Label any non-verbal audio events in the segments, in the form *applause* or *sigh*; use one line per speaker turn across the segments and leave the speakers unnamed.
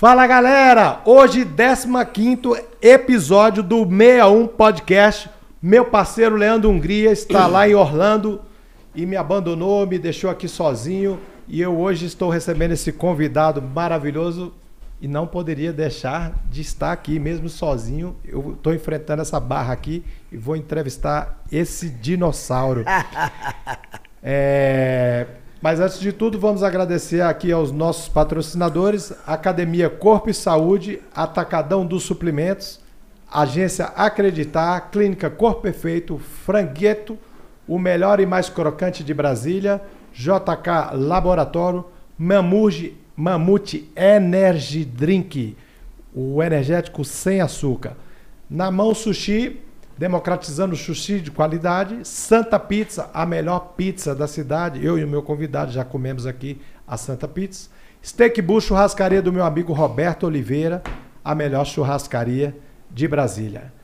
Fala galera! Hoje, 15 episódio do 61 Podcast. Meu parceiro Leandro Hungria está lá em Orlando e me abandonou, me deixou aqui sozinho. E eu hoje estou recebendo esse convidado maravilhoso e não poderia deixar de estar aqui mesmo sozinho. Eu estou enfrentando essa barra aqui e vou entrevistar esse dinossauro. *laughs* É, mas antes de tudo, vamos agradecer aqui aos nossos patrocinadores: Academia Corpo e Saúde, Atacadão dos Suplementos, Agência Acreditar, Clínica Corpo Perfeito, Frangueto, o melhor e mais crocante de Brasília, JK Laboratório, Mamurge, Mamute Energy Drink, o energético sem açúcar. Na mão sushi, democratizando o sushi de qualidade. Santa Pizza, a melhor pizza da cidade. Eu e o meu convidado já comemos aqui a Santa Pizza. Steak Bull, churrascaria do meu amigo Roberto Oliveira, a melhor churrascaria de Brasília.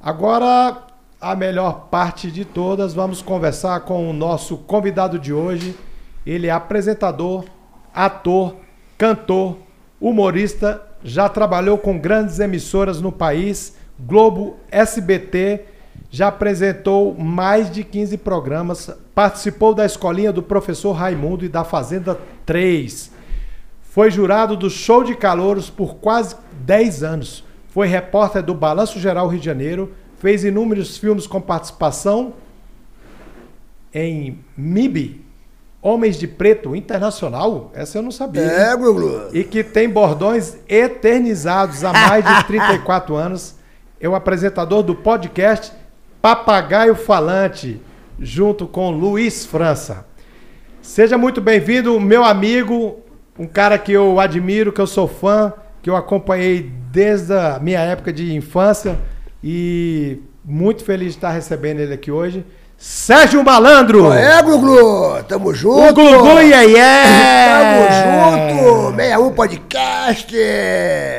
Agora, a melhor parte de todas, vamos conversar com o nosso convidado de hoje. Ele é apresentador, ator, cantor, humorista, já trabalhou com grandes emissoras no país Globo, SBT, já apresentou mais de 15 programas, participou da escolinha do professor Raimundo e da Fazenda 3. Foi jurado do Show de Calouros por quase 10 anos. Foi repórter do Balanço Geral Rio de Janeiro, fez inúmeros filmes com participação em MIB, Homens de Preto Internacional, essa eu não sabia.
É, Glu.
E que tem bordões eternizados há mais de *laughs* 34 anos é o apresentador do podcast Papagaio Falante, junto com Luiz França. Seja muito bem-vindo, meu amigo, um cara que eu admiro, que eu sou fã, que eu acompanhei desde a minha época de infância e muito feliz de estar recebendo ele aqui hoje. Sérgio Malandro!
É, Glu, Tamo junto!
O Glu yeah, yeah.
Tamo junto! 61 Podcast!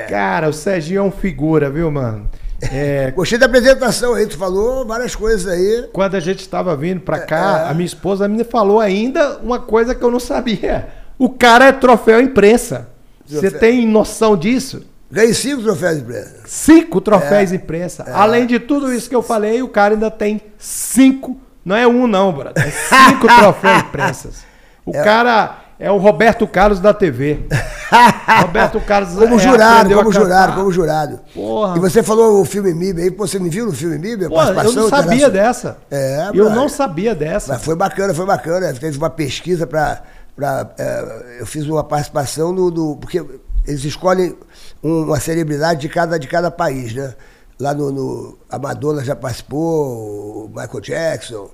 Cara, o Serginho é um figura, viu, mano?
É, Gostei da apresentação aí, tu falou várias coisas aí.
Quando a gente estava vindo para cá, é, a minha esposa me falou ainda uma coisa que eu não sabia. O cara é troféu imprensa. Você tem noção disso?
Ganhei cinco troféus imprensa.
Cinco troféus é, imprensa. É. Além de tudo isso que eu falei, o cara ainda tem cinco. Não é um, não, brother. É *laughs* cinco troféus imprensas. O é. cara é o Roberto Carlos da TV. *laughs*
Roberto Carlos Como é, jurado, como jurado, como jurado. Porra. E você falou o filme MIB aí, você me viu no filme MIB?
Eu não sabia dessa. É, Eu não sabia dessa.
Mas foi bacana, foi bacana. Teve uma pesquisa para. É, eu fiz uma participação no, no. Porque eles escolhem uma celebridade de cada, de cada país, né? Lá no, no. A Madonna já participou, o Michael Jackson.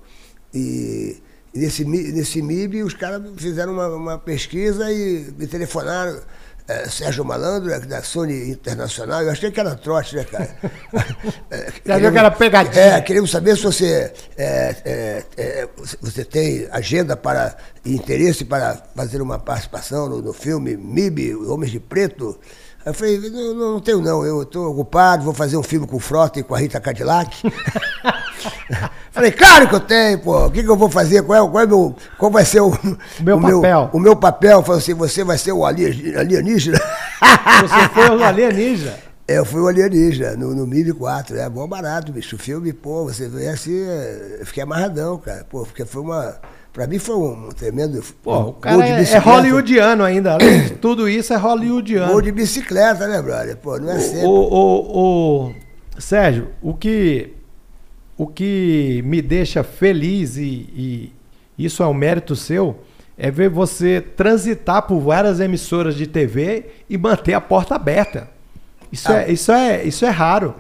E nesse, nesse MIB, os caras fizeram uma, uma, pesquisa e me telefonaram. É, Sérgio Malandro, é da Sony Internacional, eu achei que era trote, né, cara? *laughs*
Já viu que era pegadinha?
É, queremos saber se você, é, é, é você tem agenda para interesse para fazer uma participação no, no filme MIB, Homens de Preto. Eu falei, não, não tenho não, eu estou ocupado, vou fazer um filme com o Frota e com a Rita Cadillac. *laughs* falei, claro que eu tenho, pô, o que, que eu vou fazer? Qual, é, qual, é meu, qual vai ser o,
meu
o
papel?
Meu, o meu papel? Falei assim, você vai ser o alienígena.
Você foi o alienígena?
É, eu fui o alienígena no, no 1004, é bom barato, bicho. O filme, pô, você vê assim, eu fiquei amarradão, cara, pô, porque foi uma Pra mim foi um tremendo.
Pô, o cara é, é, hollywoodiano ainda. *coughs* Tudo isso, é hollywoodiano.
Gol de bicicleta, né, brother? Pô, não é sempre.
O, o, o, Sérgio, o que, o que me deixa feliz e, e isso é um mérito seu é ver você transitar por várias emissoras de TV e manter a porta aberta. Isso, ah. é, isso, é, isso é raro.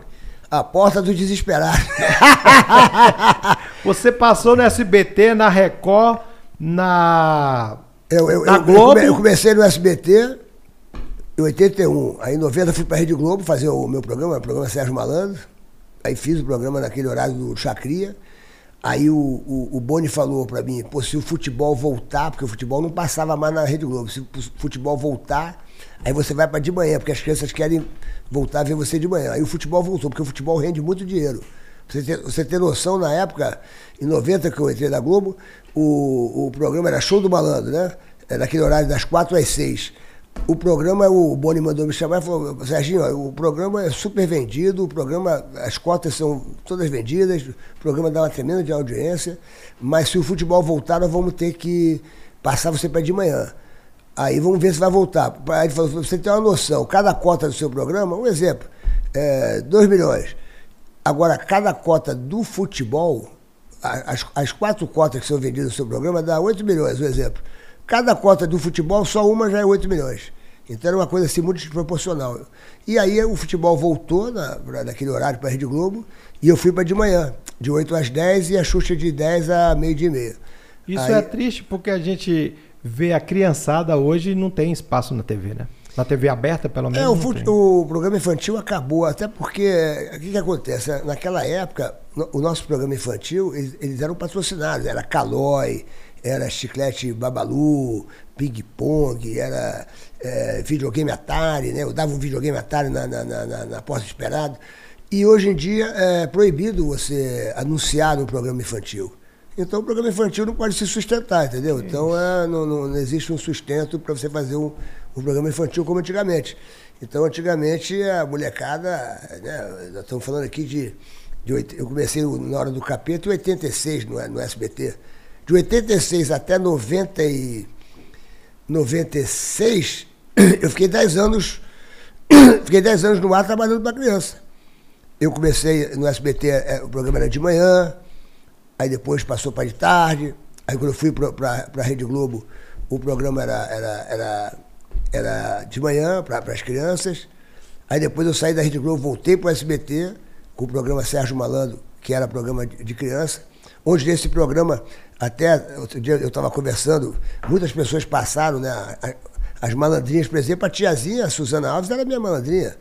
A porta do desesperado. *laughs*
Você passou no SBT, na Record, na,
eu, eu, na Globo. Eu, comecei no SBT em 81. Aí em 90 fui para a Rede Globo fazer o meu programa, o programa Sérgio Malandro. Aí fiz o programa naquele horário do Chacria. Aí o, o, o Boni falou para mim, pô, se o futebol voltar, porque o futebol não passava mais na Rede Globo, se o futebol voltar, aí você vai para de manhã, porque as crianças querem voltar a ver você de manhã. Aí o futebol voltou, porque o futebol rende muito dinheiro. Você ter, você ter noção, na época, em 90 que eu entrei na Globo, o, o programa era Show do Malandro, né? Era naquele horário das 4 às 6. O programa, o Boni mandou me chamar e falou, Serginho, o programa é super vendido, o programa, as cotas são todas vendidas, o programa dá uma tremenda de audiência, mas se o futebol voltar, nós vamos ter que passar você para de manhã. Aí vamos ver se vai voltar. Aí ele falou, você tem uma noção, cada cota do seu programa, um exemplo, é, 2 milhões. Agora, cada cota do futebol, as, as quatro cotas que são vendidas no seu programa, dá 8 milhões, um exemplo. Cada cota do futebol, só uma já é 8 milhões. Então era uma coisa assim muito desproporcional. E aí o futebol voltou na, naquele horário para a Rede Globo e eu fui para de manhã, de 8 às 10 e a Xuxa de 10 a meio-dia e meia.
Isso aí... é triste porque a gente vê a criançada hoje e não tem espaço na TV, né? Na TV aberta, pelo menos. É,
o, fute... o programa infantil acabou, até porque o que, que acontece? Naquela época, o nosso programa infantil, eles, eles eram patrocinados, era Calói, era chiclete Babalu, ping-pong, era é, videogame Atari, né? Eu dava um videogame Atari na, na, na, na porta esperado. E hoje em dia é proibido você anunciar no programa infantil. Então o programa infantil não pode se sustentar, entendeu? Então é, não, não, não, existe um sustento para você fazer um, um, programa infantil como antigamente. Então antigamente a molecada, né, nós estamos falando aqui de, de. Eu comecei na hora do capeta em 86 no, no SBT de 86 até 90 e 96, eu fiquei 10 anos, *coughs* fiquei 10 anos no ar trabalhando para criança. Eu comecei no SBT, é, o programa era de manhã, aí depois passou para de tarde, aí quando eu fui para a Rede Globo, o programa era, era, era, era de manhã para as crianças. Aí depois eu saí da Rede Globo, voltei para o SBT, com o programa Sérgio Malandro, que era programa de, de criança, onde nesse programa até outro dia eu estava conversando, muitas pessoas passaram, né? As malandrinhas, por exemplo, a tiazinha, a Suzana Alves, era minha malandrinha.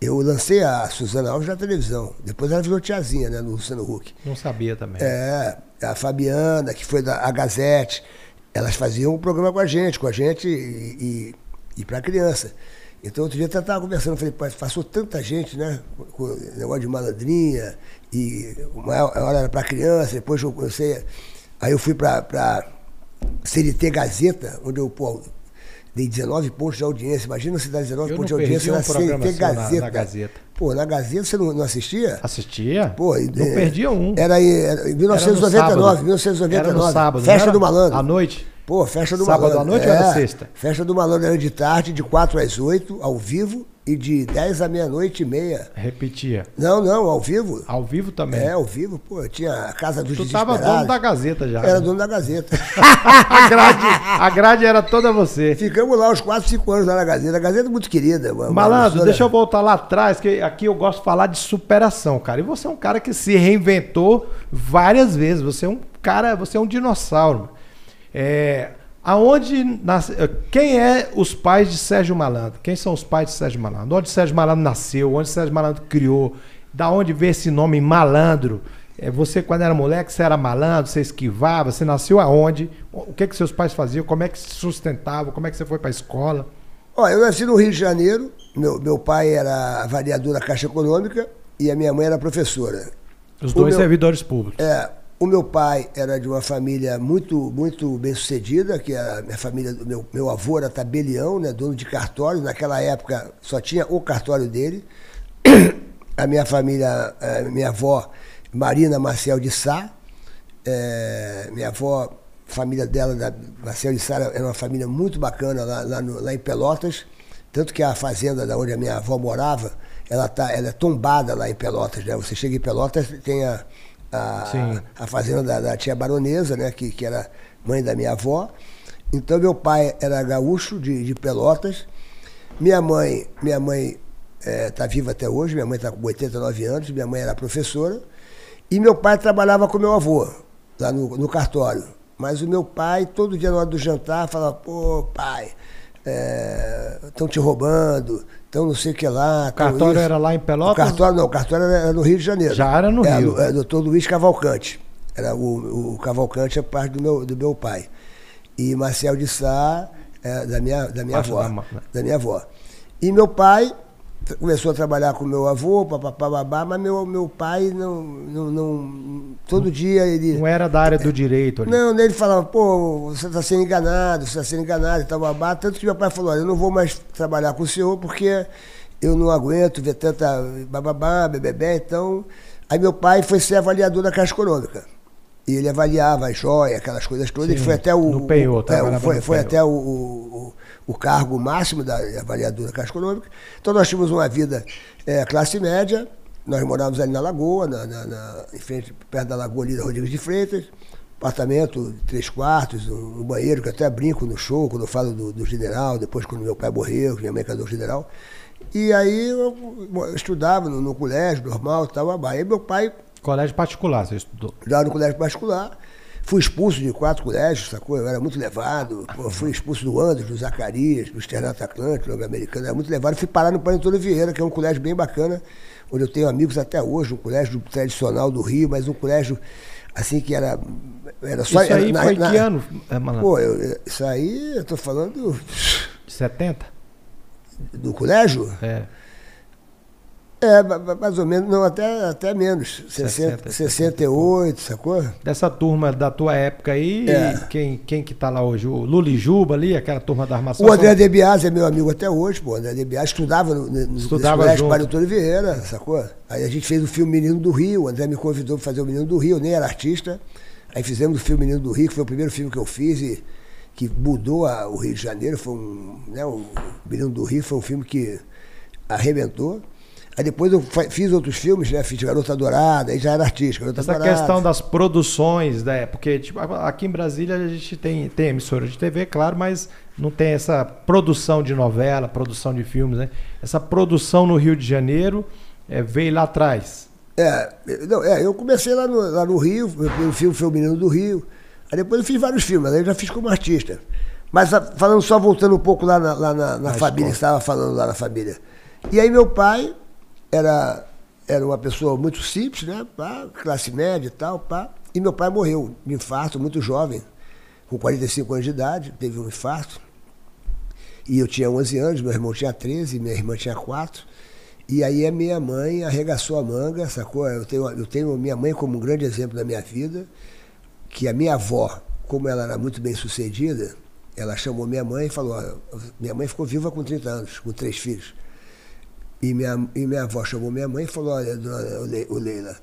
Eu lancei a Suzana Alves na televisão. Depois ela virou tiazinha, né, no Luciano Huck.
Não sabia também.
É, a Fabiana, que foi da a Gazette, elas faziam um programa com a gente, com a gente e, e, e para criança. Então, outro dia eu estava conversando, falei, passou tanta gente, né? Com negócio de malandrinha, e uma hora era para criança, depois eu comecei Aí eu fui para a CNT Gazeta, onde eu, pô, dei 19 pontos de audiência. Imagina se dá 19 pontos de audiência um na CNT Gazeta. Na, na, Gazeta. Pô, na Gazeta você não, não assistia?
Assistia?
Pô,
não é, perdia um.
Era em 1999, 1999. Era no
sábado.
Festa do Malandro.
À noite.
Pô, festa do
sábado
Malandro.
Sábado à noite é, ou era sexta?
Festa do Malandro era de tarde, de 4 às 8, ao vivo e de 10 à meia-noite e meia.
Repetia.
Não, não, ao vivo.
Ao vivo também?
É, ao vivo, pô, tinha a Casa dos
Tu tava dono da Gazeta já.
Era né? dono da Gazeta. *laughs*
a, grade, a grade era toda você.
Ficamos lá uns 4, 5 anos lá na Gazeta. A Gazeta é muito querida.
Uma, Malandro, deixa eu voltar lá atrás, que aqui eu gosto de falar de superação, cara. E você é um cara que se reinventou várias vezes. Você é um cara, você é um dinossauro. É, Aonde nasce, eh, quem é os pais de Sérgio Malandro? Quem são os pais de Sérgio Malandro? Onde Sérgio Malandro nasceu? Onde Sérgio Malandro criou? Da onde veio esse nome Malandro? É, você, quando era moleque, você era malandro, você esquivava, você nasceu aonde? O que que seus pais faziam? Como é que se sustentavam? Como é que você foi para a escola?
Olha, eu nasci no Rio de Janeiro. Meu, meu pai era avaliador da Caixa Econômica e a minha mãe era professora.
Os dois meu, servidores públicos.
É, o meu pai era de uma família muito muito bem sucedida, que a minha família, meu, meu avô era tabelião, né, dono de cartório. Naquela época só tinha o cartório dele. A minha família, minha avó, Marina Marcel de Sá, é, minha avó, família dela, da Marcel de Sá, era uma família muito bacana lá, lá, no, lá em Pelotas. Tanto que a fazenda da onde a minha avó morava, ela, tá, ela é tombada lá em Pelotas. Né? Você chega em Pelotas, tem a a, a fazenda da, da, tia baronesa, né, que, que era mãe da minha avó. Então meu pai era gaúcho de, de Pelotas. Minha mãe, minha mãe está é, viva até hoje, minha mãe está com 89 anos, minha mãe era professora. E meu pai trabalhava com meu avô, lá no, no cartório. Mas o meu pai, todo dia na hora do jantar, falava, pô, pai, estão é, te roubando, então não sei o que lá.
O cartório isso. era lá em Pelotas?
O cartório não, o cartório era no Rio de Janeiro.
Já era no Rio.
Era, doutor Luiz Cavalcante. Era o, o Cavalcante é parte do meu, do meu pai. E Marcel de Sá, é, da minha, da minha avó. Da, né? da minha avó. E meu pai começou a trabalhar com meu avô, papapá, babá, mas meu, meu pai não, não, não. Todo dia ele.
Não era da área do direito ali.
Não, ele falava, pô, você está sendo enganado, você está sendo enganado e tal, babá. Tanto que meu pai falou, olha, eu não vou mais trabalhar com o senhor porque eu não aguento ver tanta bababá, bebê, então. Aí meu pai foi ser avaliador da Caixa Econômica. E ele avaliava as joias, aquelas coisas todas. Sim, ele foi até o.
No penhor,
é, foi, foi até o, o, o, cargo máximo da avaliadora Caixa Econômica. Então nós tínhamos uma vida é, classe média. Nós morávamos ali na Lagoa, na, na, na, em frente, perto da Lagoa ali da Rodrigues de Freitas. Apartamento, três quartos, um, um, banheiro, que até brinco no show, quando eu falo do, do general, depois quando meu pai morreu, minha mãe casou o general. E aí eu, eu estudava no, no, colégio normal e tal. Aí meu pai.
Colégio particular, você estudou?
Já no colégio particular. Fui expulso de quatro colégios, sacou? Eu era muito levado. Pô, fui expulso do Andes, do Zacarias, do Externato Atlântico, do Americano. Era muito levado. Fui parar no Panetone Vieira, que é um colégio bem bacana, onde eu tenho amigos até hoje. Um colégio tradicional do Rio, mas um colégio assim que era. Era só.
Isso aí
era,
foi
na,
que ano,
Malandro? Pô, eu, isso aí eu tô falando.
70?
do colégio?
É.
É, mais ou menos, não, até, até menos. 60, 68, sacou?
Dessa turma da tua época aí, é. quem, quem que tá lá hoje? O Luli Juba ali, aquela turma da armação?
O André Debias é meu amigo até hoje, pô. O André Debias estudava no, no
estudava colégio
Mário Antônio Vieira, sacou? Aí a gente fez o filme Menino do Rio, o André me convidou para fazer o Menino do Rio, eu nem era artista. Aí fizemos o filme Menino do Rio, que foi o primeiro filme que eu fiz e que mudou a, o Rio de Janeiro, foi um, né, o Menino do Rio foi um filme que arrebentou. Aí depois eu fiz outros filmes, né? Fiz Garota Dourada, aí já era artística. Garota
Essa
Dourada.
questão das produções, né? Porque tipo, aqui em Brasília a gente tem, tem emissora de TV, claro, mas não tem essa produção de novela, produção de filmes, né? Essa produção no Rio de Janeiro é, veio lá atrás.
É, não, é, eu comecei lá no, lá no Rio, o filme foi o Menino do Rio. Aí depois eu fiz vários filmes, aí eu já fiz como artista. Mas ah, falando só, voltando um pouco lá na, lá na, na família, que estava falando lá na família. E aí meu pai era, era uma pessoa muito simples, né? Pá, classe média e tal, pá. E meu pai morreu de infarto, muito jovem, com 45 anos de idade, teve um infarto. E eu tinha 11 anos, meu irmão tinha 13, minha irmã tinha 4. E aí a minha mãe arregaçou a manga, sacou? Eu tenho, eu tenho minha mãe como um grande exemplo da minha vida que a minha avó, como ela era muito bem sucedida, ela chamou minha mãe e falou: minha mãe ficou viva com 30 anos, com três filhos. E minha, e minha avó chamou minha mãe e falou: olha, dona Leila,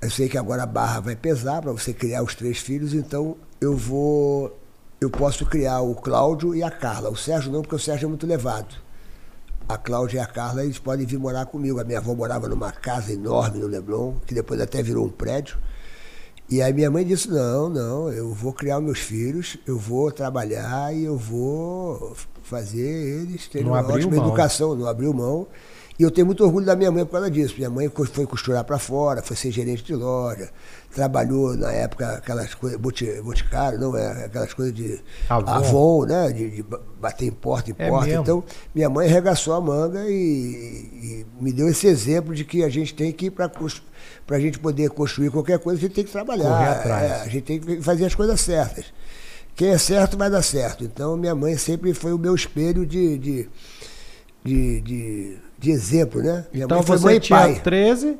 eu sei que agora a barra vai pesar para você criar os três filhos, então eu vou. Eu posso criar o Cláudio e a Carla. O Sérgio não, porque o Sérgio é muito levado. A Cláudia e a Carla, eles podem vir morar comigo. A minha avó morava numa casa enorme no Leblon, que depois até virou um prédio. E aí minha mãe disse, não, não, eu vou criar meus filhos, eu vou trabalhar e eu vou fazer eles terem uma ótima mão. educação, não abriu mão. E eu tenho muito orgulho da minha mãe por causa disso. Minha mãe foi costurar para fora, foi ser gerente de loja, trabalhou na época aquelas coisas, boticário, não é? Aquelas coisas de Avon, Avon né? De, de, bater em porta em é porta. Mesmo? Então, minha mãe arregaçou a manga e, e, me deu esse exemplo de que a gente tem que ir para para a gente poder construir qualquer coisa, a gente tem que trabalhar. É, a gente tem que fazer as coisas certas. Quem é certo vai dar certo. Então, minha mãe sempre foi o meu espelho de, de, de, de, de exemplo, né? Minha
então, você tinha pai. 13?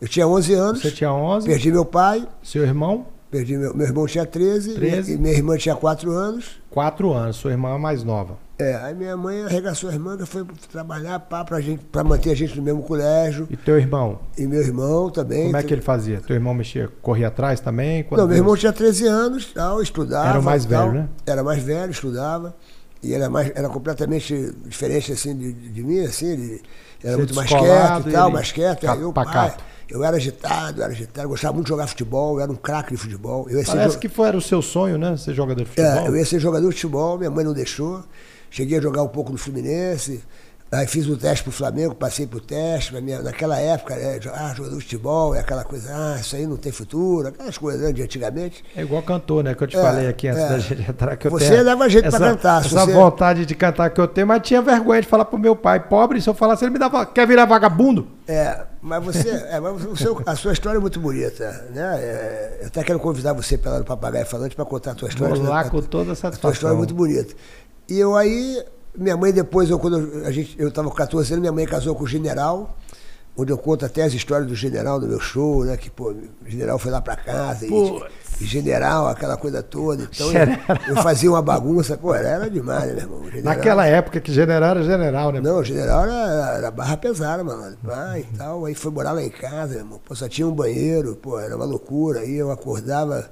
Eu tinha 11 anos.
Você tinha 11?
Perdi meu pai.
Seu irmão?
Perdi meu, meu irmão tinha 13, 13. e minha irmã tinha 4 anos.
4 anos, sua irmã é mais nova.
É, aí minha mãe arregaçou as mangas, foi trabalhar pá, pra, gente, pra manter a gente no mesmo colégio.
E teu irmão?
E meu irmão também.
Como é que ele fazia? Teu irmão mexia, corria atrás também?
Não, meu irmão tinha 13 anos, tal, estudava.
Era o mais
tal,
velho, né?
Era mais velho, estudava. E era, mais, era completamente diferente assim de, de mim, assim, ele era Ser muito mais quieto e tal, mais quieto. Eu, eu era agitado, eu era agitado, gostava muito de jogar futebol, eu era um craque de futebol.
Parece que foi, era o seu sonho, né? Ser jogador de é, futebol.
É, eu ia ser jogador de futebol, minha mãe não deixou. Cheguei a jogar um pouco no Fluminense, aí fiz o teste pro Flamengo, passei pro teste, minha, naquela época, né, ah, jogador de futebol, é aquela coisa, ah, isso aí não tem futuro, aquelas coisas né, de antigamente.
É igual cantor, né? Que eu te é, falei aqui antes é. da gente entrar que eu
Você
tenho
leva jeito pra cantar.
Essa
você...
vontade de cantar que eu tenho, mas tinha vergonha de falar pro meu pai, pobre, se eu falasse, ele me dava, quer virar vagabundo?
É, mas você, é, mas a sua história é muito bonita, né? É, eu até quero convidar você pela Papagaio Falante para contar a tua história.
Vou lá com toda a satisfação. A tua
história é muito bonita. E eu aí, Minha mãe, depois, eu, quando a gente, eu estava com 14 anos, minha mãe casou com o general, onde eu conto até as histórias do general no meu show, né? Que, pô, o general foi lá para casa, e, e, general, aquela coisa toda. Então eu, eu, fazia uma bagunça, pô, era, era demais, né, meu irmão?
General, Naquela época que general era general, né?
Não, o general era, era barra pesada, mano. Pai e tal. Aí foi morar lá em casa, meu irmão. Pô, só tinha um banheiro, pô, era uma loucura. Aí eu acordava.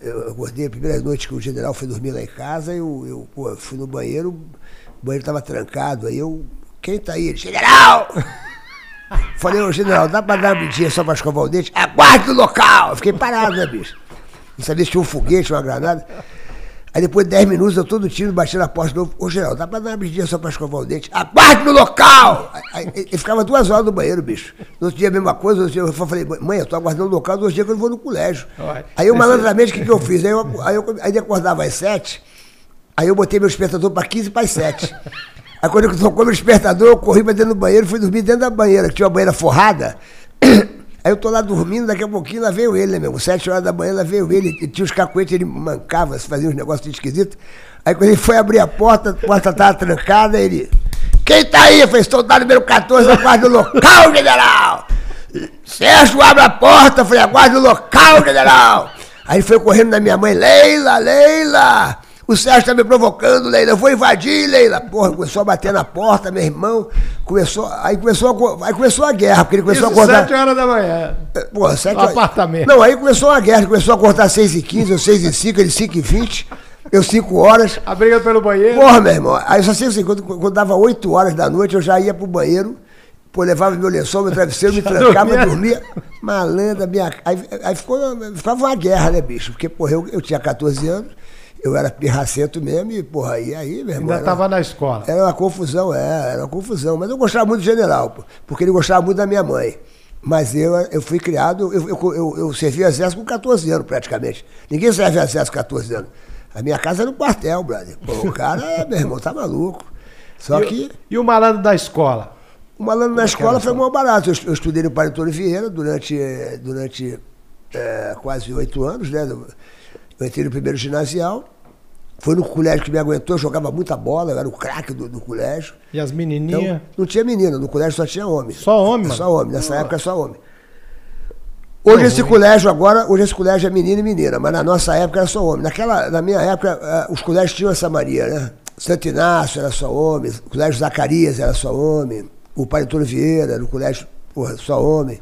Eu acordei a primeira noite que o general foi dormir lá em casa, eu, eu pô, fui no banheiro, o banheiro estava trancado, aí eu. Quem tá aí? General! *laughs* Falei, ô general, dá pra dar uma medida só pra escovar o dente? Aguarde o local! Eu fiquei parado, né, bicho? Não sabia se tinha um foguete, uma granada. Aí depois de 10 minutos eu todo tiro, bati na porta de novo. Ô general, dá pra dar uma medida só pra escovar o dente? Aguarde no local! Aí, ele ficava duas horas no banheiro, bicho. No outro dia a mesma coisa, outro dia eu falei, mãe, eu tô aguardando o local, dois dias que eu não vou no colégio. Aí eu malandramente, o que, que eu fiz? Aí, eu, aí, eu, aí ele acordava às 7, aí eu botei meu despertador pra 15 para as 7. Aí quando eu tocou meu despertador, eu corri pra dentro do banheiro, fui dormir dentro da banheira, que tinha uma banheira forrada. *coughs* Aí eu tô lá dormindo, daqui a pouquinho lá veio ele, né, meu? Sete horas da manhã lá veio ele, e tinha os cacuetes, ele mancava, fazia uns negócios esquisitos. Aí quando ele foi abrir a porta, a porta tava trancada, ele. Quem tá aí? Eu falei, soldado número 14, aguarda o local, general! Sérgio, abre a porta, eu falei, aguarda o local, general! Aí ele foi correndo na minha mãe, Leila, Leila! O Sérgio está me provocando, Leila. Eu vou invadir, Leila. Porra, começou a bater na porta, meu irmão. Começou, aí, começou a, aí começou a guerra, porque ele começou Isso, a cortar.
Sete horas da manhã.
É, porra, sete
horas. apartamento.
Não, aí começou a guerra. Ele começou a cortar seis e quinze, eu seis e cinco, ele cinco e vinte. Eu cinco horas.
A briga pelo banheiro.
Porra, meu irmão. Aí só sei assim, quando, quando dava oito horas da noite, eu já ia pro banheiro. Pô, levava meu lençol, meu travesseiro, me trancava, dormia. dormia. Malandra, minha. Aí, aí ficou, ficava uma guerra, né, bicho? Porque, porra, eu, eu tinha 14 anos eu era pirracento mesmo e, porra, e aí, meu
irmão. Ainda estava na escola.
Era uma confusão, é, era uma confusão. Mas eu gostava muito do general, porque ele gostava muito da minha mãe. Mas eu, eu fui criado, eu, eu, eu, eu servi o exército com 14 anos praticamente. Ninguém serve exército com 14 anos. A minha casa era um quartel, brother. Pô, o cara, *laughs* meu irmão, tá maluco. Só
e,
que.
E o malandro da escola?
O malandro na escola foi muito barato. Eu, eu estudei no Paritone Vieira durante, durante é, quase oito anos, né? Eu entrei no primeiro ginasial. Foi no colégio que me aguentou, jogava muita bola, eu era o craque do, do, colégio.
E as menininhas? Então,
não tinha menina, no colégio só tinha homem.
Só homem, mano?
Só homem, nessa época só homem. Hoje esse colégio agora, hoje esse colégio é menino e menina, mas na nossa época era só homem. Naquela, na minha época, uh, os colégios tinham essa Maria, né? Santo Inácio era só homem, o colégio Zacarias era só homem, o Paritoro Vieira, no colégio, porra, só homem.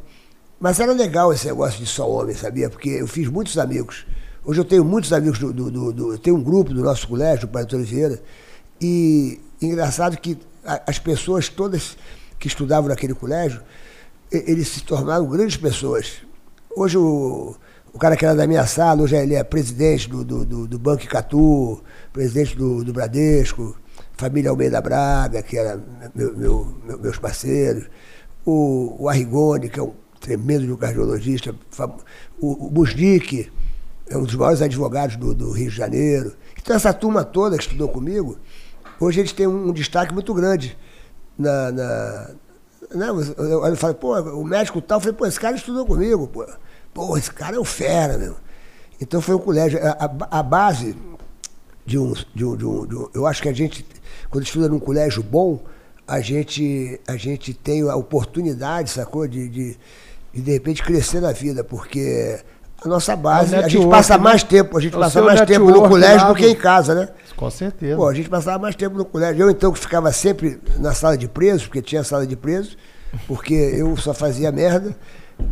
Mas era legal esse negócio de só homem, sabia? Porque eu fiz muitos amigos. Hoje eu tenho muitos amigos do. do, do, do tenho um grupo do nosso colégio, do Pai Vieira, e engraçado que as pessoas todas que estudavam naquele colégio, eles se tornaram grandes pessoas. Hoje o, o cara que era da minha sala, hoje ele é presidente do, do, do, do Banco Catu, presidente do, do Bradesco, família Almeida Braga, que era meu, meu, meu, meus parceiros, o, o Arrigoni, que é um tremendo cardiologista, o, o Busnick, é um dos maiores advogados do, do, Rio de Janeiro. Então, essa turma toda que estudou comigo, hoje eles têm um, um destaque muito grande na. na né, eu, eu falei, pô, o médico tal, eu falei, pô, esse cara estudou comigo, pô. Pô, esse cara é o fera, meu. Então foi um colégio. A, a, a base de um, de, um, de, um, de um. Eu acho que a gente, quando estuda num colégio bom, a gente, a gente tem a oportunidade, sacou? De, de, de, de repente crescer na vida, porque a nossa base. A, a gente passa mais tempo, a gente passa mais tempo no colégio do que em casa, né?
Com certeza.
Pô, a gente passava mais tempo no colégio. Eu então que ficava sempre na sala de presos, porque tinha sala de presos, porque eu só fazia merda.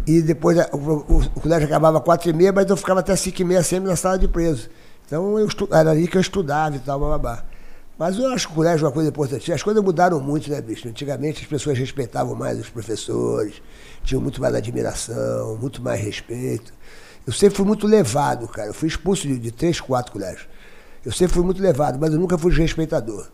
E depois o, o, o colégio acabava quatro e meia, mas eu ficava até cinco e meia sempre na sala de presos. Então eu estu, era ali que eu estudava e tal, babá. Mas eu acho que o colégio é uma coisa importante. As coisas mudaram muito, né, bicho? Antigamente as pessoas respeitavam mais os professores, tinham muito mais admiração, muito mais respeito. Eu sempre fui muito levado, cara. Eu fui expulso de, de três, quatro colégios. Eu sempre fui muito levado, mas eu nunca fui respeitador.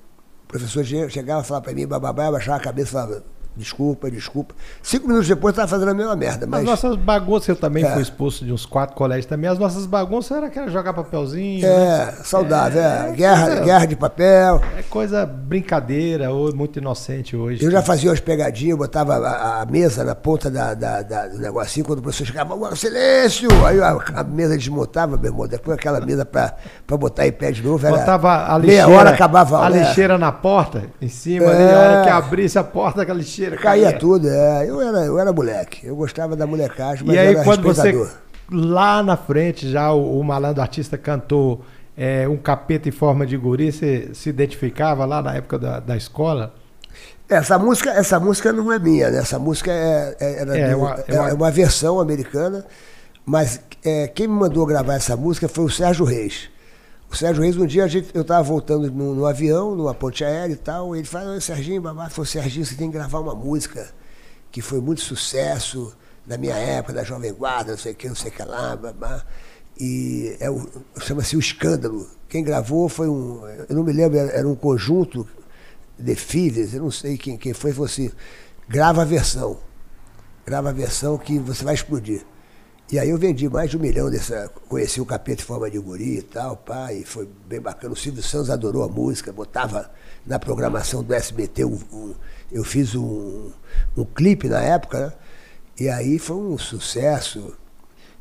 O professor chegava e falava para mim, bababá, eu baixava a cabeça e falava, desculpa, desculpa. Cinco minutos depois estava fazendo a mesma merda. Mas...
As nossas bagunças, eu também é. fui expulso de uns quatro colégios também. As nossas bagunças era aquela jogar papelzinho.
É, né? saudável, é. é. Guerra, coisa, guerra de papel.
É coisa brincadeira, ou muito inocente hoje.
Eu já fazia umas pegadinhas, botava a, a mesa na ponta da, da, da, do negocinho, quando o professor chegava, silêncio! Aí a, a mesa desmontava, meu irmão. Depois aquela mesa para botar em pé de novo. Era
botava a lixeira, meia hora acabava a, a lixeira na porta, em cima, é. ali, a hora que abrisse a porta, aquela lixeira.
Caía, caía tudo, é. Eu era, eu era moleque. Eu gostava da molecagem, mas
e aí, quando você lá na frente já o, o malandro artista cantou é, um capeta em forma de guri, você se identificava lá na época da, da escola?
Essa música, essa música não é minha, né? Essa música é, é, é, uma, é, uma... é uma versão americana, mas é, quem me mandou gravar essa música foi o Sérgio Reis. O Sérgio Reis, um dia gente, eu estava voltando no, no, avião, numa ponte aérea e tal, e ele falou, Serginho, babá, falou, Serginho, você tem que gravar uma música que foi muito sucesso na minha época, da Jovem Guarda, não sei o que, não sei o que lá, babá. E é chama-se O Escândalo. Quem gravou foi um, eu não me lembro, era, era um conjunto de filhos, eu não sei quem, quem foi, falou assim, grava a versão. Grava a versão que você vai explodir. E aí eu vendi mais de um milhão dessa. Conheci o capeta em forma de guri e tal, pá, e foi bem bacana. O Silvio Santos adorou a música, botava na programação do SBT. Um, um, eu fiz um, um clipe na época, né? E aí foi um sucesso.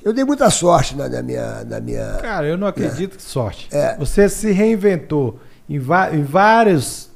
Eu dei muita sorte na, na minha, na minha.
Cara, eu não acredito que sorte. É. Você se reinventou em, em vários.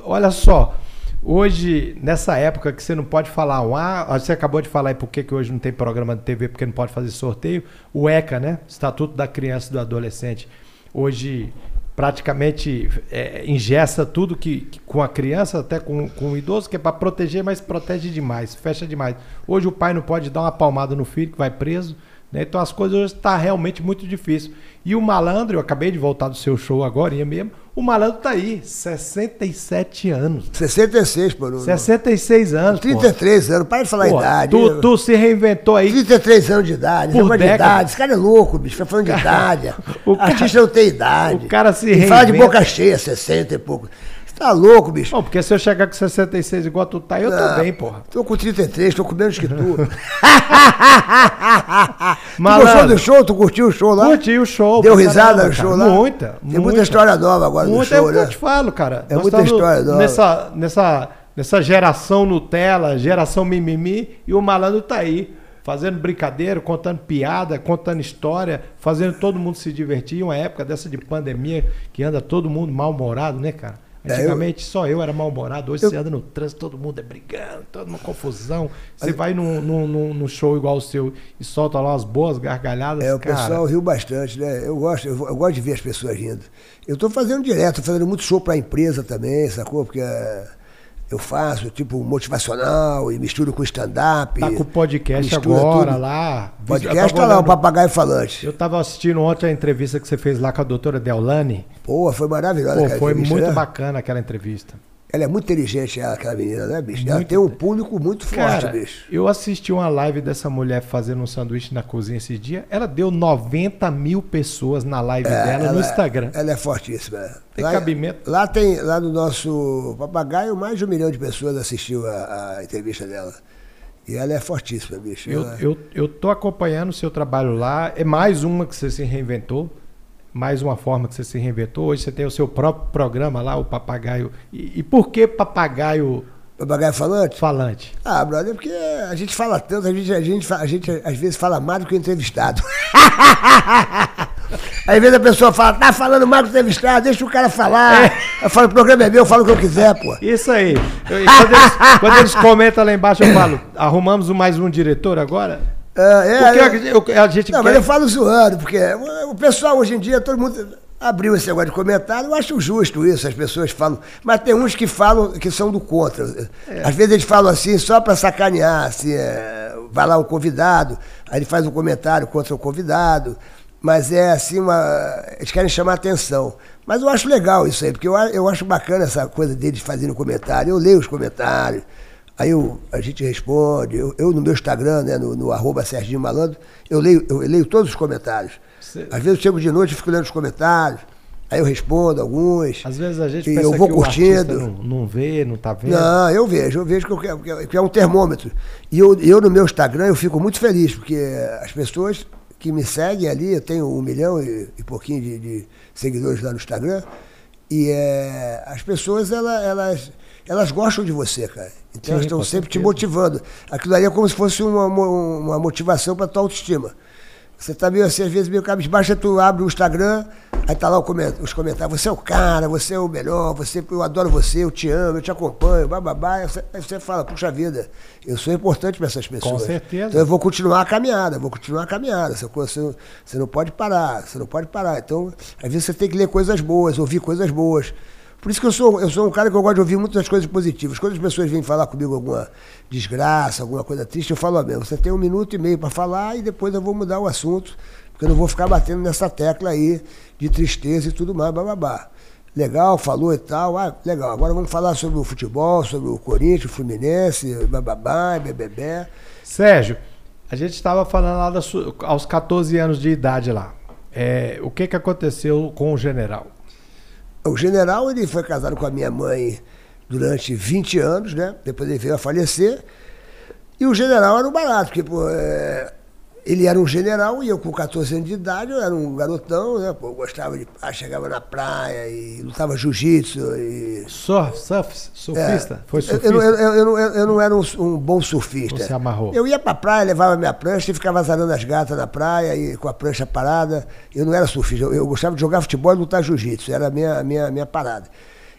Olha só, Hoje, nessa época que você não pode falar, ah, você acabou de falar aí por que hoje não tem programa de TV, porque não pode fazer sorteio, o ECA, né? Estatuto da Criança e do Adolescente. Hoje, praticamente é, ingessa tudo que, que, com a criança, até com, com o idoso, que é para proteger, mas protege demais, fecha demais. Hoje o pai não pode dar uma palmada no filho que vai preso, né? Então as coisas hoje estão tá realmente muito difícil. E o malandro, eu acabei de voltar do seu show agora mesmo, o malandro tá aí, 67 anos.
66, por
66 anos.
33 pô. anos, para de falar pô, idade.
Tu, tu, se reinventou aí.
33 anos de idade, por de idade. Esse cara é louco, bicho, tá falando de *laughs* idade. o Artista não tem idade.
O cara se reinventa.
fala de boca cheia, 60 e pouco. Tá louco, bicho.
Bom, porque se eu chegar com 66 igual tu tá, eu tô bem, porra.
Tô com 33, tô com menos que tu. *laughs* tu gostou do show? Tu curtiu o show lá?
Curti o show.
Deu risada no show lá?
Muita.
Tem muita, muita história nova agora muita, no show, é né?
eu te falo, cara.
É Nós muita história nova.
Nessa, nessa, nessa geração Nutella, geração mimimi, e o malandro tá aí fazendo brincadeira, contando piada, contando história, fazendo todo mundo se divertir. Uma época dessa de pandemia que anda todo mundo mal-humorado, né, cara? Antigamente é, eu, só eu era mal-humorado, hoje eu, você anda no trânsito, todo mundo é brigando, toda uma confusão. Você vai num, num, num, show igual o seu e solta lá umas boas gargalhadas.
É, o cara. pessoal riu bastante, né? Eu gosto, eu, eu, gosto de ver as pessoas rindo. Eu estou fazendo direto, fazendo muito show para a empresa também, sacou? Porque. É eu faço, tipo, motivacional e misturo com stand-up.
Tá com o podcast agora tudo. lá.
Podcast tá lá, o Papagaio Falante.
Eu tava assistindo ontem a entrevista que você fez lá com a doutora Deolane.
Pô, foi maravilhosa
Pô, Foi muito né? bacana aquela entrevista.
Ela é muito inteligente, ela, aquela menina, né, bicho? Muito ela tem um público muito forte, Cara, bicho.
Eu assisti uma live dessa mulher fazendo um sanduíche na cozinha esse dia. Ela deu 90 mil pessoas na live é, dela no Instagram.
Ela é fortíssima.
Tem lá, cabimento.
Lá tem, lá no nosso papagaio, mais de um milhão de pessoas assistiu a, a entrevista dela. E ela é fortíssima, bicho.
Eu,
ela...
eu, eu tô acompanhando o seu trabalho lá. É mais uma que você se reinventou mais uma forma que você se reinventou. Hoje você tem o seu próprio programa lá, o Papagaio. E, e por que Papagaio
Papagaio falante?
Falante.
Ah, brother, porque a gente fala tanto, a gente, a gente, a gente às vezes fala mais do que o entrevistado. *laughs* Às vezes a pessoa fala, tá falando mais do entrevistado, deixa o cara falar. É. Eu falo, o programa é meu, eu falo o que eu quiser, pô.
Isso aí. Eu, quando, eles, quando, eles, comentam lá embaixo, eu falo, arrumamos mais um diretor agora?
É, é, porque a, a gente Não, quer... mas eu falo zoando, porque o pessoal hoje em dia, todo mundo abriu esse negócio de comentário, eu acho justo isso, as pessoas falam. Mas tem uns que falam que são do contra. É. Às vezes eles falam assim só para sacanear, assim, é, vai lá um convidado, aí ele faz um comentário contra o convidado, mas é assim, uma, eles querem chamar atenção. Mas eu acho legal isso aí, porque eu, eu acho bacana essa coisa deles fazendo comentário, eu leio os comentários. Aí eu, a gente responde, eu, eu, no meu Instagram, né, no, no arroba Serginho Malandro, eu leio, eu leio todos os comentários. Às vezes eu chego de noite e fico lendo os comentários. Aí eu respondo alguns.
Às vezes a gente
e eu vou curtindo.
não, não vê, não tá vendo.
Não, eu vejo, eu vejo que, eu, que é um termômetro. E eu, eu no meu Instagram eu fico muito feliz, porque as pessoas que me seguem ali, eu tenho um milhão e, e pouquinho de, de, seguidores lá no Instagram, e é, as pessoas, elas, elas, elas gostam de você, cara. Então Sim, elas estão sempre certeza. te motivando. Aquilo ali é como se fosse uma, uma motivação para tua autoestima. Você tá meio assim, às vezes meio cabisbaixo, tu abre o Instagram, aí tá lá os comentários, você é o cara, você é o melhor, você, eu adoro você, eu te amo, eu te acompanho, bababá. Aí você, fala, puxa vida, eu sou importante para essas pessoas.
Com certeza.
Então eu vou continuar a caminhada, vou continuar a caminhada. Você, você, você não pode parar, você não pode parar. Então, às vezes você tem que ler coisas boas, ouvir coisas boas. Por isso que eu sou, eu sou um cara que eu gosto de ouvir muitas coisas positivas. Quando as pessoas vêm falar comigo alguma desgraça, alguma coisa triste, eu falo, ó, você tem um minuto e meio para falar e depois eu vou mudar o assunto, porque eu não vou ficar batendo nessa tecla aí de tristeza e tudo mais, bababá. Legal, falou e tal, ah, legal. Agora vamos falar sobre o futebol, sobre o Corinthians, o Fluminense, bababá, bebê.
Sérgio, a gente estava falando lá das, aos 14 anos de idade lá. É, o que, que aconteceu com o general?
O general ele foi casado com a minha mãe durante 20 anos, né? Depois ele veio a falecer. E o general era um barato, porque pô, é, ele era um general e eu com 14 anos de idade, eu era um garotão, né? Pô, eu gostava de. Ah, chegava na praia e lutava jiu-jitsu. E...
Surf, surf, surfista? É,
Foi surfista? Eu, eu, eu, eu, eu não era um, um, bom surfista.
Você amarrou?
Eu ia pra praia, levava minha prancha e ficava azarando as gatas na praia e com a prancha parada. Eu não era surfista, eu, gostava de jogar futebol e lutar jiu-jitsu, era a minha, minha, minha parada.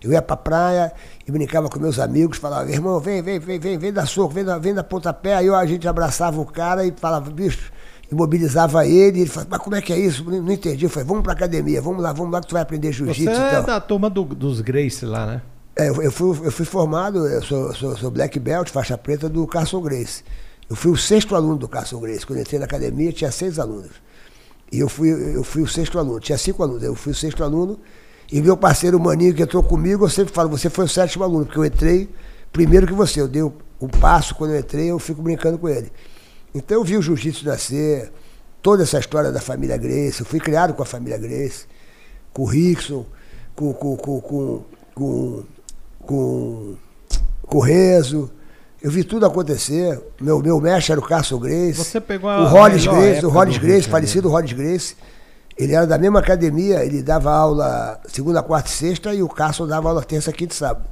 Eu ia pra praia e brincava com meus amigos, falava, irmão, vem, vem, vem, vem, vem da soco, vem da, vem da pontapé. Aí a gente abraçava o cara e falava, bicho, imobilizava ele, ele falava, mas como é que é isso? Não, não entendi. Eu falei, vamos pra academia, vamos lá, vamos lá que tu vai aprender jiu-jitsu. Você
é da turma do, dos Grace lá, né?
É, eu, eu, fui, eu fui formado, eu sou, sou, sou black belt, faixa preta do Carson Grace. Eu fui o sexto aluno do Carson Grace. Quando entrei na academia, tinha seis alunos. E eu fui, eu fui o sexto aluno. Tinha cinco alunos, eu fui o sexto aluno. E meu parceiro Maninho, que entrou comigo, eu sempre falo, você foi o sétimo aluno, porque eu entrei primeiro que você. Eu dei o, o passo, quando eu entrei, eu fico brincando com ele. Então eu vi o jiu-jitsu nascer, toda essa história da família Grace. Eu fui criado com a família Grace, com o Rickson, com, com, com, com, com, com, com o Rezo. Eu vi tudo acontecer. Meu, meu mestre era o Carson Grace.
Você pegou a
o Hollis Grace, o Hollis Grace, falecido Hollis Grace. Ele era da mesma academia, ele dava aula segunda, quarta e sexta, e o Carson dava aula terça, quinta e sábado.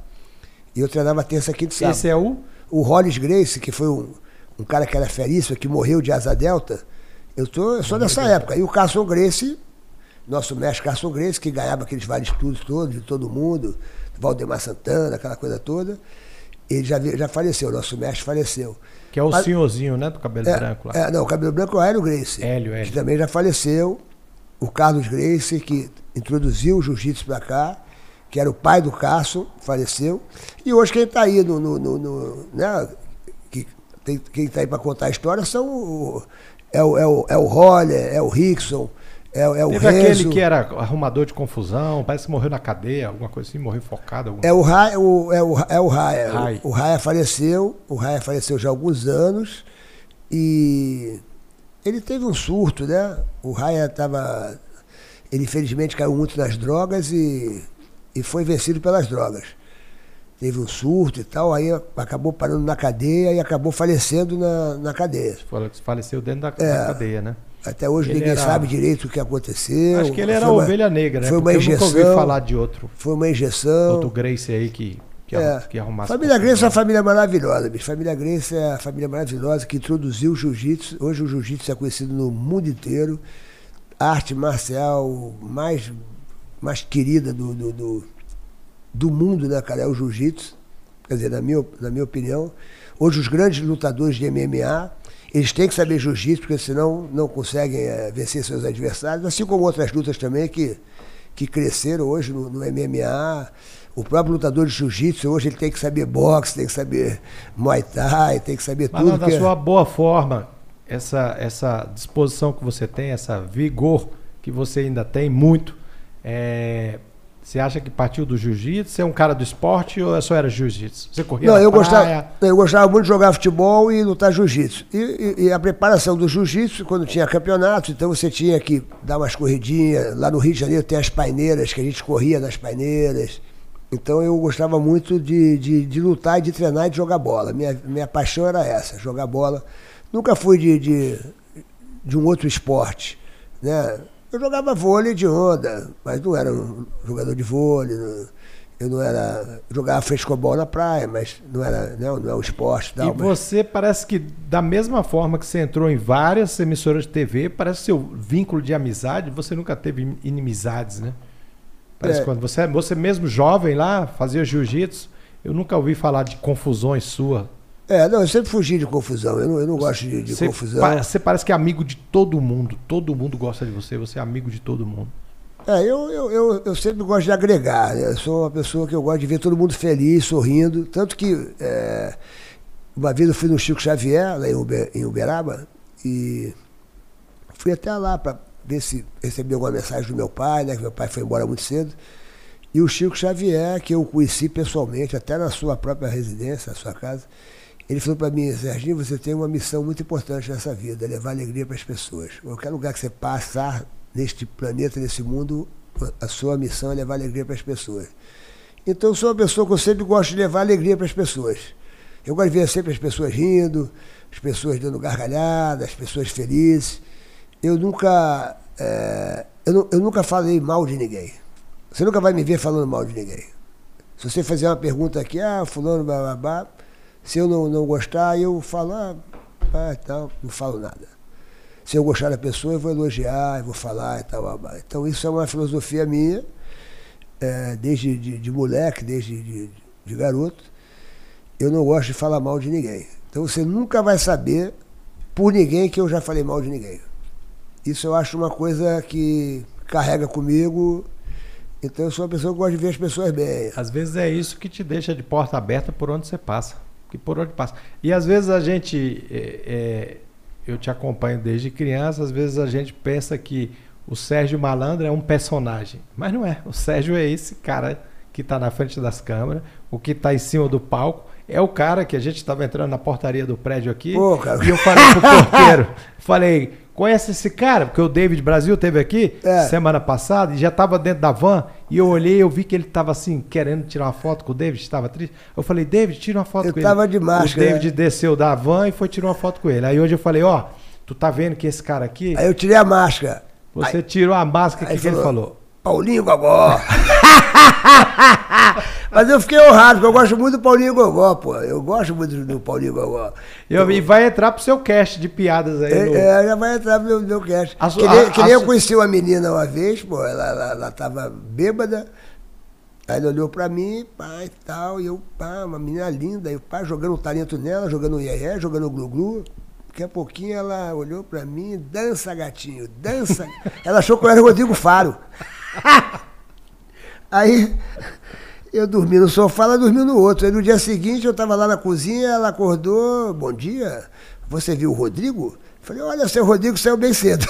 E eu treinava terça, quinta e sábado.
Esse é o?
O Hollis Grace, que foi um, um cara que era feríssimo, que morreu de asa delta. Eu, tô, eu sou dessa época. E o Carson Grace, nosso mestre Carson Grace, que ganhava aqueles vários estudos todos, de todo mundo, Valdemar Santana, aquela coisa toda, ele já, já faleceu, nosso mestre faleceu.
Que é o Mas, senhorzinho, né, do cabelo
é,
branco lá.
É, não, o cabelo branco é o Hélio Grace.
Hélio, Hélio.
Que também já faleceu o Carlos Grace, que introduziu o jiu-jitsu para cá, que era o pai do Carson, faleceu. E hoje quem está aí no, no, no, no, né, tem, quem está aí para contar a história são o, é o, é o, é o Roller, é o Rickson, é, é o
Teve Renzo. aquele que era arrumador de confusão, parece que morreu na cadeia, alguma coisa assim, morreu focado.
É o Raia, o, é o, é o Raia. O, o Raia faleceu, o Raia faleceu já há alguns anos e ele teve um surto, né? O Raya estava. Ele infelizmente caiu muito nas drogas e, e foi vencido pelas drogas. Teve um surto e tal, aí acabou parando na cadeia e acabou falecendo na, na cadeia.
Faleceu dentro da, é, da cadeia, né?
Até hoje ele ninguém era... sabe direito o que aconteceu.
Acho que ele era a ovelha negra, né?
Foi uma Porque injeção. Eu nunca
ouvi falar de outro.
Foi uma injeção.
Outro Grace aí que que, é, que arrumasse.
Família Grace é uma família maravilhosa, bicho. Família Grace é a família maravilhosa que introduziu o jiu-jitsu. Hoje o jiu-jitsu é conhecido no mundo inteiro. A arte marcial mais, mais querida do, do, do, do mundo, né, cara, é o jiu-jitsu. Quer dizer, na minha, na minha opinião. Hoje os grandes lutadores de MMA, eles têm que saber jiu-jitsu, porque senão não conseguem é, vencer seus adversários, assim como outras lutas também que, que cresceram hoje no, no MMA o próprio lutador de jiu-jitsu, hoje ele tem que saber boxe, tem que saber muay thai, tem que saber Mas tudo.
Mas da sua boa forma, essa, essa disposição que você tem, essa vigor que você ainda tem muito, é, Você acha que partiu do jiu-jitsu? Você é um cara do esporte ou só era jiu-jitsu? Você corria
Não,
na
eu
praia?
gostava, eu gostava muito de jogar futebol e lutar jiu-jitsu. E, e- e a preparação do jiu-jitsu, quando tinha campeonato, então você tinha que dar umas corridinhas. Lá no Rio de Janeiro tem as paineiras, que a gente corria nas paineiras. Então eu gostava muito de, de, de lutar de treinar e de jogar bola. Minha, minha paixão era essa, jogar bola. Nunca fui de, de, de um outro esporte. Né? Eu jogava vôlei de onda, mas não era um jogador de vôlei. não- eu não era. eu Jogava frescobol na praia, mas não era não, não é um esporte. Tal,
E
mas-
você parece que, da mesma forma que você entrou em várias emissoras de TV, parece que seu vínculo de amizade, você nunca teve inimizades, né? Parece
É.
que quando você, você mesmo jovem lá, fazia jiu-jitsu, eu nunca ouvi falar de confusões sua.
É, não, eu sempre fugi de confusão. Eu não, eu não gosto de, de
Você,
confusão.
pa- você parece que é amigo de todo mundo. Todo mundo gosta de você, você é amigo de todo mundo.
É, eu, eu, eu, eu sempre gosto de agregar. né? Eu sou uma pessoa que eu gosto de ver todo mundo feliz, sorrindo. Tanto que é, uma vez eu fui no Chico Xavier, lá em, Uber, em Uberaba, e fui até lá para ver se recebi alguma mensagem do meu pai, né? Que meu pai foi embora muito cedo. E o Chico Xavier, que eu conheci pessoalmente, até na sua própria residência, na sua casa, ele falou para mim, Serginho, você tem uma missão muito importante nessa vida, levar alegria para as pessoas. Qualquer lugar que você passar neste planeta, nesse mundo, a sua missão é levar alegria para as pessoas. Então eu sou uma pessoa que eu sempre gosto de levar alegria para as pessoas. Eu gosto de ver sempre as pessoas rindo, as pessoas dando gargalhada, as pessoas felizes. Eu nunca, é, eu, eu nunca falei mal de ninguém. Você nunca vai me ver falando mal de ninguém. Se você fazer uma pergunta aqui, ah, fulano, babá, se eu não, não gostar, eu falo, ah, ah, tal, não falo nada. Se eu gostar da pessoa, eu vou elogiar, eu vou falar e tal. Então isso é uma filosofia minha, é, desde de, de moleque, desde de, de garoto. Eu não gosto de falar mal de ninguém. Então você nunca vai saber por ninguém que eu já falei mal de ninguém. Isso eu acho uma coisa que carrega comigo. Então eu sou uma pessoa que gosta de ver as pessoas bem.
Às vezes é isso que te deixa de porta aberta por onde você passa. Que por onde passa. E às vezes a gente. é, é, eu te acompanho desde criança, às vezes a gente pensa que o Sérgio Malandro é um personagem. Mas não é. O Sérgio é esse cara que está na frente das câmeras, o que está em cima do palco. É o cara que a gente estava entrando na portaria do prédio aqui.
Pô.
E eu falei pro porteiro, *laughs* falei, conhece esse cara? Porque o David Brasil teve aqui
É.
semana passada e já estava dentro da van. E eu olhei, eu vi que ele estava assim, querendo tirar uma foto com o David, estava triste. Eu falei, David, tira uma foto
Eu
com ele.
tava de máscara,
O David
né?
desceu da van e foi tirar uma foto com ele. Aí hoje eu falei, ó, tu tá vendo que esse cara aqui,
Aí eu tirei a máscara.
você tirou a máscara, o
aí
que, que ele
falou,
falou?
Paulinho Gogó. *laughs* Mas eu fiquei honrado, porque eu gosto muito do Paulinho Gogó, pô. Eu gosto muito do Paulinho Gogó.
Eu, e vai entrar pro seu cast de piadas aí. no-
É, é, já vai entrar no meu, meu cast.
A
que nem,
a-
que
a
eu conheci uma menina uma vez, pô, ela, ela, ela tava bêbada. Aí ela olhou pra mim, pá, e tal, e eu, pá, uma menina linda, e o pá, jogando talento nela, jogando iê jogando glu-glu. Daqui a pouquinho ela olhou pra mim, dança, gatinho, dança. ela achou que eu era o Rodrigo Faro. *laughs* Aí eu dormi no sofá, ela dormiu no outro. Aí no dia seguinte eu estava lá na cozinha, ela acordou, bom dia, você viu o Rodrigo? Falei, olha, seu Rodrigo saiu bem cedo.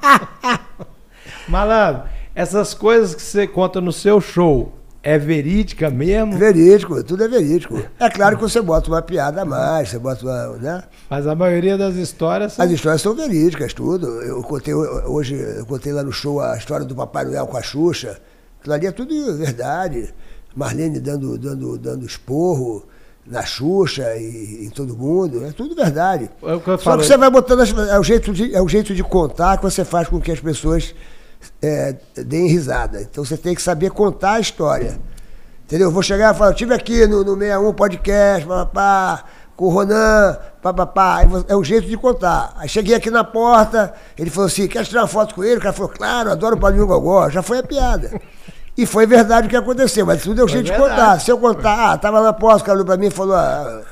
*laughs*
Malandro, essas coisas que você conta no seu show é verídica mesmo?
verídico, tudo é verídico. É claro que você bota uma piada a mais, você bota uma, né?
Mas a maioria das histórias são
As histórias são verídicas, tudo. Eu contei hoje, eu contei lá no show a história do Papai Noel com a Xuxa. Aquilo ali é tudo verdade. Marlene dando, dando, dando esporro na Xuxa e em todo mundo. É tudo verdade.
É o que eu
Só
falo.
que você vai botando. as- é, o jeito de, é o jeito de contar que você faz com que as pessoas é, deem risada. Então você tem que saber contar a história. Entendeu? Eu vou chegar e falar, eu estive aqui no, no 61 Podcast, papapá, com o Ronan, papapá. É o jeito de contar. Aí cheguei aqui na porta, ele falou assim, quer tirar uma foto com ele? O cara falou, claro, adoro o Paulinho Gogó. Já foi a piada. E foi verdade o que aconteceu, mas tudo é
Foi
jeito de contar. Se eu contar, ah, tava na cara olhou pra mim e falou, ah,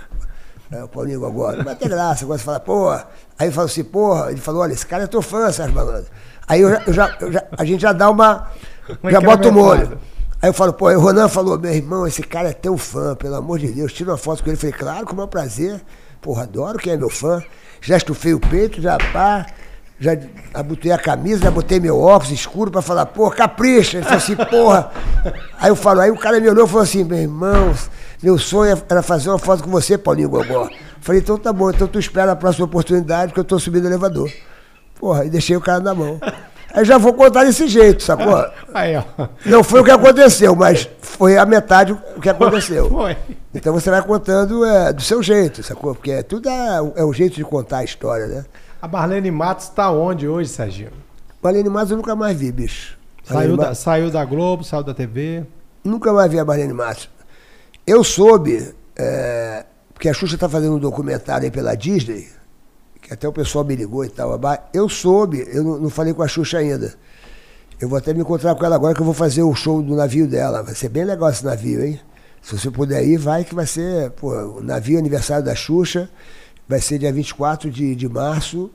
é, o Paulinho não vai ter graça, agora você fala, porra. Aí ele falou assim, porra, ele falou, olha, esse cara é teu fã, Sérgio Malandro. Aí eu já, eu já- eu já- a gente já dá uma.
Uma
já bota o molho. Aí eu falo, pô, aí o Ronan falou, meu irmão, esse cara é teu fã, pelo amor de Deus, tira uma foto com ele. Eu falei, claro, com o maior prazer. Porra, adoro quem é meu fã. Já estufei o peito, já pá. Já abotei a camisa, já botei meu óculos escuro pra falar, porra, capricha. Ele falou assim, porra. Aí eu falo, aí o cara me olhou e falou assim, meu irmão, meu sonho era fazer uma foto com você, Paulinho Gogó. Falei, então tá bom, então tu espera a próxima oportunidade que eu tô subindo o elevador. Porra, e deixei o cara na mão. Aí já vou contar desse jeito, sacou? Aí, ó. Não foi o que aconteceu, mas foi a metade o que aconteceu. Foi. Então você vai contando é, do seu jeito, sacou? Porque tudo é, é o jeito de contar a história, né?
A Marlene Matos está onde hoje, Serginho?
Marlene Matos eu nunca mais vi, bicho.
Saiu da, saiu da Globo, saiu da TV?
Nunca mais vi a Marlene Matos. Eu soube, é, porque a Xuxa está fazendo um documentário aí pela Disney, que até o pessoal me ligou e tal. Eu soube, eu não, não, falei com a Xuxa ainda. Eu vou até me encontrar com ela agora que eu vou fazer o show do navio dela. Vai ser bem legal esse navio, hein? Se você puder ir, vai que vai ser, pô, o navio aniversário da Xuxa. Vai ser dia 24 de, de março.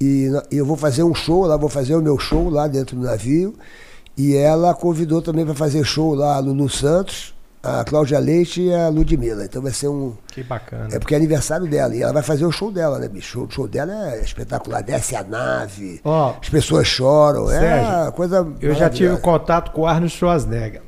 E, eu vou fazer um show lá, vou fazer o meu show lá dentro do navio. E ela convidou também para fazer show lá no Lulu Santos a Cláudia Leite e a Ludmilla. Então vai ser um.
Que bacana.
É porque é aniversário dela. E ela vai fazer o show dela, né, bicho? O show dela é espetacular. Desce a nave, oh, as pessoas choram. É Sérgio, é coisa.
Eu já tive contato com o Arnold Schwarzenegger.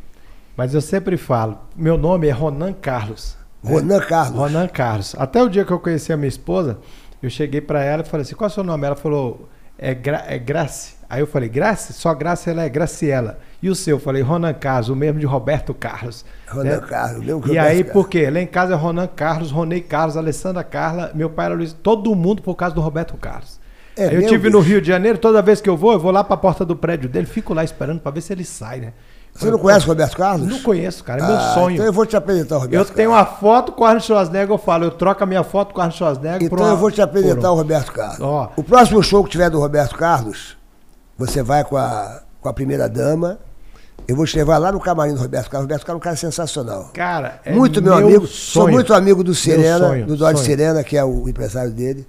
Mas eu sempre falo, meu nome é Ronan Carlos.
Ronan Carlos.
Ronan Carlos. Até o dia que eu conheci a minha esposa, eu cheguei para ela e falei assim: qual é o seu nome? Ela falou: é, Gra é Grace. Aí eu falei: Grace? Só Grace ela é Graciela. E o seu? Eu falei: Ronan Carlos, o mesmo de Roberto Carlos.
Ronan né? Carlos,
que E aí, por quê? Lá em casa é Ronan Carlos, Ronei Carlos, Alessandra Carla, meu pai era Luiz, todo mundo por causa do Roberto Carlos. É, eu tive bicho. no Rio de Janeiro, toda vez que eu vou, eu vou lá para a porta do prédio dele, fico lá esperando para ver se ele sai, né?
Você não conhece o Roberto Carlos?
Não conheço, cara. É meu ah, sonho.
Então eu vou te apresentar o Roberto
Eu Carlos. tenho uma foto com o Arnold Schwarzenegger, eu falo, eu troco a minha foto com o Arnold Schwarzenegger
Então eu vou te apresentar o Roberto Carlos. Ó. O próximo show que tiver do Roberto Carlos, você vai com a, com a primeira dama. Eu vou te levar lá no camarim do Roberto Carlos. O Roberto Carlos é um cara sensacional.
Cara,
é muito meu, meu amigo. Sonho. Sou muito amigo do Serena, sonho, do Dodge Serena, que é o empresário dele.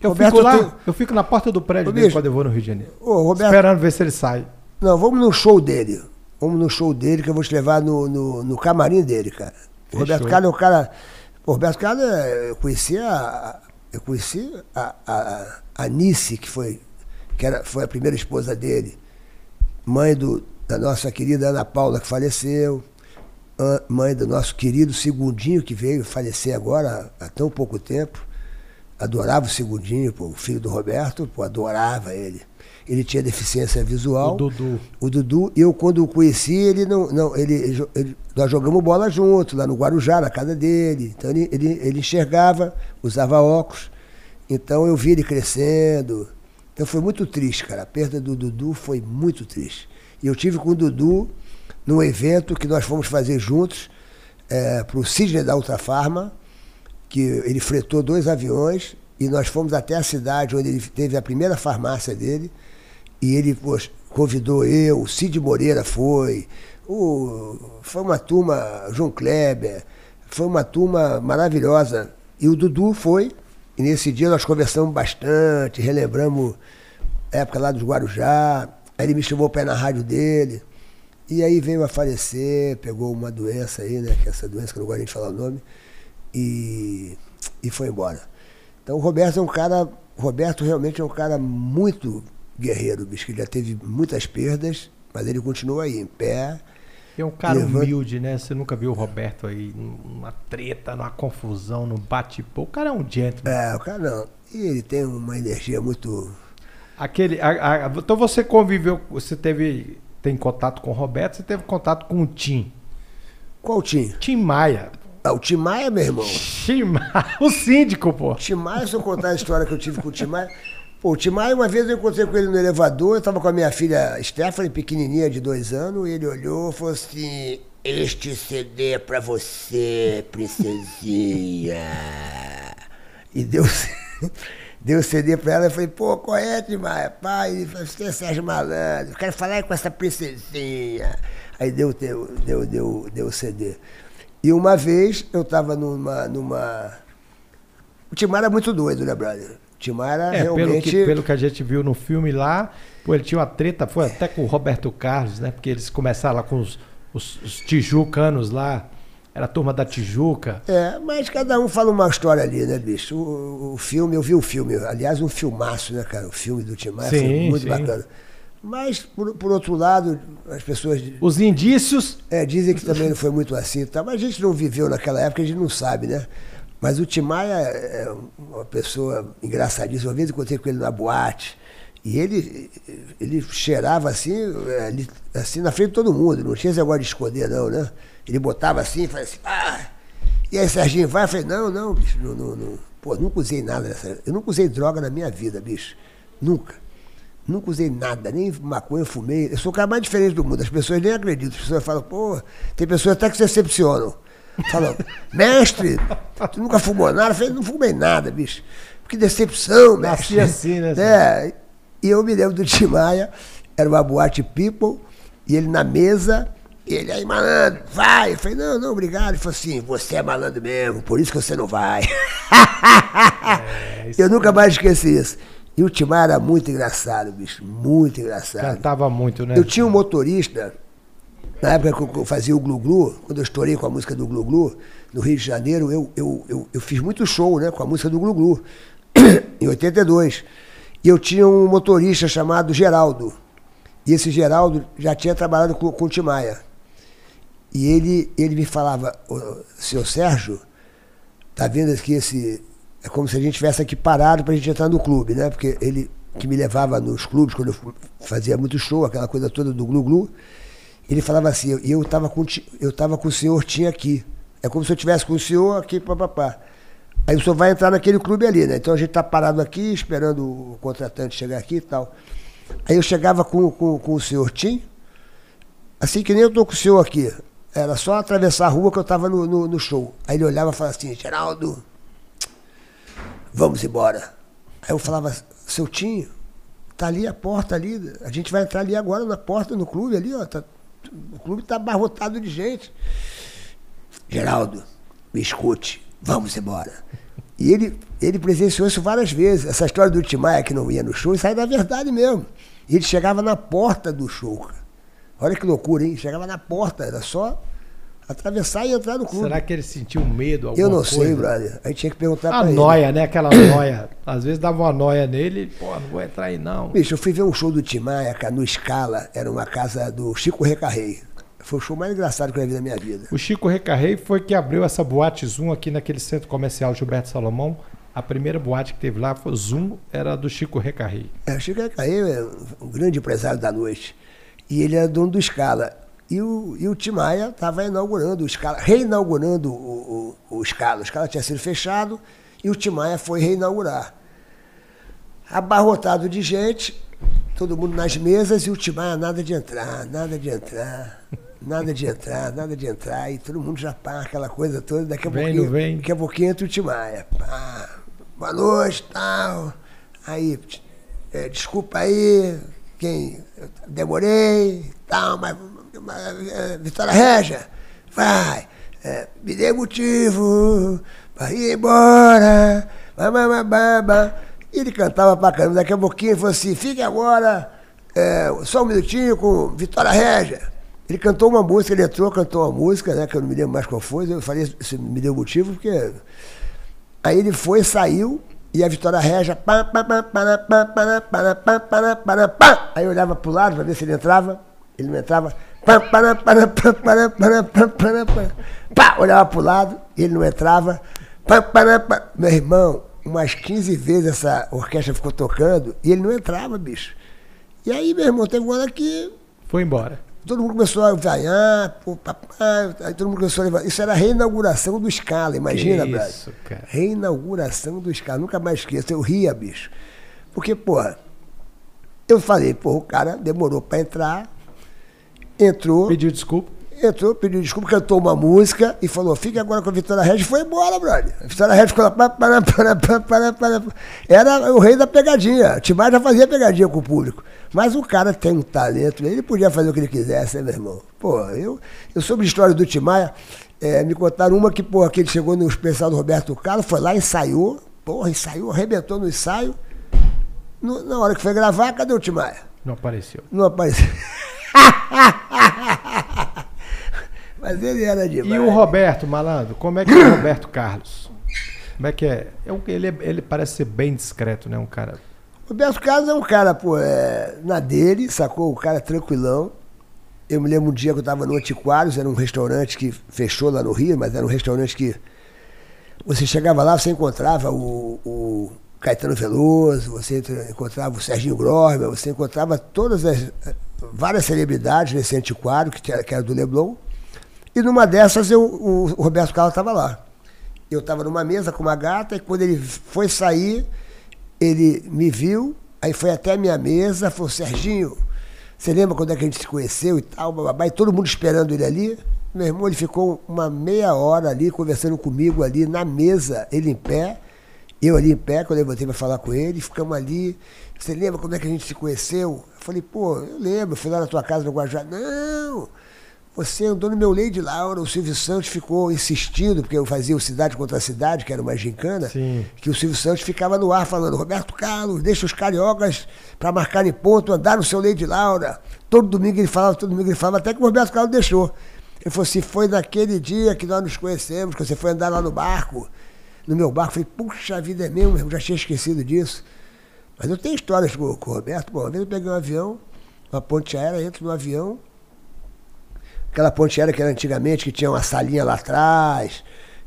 Eu Roberto, fico lá, eu, eu, fico na porta do prédio Ô, dele bicho, quando eu vou no Rio de Janeiro. Ô, Roberto, esperando ver se ele sai.
Não, vamos no show dele. Vamos no show dele, que eu vou te levar no, no, no camarim dele, cara. O Roberto Carlos é um cara. O Roberto Carlos, é, eu conheci a. Eu conheci a, a, a Nice, que foi, que era, foi a primeira esposa dele, mãe do, da nossa querida Ana Paula, que faleceu, mãe do nosso querido Segundinho, que veio falecer agora há tão pouco tempo. Adorava o Segundinho, pô, o filho do Roberto, pô, adorava ele ele tinha deficiência visual.
O Dudu.
O Dudu, eu quando o conheci, ele não. não ele, ele, nós jogamos bola junto, lá no Guarujá, na casa dele. Então ele, ele, ele enxergava, usava óculos. Então eu vi ele crescendo. Então foi muito triste, cara. A perda do Dudu foi muito triste. E eu tive com o Dudu num evento que nós fomos fazer juntos é, para o Sidney da Ultrafarma, que ele fretou dois aviões e nós fomos até a cidade onde ele teve a primeira farmácia dele. E ele poxa, convidou eu, o Cid Moreira foi, o, foi uma turma, João Kleber, foi uma turma maravilhosa. E o Dudu foi, e nesse dia nós conversamos bastante, relembramos a época lá dos Guarujá, aí ele me chamou para ir na rádio dele. E aí veio a falecer, pegou uma doença aí, né? Que é essa doença que eu não gosto de falar o nome, e, e foi embora. Então o Roberto é um cara. O Roberto realmente é um cara muito guerreiro, bicho, que já teve muitas perdas, mas ele continua aí, em pé.
É um cara levando... humilde, né? Você nunca viu o Roberto aí numa treta, numa confusão, num bate-pô. O cara é um gentleman.
É, o cara não. E ele tem uma energia muito.
Aquele. A, a, então você conviveu, você teve. Tem contato com o Roberto, você teve contato com o Tim.
Qual Tim?
Tim Maia.
Ah, o Tim Maia, meu irmão.
Tim Maia, *laughs* o síndico, pô.
Tim Maia, se eu contar a história que eu tive com o Tim Maia. Pô, o Timai, uma vez eu encontrei com ele no elevador, eu estava com a minha filha Stephanie, pequenininha, de dois anos, e ele olhou e falou assim: Este CD é pra você, princesinha. e deu, *laughs* deu o CD pra ela, eu falei: Pô, qual é, Timai? Pai, você é Sérgio Malandro, quero falar com essa princesinha. Aí deu, deu, deu, deu, deu o CD. E uma vez eu estava numa, numa. O Timar era muito doido, né, brother? Timar era é, realmente.
Pelo que, pelo que a gente viu no filme lá, pô, ele tinha uma treta, foi até com o Roberto Carlos, né? Porque eles começaram lá com os, os, os tijucanos lá. era a turma da Tijuca.
É, mas cada um fala uma história ali, né, bicho? O, o filme, eu vi o filme, aliás, um filmaço, né, cara? O filme do Tim Maia foi muito sim. bacana. Mas, por, por outro lado, as pessoas.
Os indícios.
É, dizem que também não foi muito assim, tá? mas a gente não viveu naquela época, a gente não sabe, né? Mas o Tim Maia é uma pessoa engraçadíssima. Uma vez encontrei com ele na boate. E ele, ele cheirava assim, assim na frente de todo mundo. Não tinha esse negócio de esconder, não, né? Ele botava assim falava assim, ah! E aí, Serginho, vai? Eu falei, não, não, bicho, não, não, não. Pô, nunca usei nada nessa. Eu nunca usei droga na minha vida, bicho. Nunca. Nunca usei nada, nem maconha, fumei. Eu sou o cara mais diferente do mundo. As pessoas nem acreditam. As pessoas falam, pô, tem pessoas até que se decepcionam. Falam, mestre, tu nunca fumou nada? Eu falei, não fumei nada, bicho. Que decepção, mestre.
Nasci assim, né?
É. E eu me lembro do Tim Maia, era uma boate people, e ele na mesa, ele aí, malandro, vai. Eu falei, não, não, obrigado. Ele falou assim, você é malandro mesmo, por isso que você não vai. É, eu nunca mais esqueci isso. E o Timar era muito engraçado, bicho. Muito engraçado.
Cantava muito, né?
Eu tinha um motorista, na época que eu fazia o Glu Glu, quando eu estourei com a música do Glu Glu, no Rio de Janeiro, eu, eu, eu, eu fiz muito show né, com a música do Glu Glu, *coughs* em 82. E eu tinha um motorista chamado Geraldo. E esse Geraldo já tinha trabalhado com, com o Timaya. E ele, ele me falava, seu Sérgio, tá vendo aqui esse, é como se a gente tivesse aqui parado para a gente entrar no clube, né? Porque ele que me levava nos clubes, quando eu fazia muito show, aquela coisa toda do glu-glu, ele falava assim, eu estava com, eu tava com o senhor tinha aqui. É como se eu tivesse com o senhor aqui, papapá. Aí o senhor vai entrar naquele clube ali, né? Então a gente está parado aqui, esperando o contratante chegar aqui e tal. Aí eu chegava com, com, com o senhor Tim, assim que nem eu tô com o senhor aqui. Era só atravessar a rua que eu estava no, no, no, show. Aí ele olhava e falava assim, Geraldo, vamos embora. Aí eu falava, seu Tinho, tá ali a porta ali, a gente vai entrar ali agora na porta, no clube ali, ó. Tá, o clube tá abarrotado de gente. Geraldo, me escute, vamos embora. E ele, ele presenciou isso várias vezes. Essa história do Timaya que não ia no show, isso aí da verdade mesmo. Ele chegava na porta do show. Olha que loucura, hein? Chegava na porta, era só atravessar e entrar no clube.
Será que ele sentiu medo?
Eu não
coisa?
sei, brother. Aí tinha que perguntar
a pra ele. A noia, né? Aquela noia. Às vezes dava uma noia nele, pô, não vou entrar aí não.
Bicho, eu fui ver um show do Timaya, no Scala, era uma casa do Chico Recarrei. Foi o show mais engraçado que eu vi na minha vida.
O Chico Recarrei foi que abriu essa boate Zoom aqui naquele centro comercial Gilberto Salomão. A primeira boate que teve lá foi Zoom, era do Chico Recarrei.
É, o Chico Recarrei é um grande empresário da noite. E ele é dono do Scala. E o, e o Timaya estava inaugurando o Scala, reinaugurando o, o, o Scala. O Scala tinha sido fechado e o Timaya foi reinaugurar. Abarrotado de gente, todo mundo nas mesas e o Timaya nada de entrar, nada de entrar, nada de entrar, nada de entrar. E todo mundo já pá, aquela coisa toda. Daqui a
vem,
pouquinho,
vem.
daqui a pouquinho entra o Timaya. Pá, boa noite, tal. Aí, é, desculpa aí, quem demorei, tal, mas Vitória Regia, vai, é, me dê motivo para ir embora, babá. E ele cantava pra caramba, daqui a pouquinho ele falou assim, fique agora, é, só um minutinho com Vitória Regia. Ele cantou uma música, ele entrou, cantou uma música, né, que eu não me lembro mais qual foi, eu falei, isso me deu motivo, porque... Aí ele foi, saiu, e a Vitória Regia, pá, pá, pá, pá, pá, pá, pá, pá, pá, pá, pá, aí eu olhava pro lado para ver se ele entrava, ele não entrava, Pá, para, para, para, para, para, para, para, pá, olhava pro lado, ele não entrava. Pá, para, para. Meu irmão, umas 15 vezes essa orquestra ficou tocando e ele não entrava, bicho. E aí, meu irmão, teve uma hora que.
Foi embora.
Todo mundo começou a vaiar, pô, papai, aí todo mundo começou a. Isso era a reinauguração do Scala, imagina, Brad. Isso, cara. Reinauguração do Scala, nunca mais esqueço. Eu ria, bicho. Porque, porra, eu falei, pô, o cara demorou para entrar, entrou.
Pediu desculpa.
Entrou, pediu desculpa, cantou uma música e falou: fique agora com a Vitória Regis e foi embora, brother. A Vitória Regis ficou lá. Para, para, para. Era o rei da pegadinha. O Timar já fazia pegadinha com o público. Mas o cara tem um talento, ele podia fazer o que ele quisesse, né, meu irmão? Pô, eu, eu soube a história do Timar, é, me contaram uma que, pô, que ele chegou no especial do Roberto Carlos, foi lá, ensaiou, porra, ensaiou, arrebentou no ensaio. No, na hora que foi gravar, cadê o Timar?
Não apareceu.
Não apareceu. *laughs* *laughs* Mas ele era demais.
E o Roberto, malandro, como é que é o Roberto Carlos? Como é que é? é ele, é, ele parece ser bem discreto, né? Um cara.
Roberto Carlos é um cara, pô, é, na dele, sacou? O cara tranquilão. Eu me lembro um dia que eu estava no Antiquários, era um restaurante que fechou lá no Rio, mas era um restaurante que você chegava lá, você encontrava o, o Caetano Veloso, você encontrava o Serginho Grosma, você encontrava todas as várias celebridades nesse antiquário, que era, que era do Leblon. E numa dessas eu, o, o Roberto Carlos estava lá. Eu estava numa mesa com uma gata e quando ele foi sair, ele me viu, aí foi até a minha mesa, falou, Serginho, você lembra quando é que a gente se conheceu e tal, bababá, e todo mundo esperando ele ali? Meu irmão, ele ficou uma meia hora ali conversando comigo ali na mesa, ele em pé, eu ali em pé, quando eu levantei para falar com ele, ficamos ali. Você lembra quando é que a gente se conheceu? Eu falei, pô, eu lembro, fui lá na tua casa no Guajá. Não! Você andou no meu Lady Laura, o Silvio Santos ficou insistindo, porque eu fazia o Cidade contra a Cidade, que era uma gincana, Sim. que o Silvio Santos ficava no ar falando, Roberto Carlos, deixa os cariocas para marcar em ponto, andar no seu Lady Laura. Todo domingo ele falava, todo domingo ele falava, até que o Roberto Carlos deixou. Ele falou assim, foi naquele dia que nós nos conhecemos, que você foi andar lá no barco, no meu barco. Eu falei, puxa vida, é mesmo, eu já tinha esquecido disso. Mas eu tenho histórias com, com o Roberto. Bom, uma vez eu peguei um avião, uma ponte aérea, entro no avião, Aquela ponte aérea que era antigamente, que tinha uma salinha lá atrás,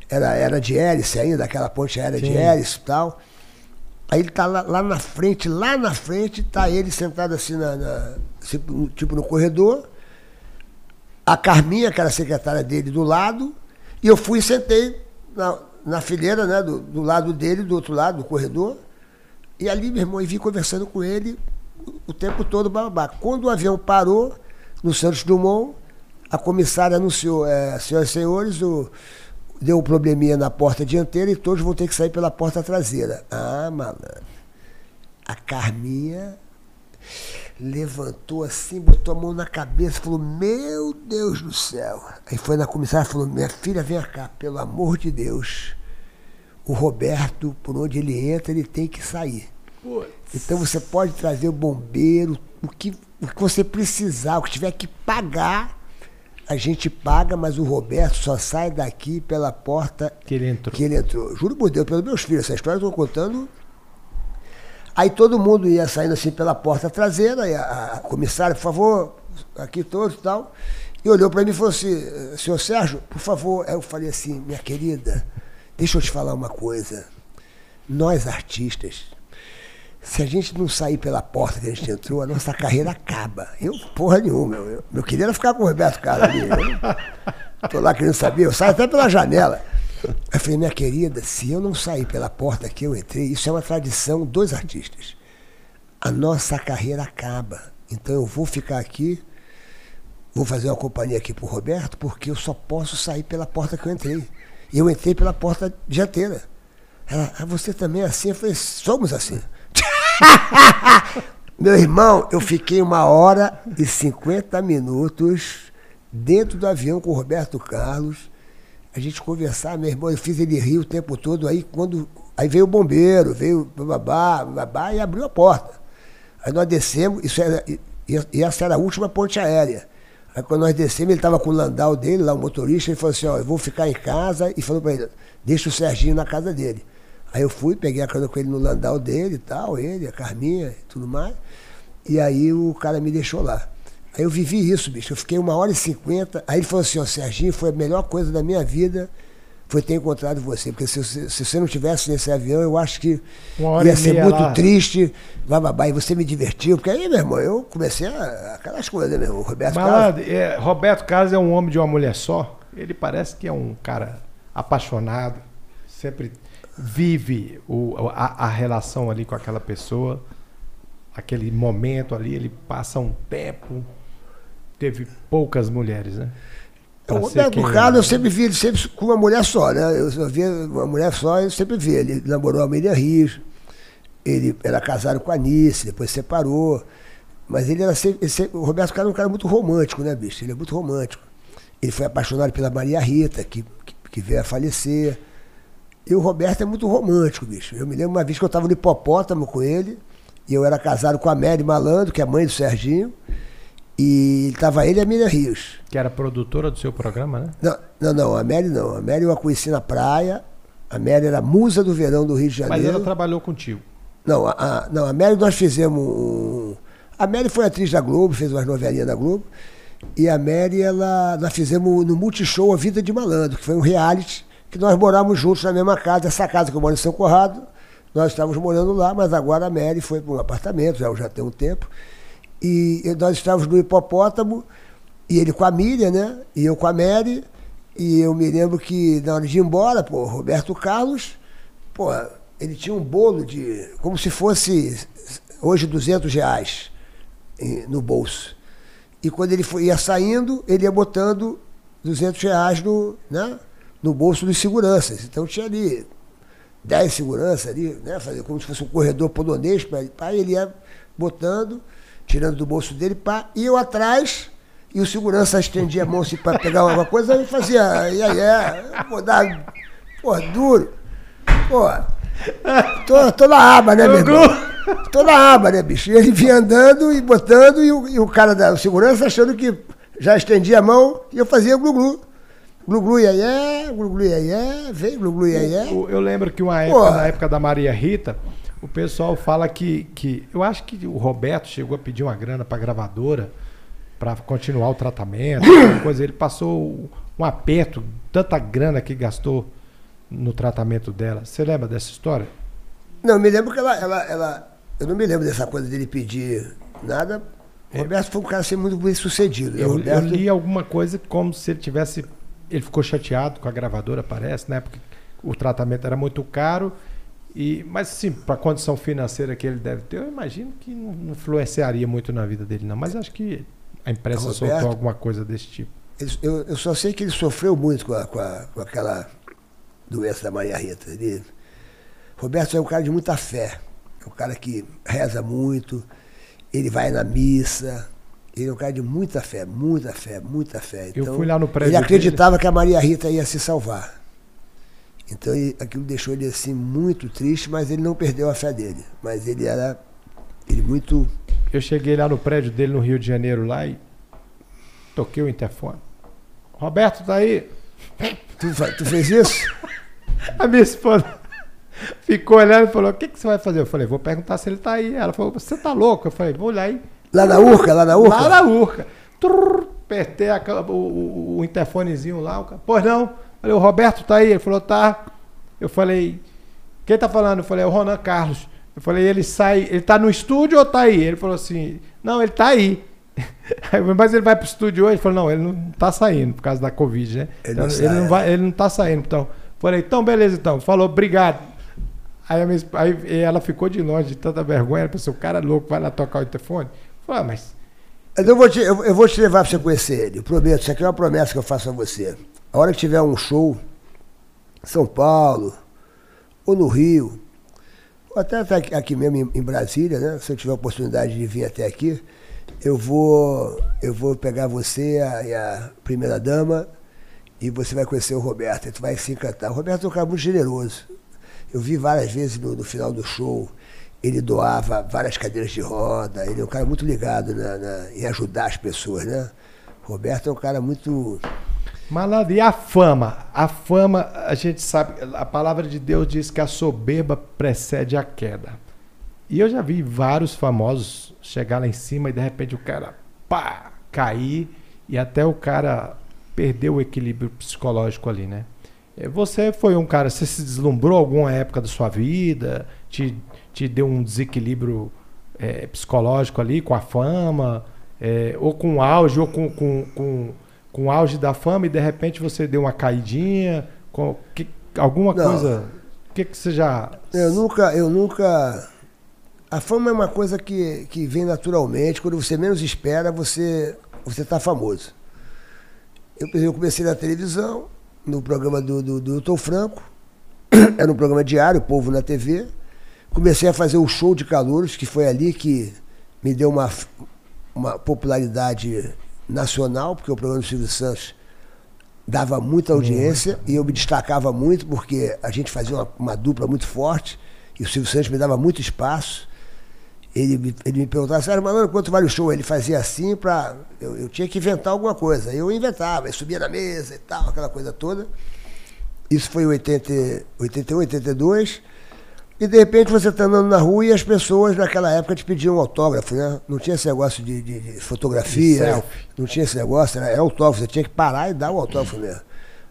era, era de hélice ainda, aquela ponte aérea Sim. de hélice e tal. Aí ele tá lá, lá, na frente, lá na frente, tá ele sentado assim, na, na assim, tipo no corredor, a Carminha, que era a secretária dele, do lado, e eu fui e sentei na, na fileira, né, do, do lado dele, do outro lado, do corredor, e ali, meu irmão, e vim conversando com ele o tempo todo, babá. Quando o avião parou no Santos Dumont, a comissária anunciou, é, senhoras e senhores, o, deu um probleminha na porta dianteira e todos vão ter que sair pela porta traseira. Ah, malandro. A Carminha levantou assim, botou a mão na cabeça, falou: Meu Deus do céu. Aí foi na comissária e falou: Minha filha, vem cá, pelo amor de Deus. O Roberto, por onde ele entra, ele tem que sair. Putz. Então você pode trazer o bombeiro, o que, o que você precisar, o que tiver que pagar a gente paga, mas o Roberto só sai daqui pela porta
que ele entrou.
Que ele entrou. Juro por Deus, pelos meus filhos, essa história eu estou contando. Aí todo mundo ia saindo assim pela porta traseira, e a, a comissária, por favor, aqui todos e tal. E olhou para mim e falou assim, senhor Sérgio, por favor. Aí eu falei assim, minha querida, deixa eu te falar uma coisa. Nós artistas, se a gente não sair pela porta que a gente entrou, a nossa carreira acaba. Eu, porra nenhuma. Eu, meu queria era ficar com o Roberto Carlos ali. Eu, tô lá querendo saber, eu saio até pela janela. Eu falei, minha querida, se eu não sair pela porta que eu entrei, isso é uma tradição dos artistas. A nossa carreira acaba. Então eu vou ficar aqui, vou fazer uma companhia aqui pro Roberto, porque eu só posso sair pela porta que eu entrei. E eu entrei pela porta dianteira. Ela, ah, você também é assim? Eu falei, somos assim. *laughs* Meu irmão, eu fiquei uma hora e cinquenta minutos dentro do avião com o Roberto Carlos. A gente conversar, meu irmão, eu fiz ele rir o tempo todo. Aí quando. Aí veio o bombeiro, veio babá, babá e abriu a porta. Aí nós descemos, isso era, e essa era a última ponte aérea. Aí quando nós descemos, ele estava com o landau dele, lá o motorista, ele falou assim, ó, eu vou ficar em casa, e falou para ele, deixa o Serginho na casa dele. Aí eu fui, peguei a carona com ele no landau dele e tal, ele, a Carminha e tudo mais. E aí o cara me deixou lá. Aí eu vivi isso, bicho. Eu fiquei uma hora e cinquenta. Aí ele falou assim, ó, Serginho, foi a melhor coisa da minha vida foi ter encontrado você. Porque se, se, se você não tivesse nesse avião, eu acho que ia ser muito lá. triste. Bababá, e você me divertiu. Porque aí, meu irmão, eu comecei a, aquelas coisas, né, meu irmão? Roberto
Carlos. É, Roberto Carlos é um homem de uma mulher só. Ele parece que é um cara apaixonado. Sempre vive o, a, a, relação ali com aquela pessoa, aquele momento ali, ele passa um tempo. Teve poucas mulheres, né?
O Roberto Carlos, eu sempre vi ele sempre com uma mulher só, né? Eu só via uma mulher só, eu sempre vi. Ele namorou a Miriam Rios, ele era casado com a Anice, depois separou. Mas ele era sempre, ele sempre, O Roberto Carlos é um cara muito romântico, né, bicho? Ele é muito romântico. Ele foi apaixonado pela Maria Rita, que, que, que veio a falecer. E o Roberto é muito romântico, bicho. Eu me lembro uma vez que eu estava no hipopótamo com ele, e eu era casado com a Mary Malandro, que é a mãe do Serginho, E estava ele e a Miriam Rios.
Que era produtora do seu programa, né?
Não, não, não a Mary não. A Mary eu a conheci na praia. A Mary era musa do verão do Rio de Janeiro.
Mas ela trabalhou contigo.
Não, a, a, não, a Mary nós fizemos um. A Mary foi atriz da Globo, fez umas novelinhas da Globo. E a Mary, ela, nós fizemos no Multishow A Vida de Malandro, que foi um reality, que nós morávamos juntos na mesma casa. Essa casa que eu moro em São Corrado, nós estávamos morando lá, mas agora a Mary foi para um apartamento, já, já tem um tempo. E nós estávamos no hipopótamo, e ele com a Miriam, né? E eu com a Mary. E eu me lembro que na hora de ir embora, pô, Roberto Carlos, pô, ele tinha um bolo de. como se fosse hoje 200 reais no bolso. E quando ele foi, ia saindo, ele ia botando 200 reais no, né, no bolso dos seguranças. Então tinha ali 10 seguranças ali, né, fazer como se fosse um corredor polonês, para ele ia botando tirando do bolso dele, pá, e eu atrás, e o segurança estendia a mão assim para pegar alguma coisa, aí fazia, e aí é, pô, dá, pô, duro, pô, tô, tô na aba, né, meu irmão? Tô na aba, né, bicho? E ele vinha andando e botando, e o, e o cara da segurança achando que já estendia a mão, e eu fazia glu-glu. Glu-glu iaié, glu-glu iaié, vem glu-glu iaié.
Eu lembro que uma época, na época da Maria Rita, o pessoal fala que, que. Eu acho que o Roberto chegou a pedir uma grana para a gravadora para continuar o tratamento, *coughs* coisa. Ele passou um aperto, tanta grana que gastou no tratamento dela. Você lembra dessa história?
Não, me lembro que ela, ela, ela. Eu não me lembro dessa coisa dele pedir nada. O Roberto foi um cara assim, muito bem sucedido.
Né? Eu,
Roberto...
eu li alguma coisa como se ele tivesse. Ele ficou chateado com a gravadora, parece, né? Porque o tratamento era muito caro e, mas sim, para a condição financeira que ele deve ter, eu imagino que não, influenciaria muito na vida dele, não. Mas acho que a imprensa Roberto, soltou alguma coisa desse tipo.
Eu, eu, só sei que ele sofreu muito com, a, com, a, com aquela doença da Maria Rita. Ele, Roberto é um cara de muita fé. É um cara que reza muito, ele vai na missa. Ele é um cara de muita fé, muita fé, muita fé.
Então, eu fui lá no prédio.
Ele acreditava dele. que a Maria Rita ia se salvar. Então aquilo deixou ele assim muito triste, mas ele não perdeu a fé dele. Mas ele era ele muito.
Eu cheguei lá no prédio dele no Rio de Janeiro lá e toquei o interfone. Roberto tá aí. *laughs*
Tu, tu fez isso? *laughs*
a minha esposa ficou olhando e falou: O que, que você vai fazer? Eu falei: Vou perguntar se ele tá aí. Ela falou: Você tá louco? Eu falei: Vou olhar aí.
Lá na Urca, lá na Urca?
Lá na Urca. Trrr, apertei a, o, o, o interfonezinho lá. O, pois não. Falei, o Roberto tá aí? Ele falou, tá. Eu falei, quem tá falando? Eu falei, é o Ronan Carlos. Eu falei, ele sai, ele tá no estúdio ou tá aí? Ele falou assim, não, ele tá aí. *laughs* Mas ele vai pro estúdio hoje? Ele falou, não, ele não tá saindo por causa da Covid, né? Ele, então, não, ele não, vai, ele não tá saindo. Então, falei, então beleza, então. Falou, obrigado. Aí, minha, aí ela ficou de longe, de tanta vergonha. Ela pensou, o cara é louco, vai lá tocar o telefone. Falei, ah, mas.
Eu vou, te, eu, eu vou te levar para você conhecer ele. Eu prometo, isso aqui é uma promessa que eu faço a você. A hora que tiver um show São Paulo, ou no Rio, ou até aqui mesmo em Brasília, né? Se eu tiver a oportunidade de vir até aqui, eu vou, eu vou pegar você a, e a primeira dama e você vai conhecer o Roberto, e tu vai se encantar. O Roberto é um cara muito generoso. Eu vi várias vezes no, no final do show, ele doava várias cadeiras de roda, ele é um cara muito ligado na, na, em ajudar as pessoas, né? Roberto é um cara muito
Malandro, e a fama? A fama, a gente sabe, a palavra de Deus diz que a soberba precede a queda. E eu já vi vários famosos chegar lá em cima e de repente o cara pá, cair e até o cara perder o equilíbrio psicológico ali, né? É, você foi um cara, você se deslumbrou alguma época da sua vida, te, te deu um desequilíbrio é, psicológico ali com a fama, é, ou com o auge, ou com, com, com com o auge da fama e de repente você deu uma caidinha? Com, que, alguma Não. coisa? O que, que você já.
Eu nunca, eu nunca. A fama é uma coisa que, que vem naturalmente. Quando você menos espera, você você está famoso. Eu, eu comecei na televisão, no programa do, do, do Hilton Franco. *coughs* Era um programa diário, Povo na TV. Comecei a fazer o show de calouros, que foi ali que me deu uma, uma popularidade nacional, porque o programa do Silvio Santos dava muita audiência e eu me destacava muito porque a gente fazia uma, uma, dupla muito forte e o Silvio Santos me dava muito espaço. ele, ele me perguntava, Sérgio Malandro, quanto vale o show? Ele fazia assim para eu, eu, tinha que inventar alguma coisa. Eu inventava, eu subia na mesa e tal, aquela coisa toda. Isso foi em 80, 81, 82. E de repente você está andando na rua e as pessoas naquela época te pediam autógrafo, né? Não tinha esse negócio de, de, de fotografia, de não tinha esse negócio, era, era autógrafo, você tinha que parar e dar o autógrafo mesmo.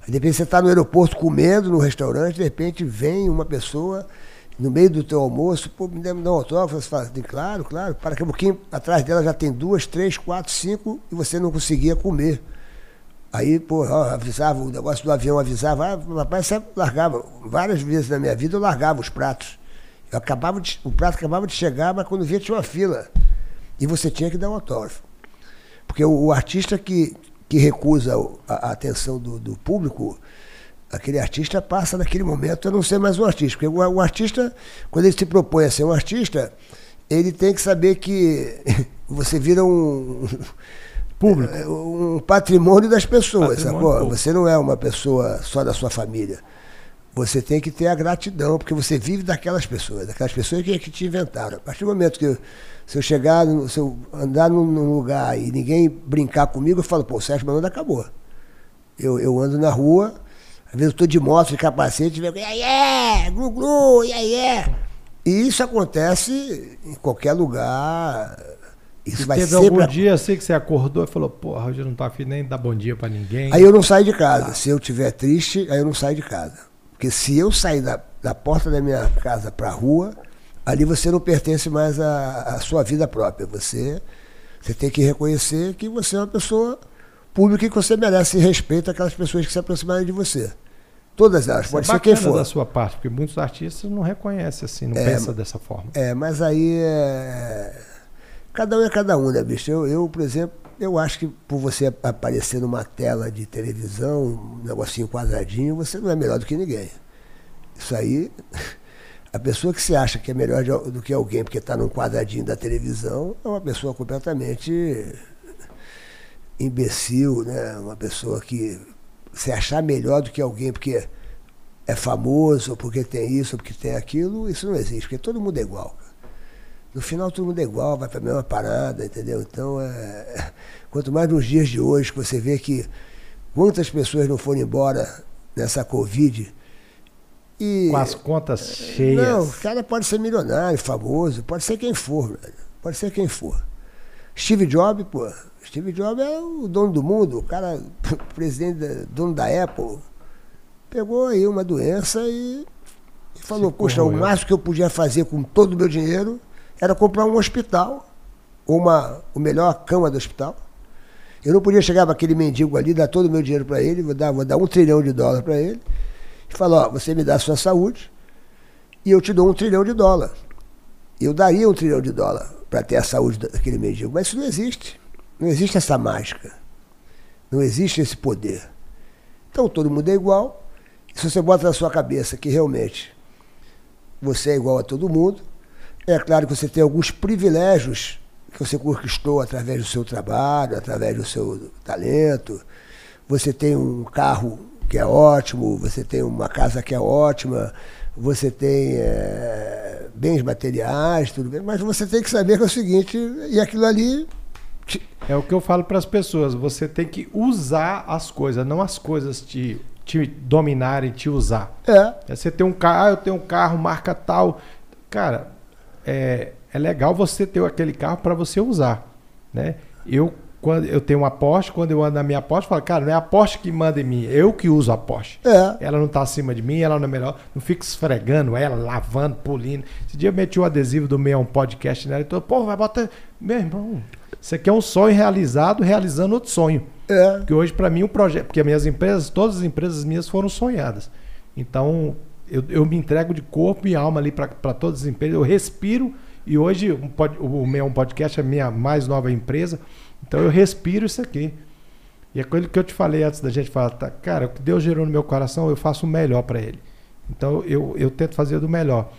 Aí de repente você está no aeroporto comendo, no restaurante, de repente vem uma pessoa no meio do teu almoço, pô, me dá um autógrafo, você fala, claro, claro, para que um pouquinho atrás dela já tem duas, três, quatro, cinco e você não conseguia comer. Aí, pô, avisava, o negócio do avião avisava, ah, rapaz, você largava. Várias vezes na minha vida eu largava os pratos. Eu acabava de, o prato acabava de chegar, mas quando via tinha uma fila. E você tinha que dar um autógrafo. Porque o, o artista que, que recusa a, a atenção do, do, público, aquele artista passa naquele momento a não ser mais um artista. Porque o, o artista, quando ele se propõe a ser um artista, ele tem que saber que *laughs* você vira um
público.
É, um patrimônio das pessoas, patrimônio sacou? Você não é uma pessoa só da sua família. Você tem que ter a gratidão, porque você vive daquelas pessoas, daquelas pessoas que, que te inventaram. A partir do momento que eu, se eu chegar, se eu andar num, num, lugar e ninguém brincar comigo, eu falo, pô, o Sérgio Malandro acabou. Eu, eu ando na rua, às vezes eu estou de moto, de capacete, e yeah, yeah, glu, glu, yeah, yeah. E isso acontece em qualquer lugar
isso vai Teve algum dia assim que você acordou e falou, porra, hoje eu não tô afim nem dar bom dia para ninguém.
Aí eu não saio de casa. Ah. Se eu estiver triste, aí eu não saio de casa. Porque se eu sair da, da porta da minha casa para a rua, ali você não pertence mais à, à sua vida própria. Você, você tem que reconhecer que você é uma pessoa pública e que você merece respeito àquelas pessoas que se aproximarem de você. Todas elas, pode é ser quem for.
da sua parte, porque muitos artistas não reconhecem assim, não é, pensam dessa forma.
É, mas aí é Cada um é cada um, né, bicho? Eu, eu, por exemplo, eu acho que por você aparecer numa tela de televisão, um negocinho quadradinho, você não é melhor do que ninguém. Isso aí, *laughs* a pessoa que se acha que é melhor do que alguém porque está num quadradinho da televisão é uma pessoa completamente imbecil, né? Uma pessoa que se achar melhor do que alguém porque é famoso, porque tem isso, porque tem aquilo, isso não existe, porque todo mundo é igual. No final todo mundo é igual, vai para a mesma parada, entendeu? Então, é, quanto mais nos dias de hoje, que você vê que quantas pessoas não foram embora nessa Covid.
E, Com as contas cheias.
Não, o cara pode ser milionário, famoso, pode ser quem for, velho. Pode ser quem for. Steve Jobs, pô. Steve Jobs é o dono do mundo, o cara, *laughs* presidente, dono da Apple. Pegou aí uma doença e, e falou, poxa, o máximo que eu podia fazer com todo o meu dinheiro era comprar um hospital, uma, o melhor cama do hospital. Eu não podia chegar para aquele mendigo ali, dar todo o meu dinheiro para ele, vou dar, vou dar um trilhão de dólares para ele, e falar, ó, você me dá a sua saúde e eu te dou um trilhão de dólar. Eu daria um trilhão de dólar para ter a saúde daquele mendigo, mas isso não existe. Não existe essa mágica. Não existe esse poder. Então todo mundo é igual. Se você bota na sua cabeça que realmente você é igual a todo mundo, é claro que você tem alguns privilégios que você conquistou através do seu trabalho, através do seu talento. Você tem um carro que é ótimo, você tem uma casa que é ótima, você tem é, bens materiais, tudo bem, mas você tem que saber que é o seguinte, e aquilo ali.
É o que eu falo para as pessoas, você tem que usar as coisas, não as coisas te, te dominarem, te usar.
É.
Você tem um carro, ah, eu tenho um carro, marca tal. Cara, é, é legal você ter aquele carro para você usar, né? Eu quando eu tenho uma Porsche, quando eu ando na minha Porsche, eu falo, cara, não é a Porsche que manda em mim, eu que uso a Porsche.
É.
Ela não está acima de mim, ela não é melhor, não fico esfregando ela, lavando, pulindo. Esse dia eu meti o adesivo do meu um podcast nela e todo, pô, vai botar, meu irmão, isso aqui é um sonho realizado, realizando outro sonho.
É.
Porque hoje para mim o um projeto, porque as minhas empresas, todas as empresas minhas foram sonhadas. Então, eu, eu me entrego de corpo e alma ali para todas as empresas. Eu respiro e hoje um pod, o meu podcast é a minha mais nova empresa. Então eu respiro isso aqui. E é aquilo que eu te falei antes da gente falar, tá, cara, o que Deus gerou no meu coração, eu faço o melhor para Ele. Então eu, eu tento fazer do melhor.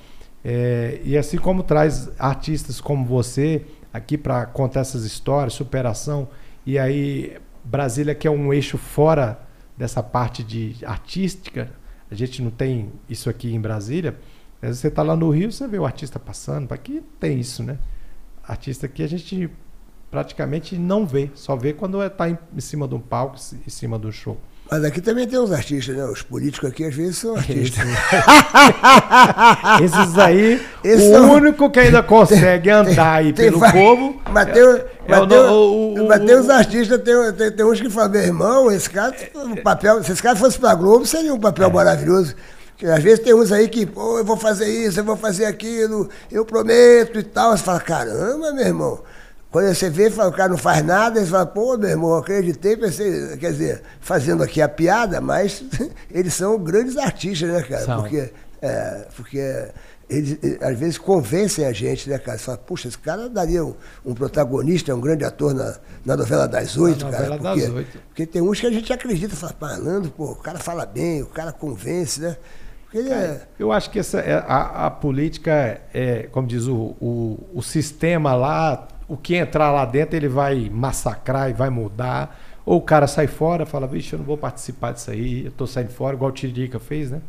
É, e assim como traz artistas como você aqui para contar essas histórias, superação, e aí Brasília que é um eixo fora dessa parte de artística, a gente não tem isso aqui em Brasília. Vezes você está lá no Rio, você vê o artista passando, aqui tem isso, né? artista aqui a gente praticamente não vê, só vê quando está em, em cima de um palco, em cima do show.
Mas aqui também tem uns artistas, né? Os políticos aqui às vezes são *laughs* artistas.
Esses aí, *laughs* o são... único que ainda consegue *laughs* andar aí pelo vai... povo.
Mas tem, é, mas é tem, o, o, mas tem os artistas, tem, tem, tem uns que falam, meu irmão, esse cara, o papel, se esse cara fosse pra Globo, seria um papel é. maravilhoso. Às vezes tem uns aí que, pô, eu vou fazer isso, eu vou fazer aquilo, eu prometo e tal. Você fala, caramba, meu irmão. Quando você vê, o cara não faz nada, você fala, pô, meu irmão, acreditei, pensei, quer dizer, fazendo aqui a piada, mas *laughs* eles são grandes artistas, né, cara? São. Porque, é, porque eles, às vezes convencem a gente, né, cara? Você fala, puxa, esse cara daria um, um protagonista, um grande ator na, na novela das oito, cara. Novela porque, das oito. Porque tem uns que a gente acredita, fala, falando, pô, o cara fala bem, o cara convence, né?
É... Eu acho que essa, é, a, a política, é, como diz o, o, o sistema lá, o que entrar lá dentro ele vai massacrar e vai mudar. Ou o cara sai fora, fala, vixe, eu não vou participar disso aí, eu tô saindo fora, igual o Tiririca fez, né?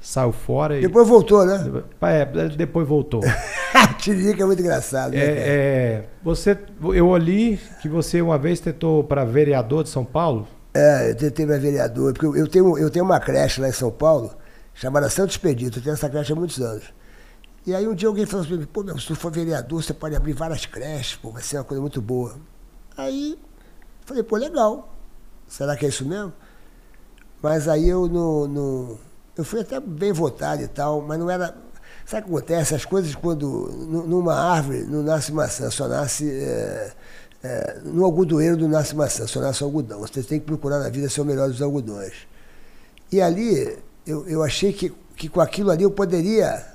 Saiu fora e.
Depois voltou, né?
É, depois voltou. *laughs*
Tiririca é muito engraçado, né? É,
é, você, eu olhei que você uma vez tentou para vereador de São Paulo.
É, eu tentei para vereador, porque eu tenho, eu tenho uma creche lá em São Paulo, chamada Santo Expedito, eu tenho essa creche há muitos anos. E aí um dia alguém falou assim, pô, meu, se tu for vereador, você pode abrir várias creches, pô, vai ser uma coisa muito boa. Aí falei, pô, legal. Será que é isso mesmo? Mas aí eu não. não eu fui até bem votado e tal, mas não era. Sabe o que acontece? As coisas quando. Numa árvore não nasce maçã, só nasce. É, é, no algodoeiro não nasce maçã, só nasce algodão. Você tem que procurar na vida ser o melhor dos algodões. E ali, eu, eu achei que, que com aquilo ali eu poderia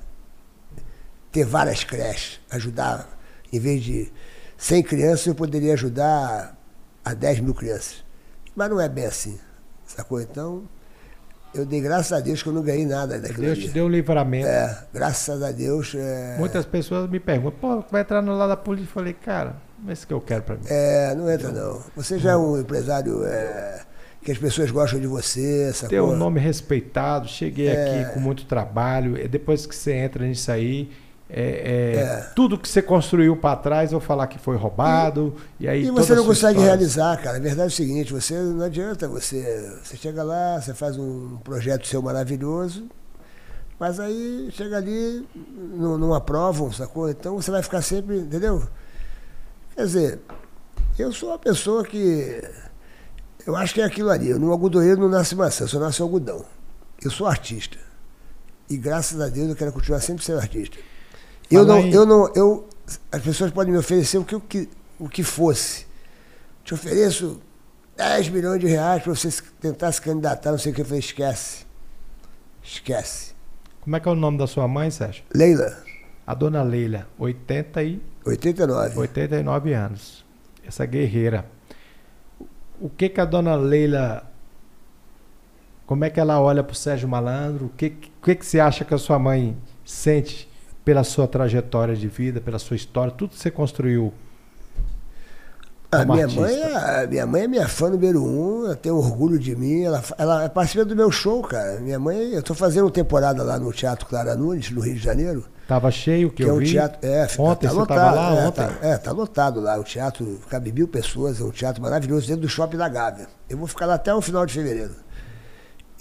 ter várias creches, ajudar, em vez de 100 crianças, eu poderia ajudar a 10 mil crianças. Mas não é bem assim, sacou? Então, eu dei graças a Deus que eu não ganhei nada daquilo
Deus te deu um livramento.
É, graças a Deus. É...
Muitas pessoas me perguntam, pô, vai entrar no lado da polícia? Eu falei, cara, é isso que eu quero para mim.
É, não entra não. Você já é um empresário é, que as pessoas gostam de você. Sacou?
Ter um nome respeitado, cheguei é... aqui com muito trabalho. E depois que você entra nisso aí é, é, é. Tudo que você construiu para trás, eu falar que foi roubado. E, e aí
e você não consegue história... realizar, cara. A verdade é o seguinte: você não adianta você. Você chega lá, você faz um projeto seu maravilhoso, mas aí chega ali, não, não aprovam, sacou? Então você vai ficar sempre, entendeu? Quer dizer, eu sou uma pessoa que. Eu acho que é aquilo ali. No algodoeiro não nasce maçã, só nasce algodão. Eu sou artista. E graças a Deus eu quero continuar sempre sendo artista. Eu não, eu não, eu, as pessoas podem me oferecer o que, o que, o que fosse. Te ofereço 10 milhões de reais para você tentar se candidatar, não sei o que. Eu falei, esquece. Esquece.
Como é que é o nome da sua mãe, Sérgio?
Leila.
A dona Leila, 80 e...
89.
89 anos. Essa guerreira. O que que a dona Leila... Como é que ela olha para o Sérgio Malandro? O que, que que você acha que a sua mãe sente pela sua trajetória de vida, pela sua história, tudo que você construiu.
A minha, mãe é, minha mãe é minha fã número um, ela tem orgulho de mim, ela, ela participa do meu show, cara. Minha mãe, eu estou fazendo temporada lá no Teatro Clara Nunes, no Rio de Janeiro.
Tava cheio, que, que eu é um vi.
Teatro, é, ontem tá você lotado, tava lá é, ontem? Tá, é, tá lotado lá. O teatro cabe mil pessoas, é um teatro maravilhoso dentro do Shopping da Gávea. Eu vou ficar lá até o final de fevereiro.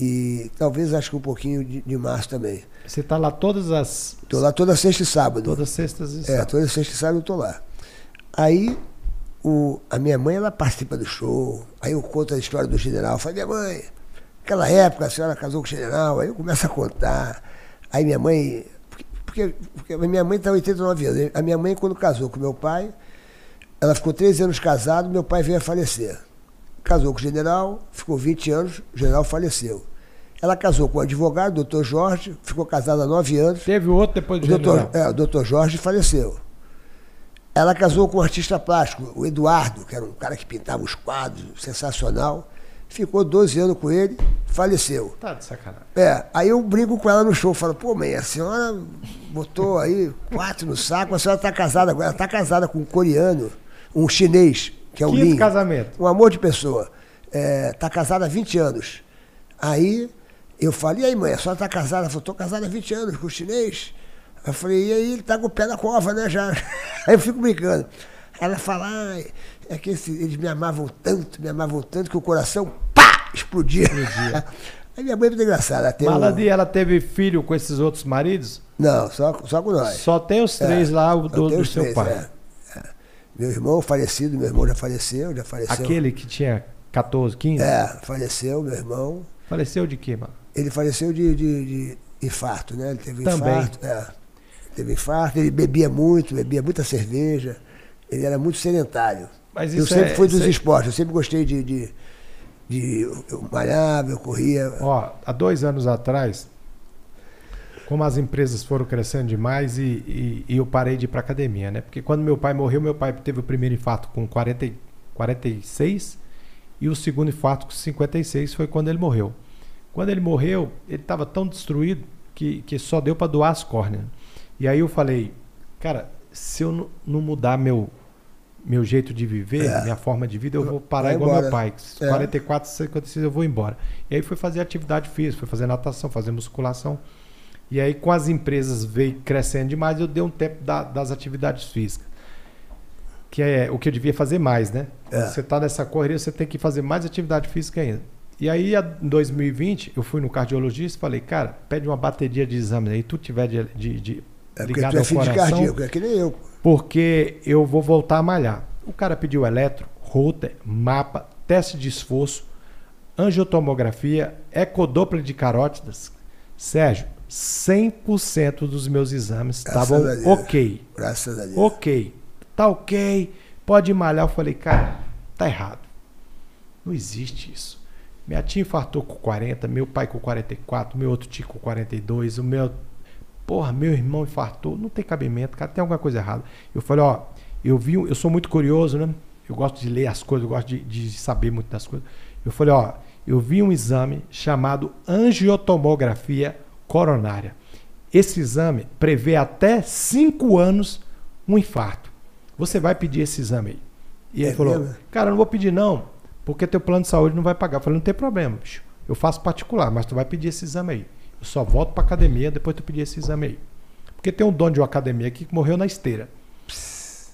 E talvez acho que um pouquinho de, de março também.
Você está lá todas as.
Estou lá toda sexta e sábado.
Todas sextas e
sábado. É, toda sexta e sábado eu estou lá. Aí o, a minha mãe ela participa do show. Aí eu conto a história do general. Eu falo, minha mãe, naquela época a senhora casou com o general. Aí eu começo a contar. Aí minha mãe. Porque, porque, minha mãe está 89 anos. A minha mãe, quando casou com meu pai, ela ficou 13 anos casada, meu pai veio a falecer casou com o general, ficou 20 anos, o general faleceu. Ela casou com o advogado, doutor Jorge, ficou casada há nove anos.
Teve outro depois do
o doutor, É, o doutor Jorge faleceu. Ela casou com um artista plástico, o Eduardo, que era um cara que pintava os quadros, sensacional. Ficou 12 anos com ele, faleceu.
Tá de sacanagem.
É, aí eu brinco com ela no show, falo, pô, mãe, a senhora botou aí quatro no saco, a senhora está casada agora, está casada com um coreano, um chinês, que é o Quinto
casamento.
Um amor de pessoa. É, tá casada há 20 anos. Aí eu falei, e aí, mãe, a senhora tá casada? Ela falou, tô casada há 20 anos com o chinês. Eu falei, e aí ele tá com o pé na cova, né? Já. *laughs* Aí eu fico brincando. Ela fala, ah, é que esse, eles me amavam tanto, me amavam tanto que o coração, pá, explodia. explodia. *laughs* Aí minha mãe é muito engraçada.
Maladi, um... ela teve filho com esses outros maridos?
Não, só, só com nós.
Só tem os três é, lá do, do seu três, pai. É,
é. Meu irmão falecido, meu irmão já faleceu, já faleceu.
Aquele que tinha 14, 15?
É, faleceu, meu irmão.
Faleceu de quê, mano?
Ele faleceu de, de, de infarto, né? Ele teve Também. infarto. É. Teve infarto, ele bebia muito, bebia muita cerveja. Ele era muito sedentário. Mas eu sempre é, fui dos é... esportes, eu sempre gostei de, de, de. Eu malhava, eu corria.
Ó, há dois anos atrás, como as empresas foram crescendo demais e, e, e eu parei de ir para academia, né? Porque quando meu pai morreu, meu pai teve o primeiro infarto com 40, 46 e o segundo infarto com 56 foi quando ele morreu. Quando ele morreu, ele estava tão destruído que, que só deu para doar as córneas. E aí eu falei, cara, se eu não mudar meu, meu jeito de viver, é. minha forma de vida, eu vou parar Vai igual embora. meu pai. É. 44, 56 eu vou embora. E aí fui fazer atividade física, fui fazer natação, fazer musculação. E aí com as empresas veio crescendo demais, eu dei um tempo da, das atividades físicas. Que é o que eu devia fazer mais, né? É. Você está nessa correria, você tem que fazer mais atividade física ainda. E aí, em 2020, eu fui no cardiologista e falei, cara, pede uma bateria de exames aí, tu tiver de, de, de
é ligado tu é filho coração, cardíaco, é que nem eu.
Porque eu vou voltar a malhar. O cara pediu eletro, router, mapa, teste de esforço, angiotomografia, ecodoppler de carótidas. Sérgio, 100% dos meus exames estavam ok.
Graças a Deus.
Ok. Tá ok, pode malhar. Eu falei, cara, tá errado. Não existe isso. Minha tia infartou com 40, meu pai com 44, meu outro tio com 42, o meu. Porra, meu irmão infartou. Não tem cabimento, cara, tem alguma coisa errada. Eu falei, ó, eu vi, eu sou muito curioso, né? Eu gosto de ler as coisas, eu gosto de, de saber muito das coisas. Eu falei, ó, eu vi um exame chamado angiotomografia coronária. Esse exame prevê até 5 anos um infarto. Você vai pedir esse exame aí. E ele é falou, mesmo? cara, eu não vou pedir não porque teu plano de saúde não vai pagar. Eu falei, não tem problema, bicho. Eu faço particular, mas tu vai pedir esse exame aí. Eu só volto pra academia depois tu pedir esse exame aí. Porque tem um dono de uma academia aqui que morreu na esteira.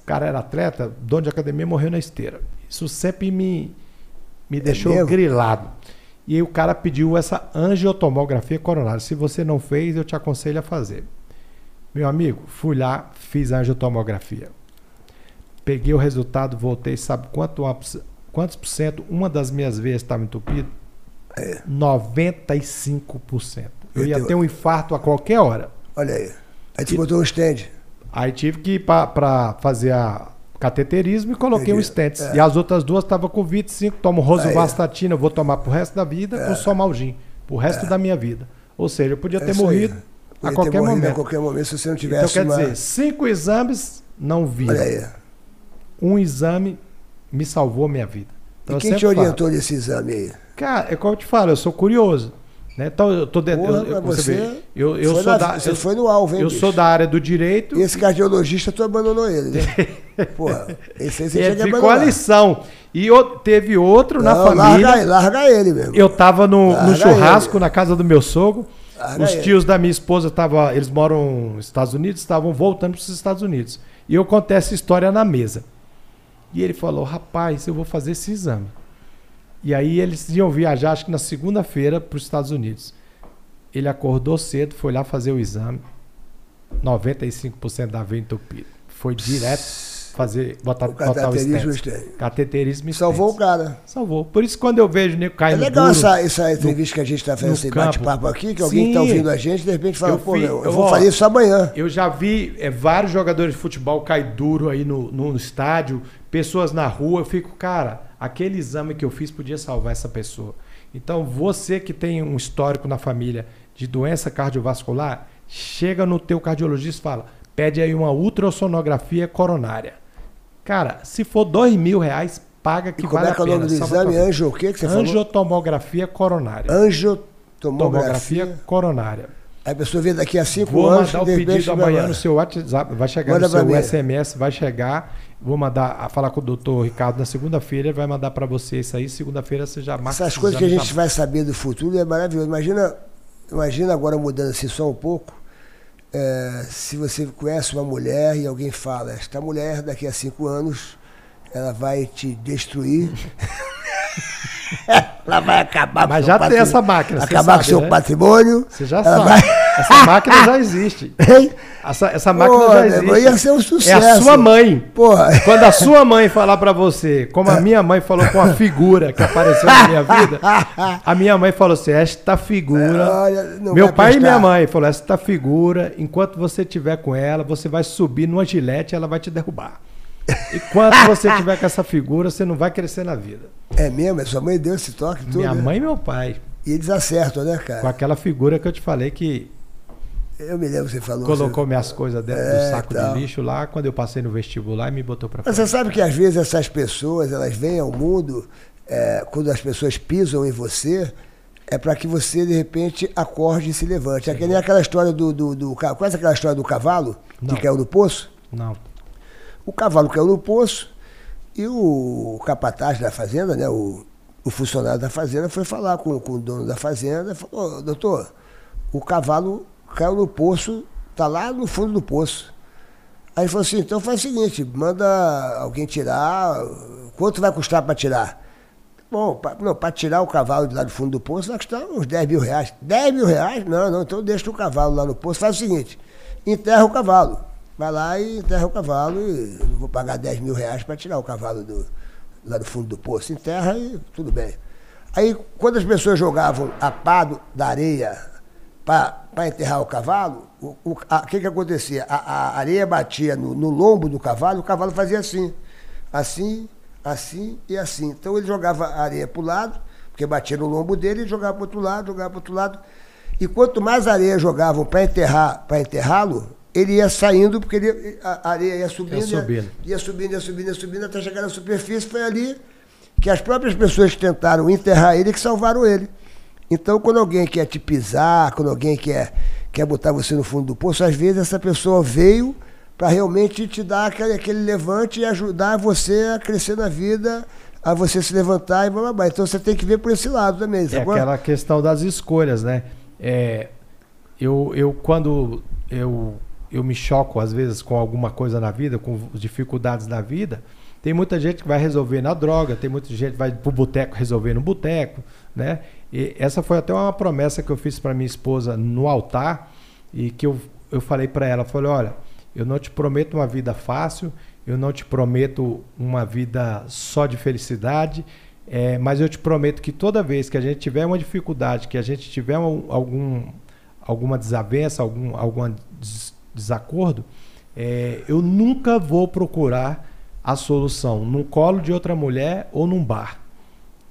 O cara era atleta, dono de academia morreu na esteira. Isso sempre me, me é deixou mesmo? grilado. E aí o cara pediu essa angiotomografia coronária. Se você não fez, eu te aconselho a fazer. Meu amigo, fui lá, fiz a angiotomografia. Peguei o resultado, voltei, sabe quanto Quantos por cento? Uma das minhas veias estava entupida? É. 95%. Eu, eu ia ter um infarto a qualquer hora.
Olha aí. Aí tu botou um stand.
Aí tive que ir para fazer a cateterismo e coloquei Entendi. um stent. É. E as outras duas estavam com 25, tomo rosuvastatina, eu vou tomar pro resto da vida, é. com somalgin, pro resto é. da minha vida. Ou seja, eu podia é ter morrido a qualquer momento. A
qualquer momento se você não tivesse
Então quer uma... dizer, cinco exames não vi. Um exame me salvou a minha vida.
Então, e quem te orientou falo, nesse exame aí?
Cara, é como eu te falo, eu sou curioso. Né? Então eu tô dentro.
Porra, eu, você, eu, eu sou na, da, você eu, foi no alvo, hein,
Eu bicho? sou da área do direito.
E esse cardiologista tu abandonou ele, né? *laughs* Porra, esse aí você
ele tinha ficou a lição. E teve outro Não, na família.
Larga, larga ele mesmo.
Eu tava no, no churrasco ele. na casa do meu sogro. Larga os tios ele. da minha esposa estavam. Eles moram nos Estados Unidos, estavam voltando para os Estados Unidos. E eu contei essa história na mesa. E ele falou: rapaz, eu vou fazer esse exame. E aí eles iam viajar, acho que na segunda-feira, para os Estados Unidos. Ele acordou cedo, foi lá fazer o exame. 95% da veia entupida. Foi direto fazer, botar, o botar o. Cateterismo
Salvou o cara.
Salvou. Por isso, quando eu vejo o nego caindo. É
legal essa, essa entrevista no, que a gente está fazendo, esse bate-papo aqui, que alguém está ouvindo a gente, de repente fala, eu pô, eu, eu vou ó, fazer isso amanhã.
Eu já vi é, vários jogadores de futebol cair duro aí no, no, no estádio, pessoas na rua, eu fico, cara, aquele exame que eu fiz podia salvar essa pessoa. Então, você que tem um histórico na família de doença cardiovascular, chega no teu cardiologista e fala, pede aí uma ultrassonografia coronária. Cara, se for dois mil reais, paga que e
vale a pena. Como é que é o nome do exame? Anjo o quê que você
Angiotomografia coronária.
Angiotomografia
coronária.
A pessoa vem daqui a cinco
Vou
anos.
Vou mandar o pedido amanhã no seu WhatsApp, vai chegar Manda no seu SMS, vai chegar. Vou mandar a falar com o doutor Ricardo na segunda-feira, ele vai mandar para você isso aí. Segunda-feira você já marca.
Essas coisas que a gente tá... vai saber do futuro é maravilhoso. Imagina, imagina agora mudando assim só um pouco é, se você conhece uma mulher e alguém fala, esta mulher daqui a cinco anos ela vai te destruir. *laughs* ela vai acabar
Mas já tem essa máquina.
Acabar com seu né? patrimônio.
Você já sabe. Vai... Essa máquina já existe. *laughs* Essa, essa máquina Pô, já existe.
Ia ser um sucesso.
É a sua mãe. Porra. Quando a sua mãe falar para você, como a minha mãe falou com a figura que apareceu na minha vida, *laughs* a minha mãe falou assim: esta figura. Olha, meu pai prestar. e minha mãe falou: esta figura, enquanto você estiver com ela, você vai subir numa gilete e ela vai te derrubar. Enquanto você tiver com essa figura, você não vai crescer na vida.
É mesmo? É sua mãe deu esse toque tudo?
Minha
né?
mãe e meu pai.
E eles acertam, né, cara?
Com aquela figura que eu te falei que.
Eu me lembro que você falou.
Colocou você... minhas coisas dentro é, do saco de lixo lá quando eu passei no vestibular e me botou pra
fora. Mas você sabe que às vezes essas pessoas, elas vêm ao mundo, é, quando as pessoas pisam em você, é para que você, de repente, acorde e se levante. É que nem aquela história do. do, do quase aquela história do cavalo Não. que caiu no poço?
Não.
O cavalo caiu no poço e o capataz da fazenda, né, o, o funcionário da fazenda, foi falar com, com o dono da fazenda e falou, doutor, o cavalo caiu no poço, está lá no fundo do poço. Aí ele falou assim, então faz o seguinte, manda alguém tirar, quanto vai custar para tirar? Bom, não, para tirar o cavalo de lá do fundo do poço vai custar uns 10 mil reais. 10 mil reais? Não, não, então deixa o cavalo lá no poço, faz o seguinte, enterra o cavalo. Vai lá e enterra o cavalo e vou pagar 10 mil reais para tirar o cavalo do, lá do fundo do poço. Enterra e tudo bem. Aí, quando as pessoas jogavam a pá do, da areia para enterrar o cavalo, o, o a, que, que acontecia? A, a areia batia no, no, lombo do cavalo, o cavalo fazia assim. Assim, assim e assim. Então ele jogava a areia para o lado, porque batia no lombo dele, e jogava para outro lado, jogava para outro lado. E quanto mais areia jogavam para enterrar, para enterrá-lo, ele ia saindo, porque ele, a areia ia subindo, ia subindo. Ia, subindo, ia subindo, ia subindo, até chegar na superfície. Foi ali que as próprias pessoas que tentaram enterrar ele que salvaram ele. Então, quando alguém quer te pisar, quando alguém quer, quer botar você no fundo do poço, às vezes essa pessoa veio para realmente te dar aquele, aquele levante e ajudar você a crescer na vida, a você se levantar e blá, blá, blá. Então você tem que ver por esse lado também.
É aquela questão das escolhas, né? É, eu, eu, quando eu eu me choco às vezes com alguma coisa na vida, com dificuldades na vida, tem muita gente que vai resolver na droga, tem muita gente que vai pro boteco resolver no boteco, né? E essa foi até uma promessa que eu fiz para minha esposa no altar e que eu, eu falei para ela, falei, olha, eu não te prometo uma vida fácil, eu não te prometo uma vida só de felicidade, é, mas eu te prometo que toda vez que a gente tiver uma dificuldade, que a gente tiver um, algum, alguma desavença, algum, alguma desacordo, é, eu nunca vou procurar a solução no colo de outra mulher ou num bar.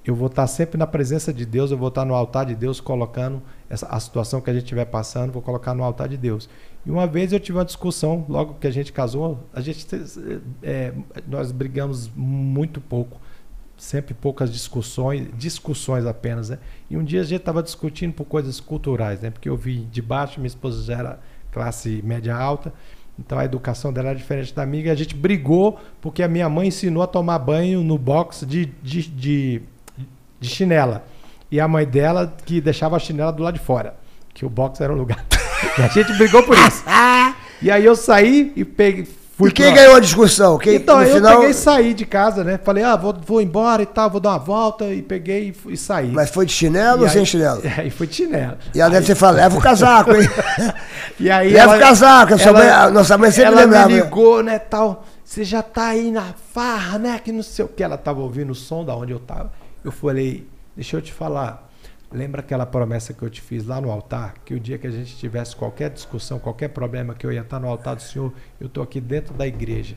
Eu vou estar sempre na presença de Deus, eu vou estar no altar de Deus colocando essa, a situação que a gente estiver passando, vou colocar no altar de Deus. E uma vez eu tive uma discussão, logo que a gente casou, a gente é, nós brigamos muito pouco, sempre poucas discussões, discussões apenas, né? E um dia a gente estava discutindo por coisas culturais, né? Porque eu vi de baixo, minha esposa já era classe média alta. Então a educação dela era diferente da minha. E a gente brigou porque a minha mãe ensinou a tomar banho no box de, de, de, de chinela. E a mãe dela que deixava a chinela do lado de fora. Que o box era um lugar. e *laughs* a gente brigou por isso. *laughs* e aí eu saí e peguei,
Fui e quem ganhou a discussão? Quem,
então, eu final... peguei e saí de casa, né? Falei, ah, vou, vou embora e tal, vou dar uma volta. E peguei e, e saí.
Mas foi de chinelo e ou aí, sem chinelo? *laughs*
Aí foi de chinelo.
E ela aí... deve ter falado, leva o casaco, hein? *laughs*
e aí
leva ela, o casaco, ela, mãe, a nossa mãe sempre
ela
lembrava.
me ligou, né, tal. Você já tá aí na farra, né? Que não sei o que. Ela tava ouvindo o som da onde eu tava. Eu falei, deixa eu te falar. Lembra aquela promessa que eu te fiz lá no altar? Que o dia que a gente tivesse qualquer discussão, qualquer problema, que eu ia estar no altar do Senhor, eu estou aqui dentro da igreja.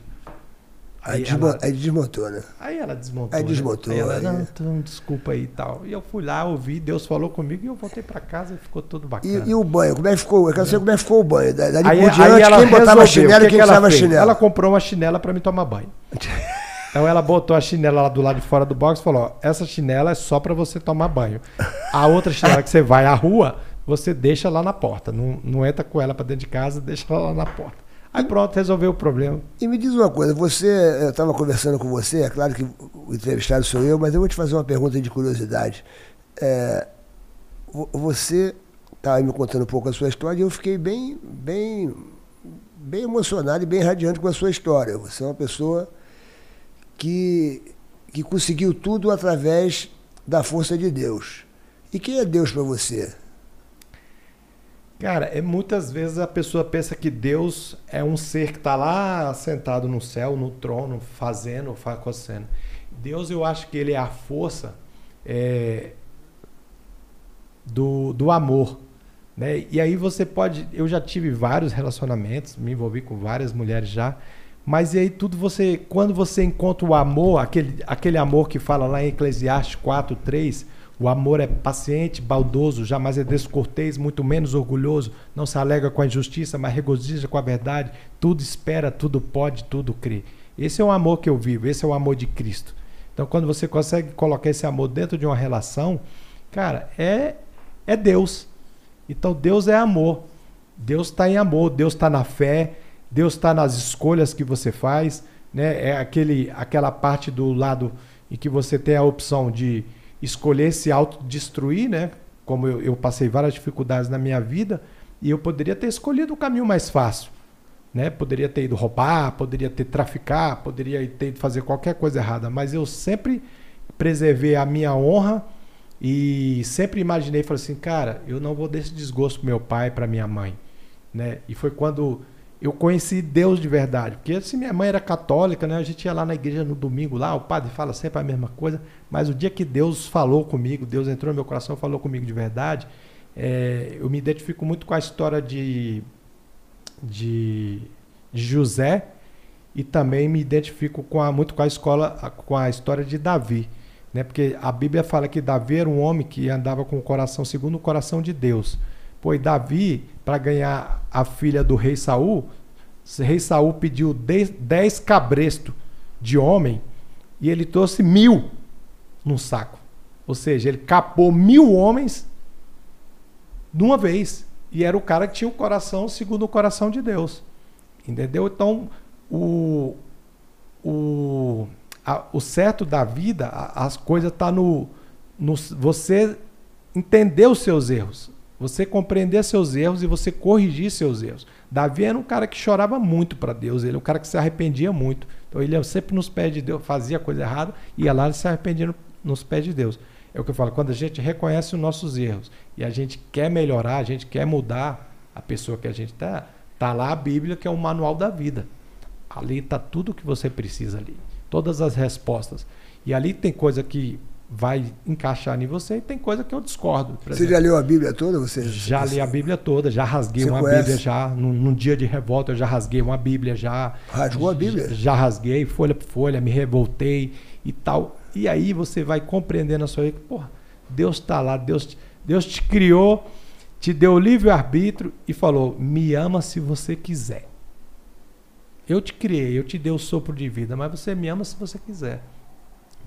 Aí, aí, ela, aí desmontou, né?
Aí ela desmontou.
Aí né? desmontou.
Né? Aí ela, aí... não, então, desculpa aí e tal. E eu fui lá, ouvi, Deus falou comigo e eu voltei para casa e ficou tudo bacana.
E, e, o banho, como é que ficou? Eu quero saber como é que ficou o banho. Dali aí, por diante, quem botava chinela e quem usava chinela?
Ela comprou uma chinela para me tomar banho. *laughs* Então ela botou a chinela lá do lado de fora do box e falou: ó, essa chinela é só para você tomar banho. A outra chinela que você vai à rua, você deixa lá na porta. Não, não entra com ela para dentro de casa, deixa ela lá na porta. Aí pronto, resolveu o problema.
E me diz uma coisa, você, eu estava conversando com você, é claro que o entrevistado sou eu, mas eu vou te fazer uma pergunta de curiosidade. É, você estava me contando um pouco a sua história e eu fiquei bem, bem, bem emocionado e bem radiante com a sua história. Você é uma pessoa que, que conseguiu tudo através da força de Deus. E quem é Deus para você?
Cara, é, muitas vezes a pessoa pensa que Deus é um ser que está lá sentado no céu, no trono, fazendo, acontecendo. Deus, eu acho que ele é a força é, do, do amor. Né? E aí você pode. Eu já tive vários relacionamentos, me envolvi com várias mulheres já. Mas e aí tudo você. Quando você encontra o amor, aquele, aquele amor que fala lá em Eclesiastes 4, 3 o amor é paciente, baldoso, jamais é descortês, muito menos orgulhoso, não se alega com a injustiça, mas regozija com a verdade, tudo espera, tudo pode, tudo crê. Esse é o amor que eu vivo, esse é o amor de Cristo. Então, quando você consegue colocar esse amor dentro de uma relação, cara, é, é Deus. Então, Deus é amor. Deus está em amor, Deus está na fé, Deus está nas escolhas que você faz. Né? É aquele, aquela parte do lado em que você tem a opção de escolher se autodestruir, né? Como eu, eu, passei várias dificuldades na minha vida, e eu poderia ter escolhido o caminho mais fácil. Né? Poderia ter ido roubar, poderia ter traficar, poderia ter ido fazer qualquer coisa errada, mas eu sempre preservei a minha honra e sempre imaginei, falei assim, cara, eu não vou dar esse desgosto para meu pai, para minha mãe, né? E foi quando eu conheci Deus de verdade. Porque se assim, minha mãe era católica, né? A gente ia lá na igreja no domingo lá, o padre fala sempre a mesma coisa, mas o dia que Deus falou comigo, Deus entrou no meu coração falou comigo de verdade, é, eu me identifico muito com a história de, de, de, José e também me identifico com a, muito com a escola, com a história de Davi. Né? Porque a Bíblia fala que Davi era um homem que andava com o coração segundo o coração de Deus. Pois Davi, para ganhar a filha do rei Saul, o rei Saul pediu dez cabrestos de homem e ele trouxe mil num saco. Ou seja, ele capou mil homens de uma vez. E era o cara que tinha o coração segundo o coração de Deus. Entendeu? Então, o, o, a, o certo da vida, a, as coisas estão tá no, no. Você entender os seus erros. Você compreender seus erros e você corrigir seus erros. Davi era um cara que chorava muito para Deus, ele é um cara que se arrependia muito. Então ele sempre nos pés de Deus, fazia coisa errada, ia lá e se arrependia nos pés de Deus. É o que eu falo, quando a gente reconhece os nossos erros e a gente quer melhorar, a gente quer mudar a pessoa que a gente está, tá lá a Bíblia que é o manual da vida. Ali está tudo o que você precisa ali, todas as respostas. E ali tem coisa que vai encaixar em você e tem coisa que eu discordo.
Você exemplo. já leu a Bíblia toda? Você
já li a Bíblia toda, já rasguei você uma conhece? Bíblia já. Num, num, dia de revolta eu já rasguei uma Bíblia já.
Rasgou a Bíblia?
Já, já rasguei, folha por folha, me revoltei e tal. E aí você vai compreendendo a sua vida. Porra, Deus está lá, Deus, Deus te criou, te deu livre-arbítrio e falou: me ama se você quiser. Eu te criei, eu te dei o sopro de vida, mas você me ama se você quiser.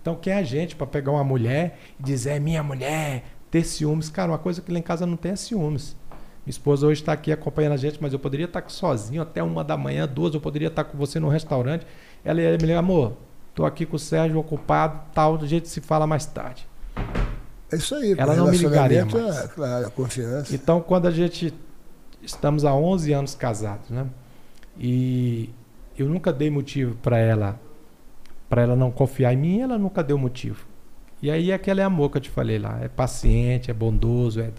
Então, quem é a gente para pegar uma mulher e dizer, é minha mulher, ter ciúmes? Cara, uma coisa que lá em casa não tem é ciúmes. Minha esposa hoje está aqui acompanhando a gente, mas eu poderia estar tá sozinho até uma da manhã, duas, eu poderia estar tá com você no restaurante. Ela me ligar, amor, estou aqui com o Sérgio ocupado, tal, do jeito que se fala mais tarde.
É isso aí.
Ela não me ligaria mais.
É, claro, a confiança.
Então, quando a gente... Estamos há 11 anos casados, né? E eu nunca dei motivo para ela para ela não confiar em mim, ela nunca deu motivo. E aí aquele amor que eu te falei lá, é paciente, é bondoso, é,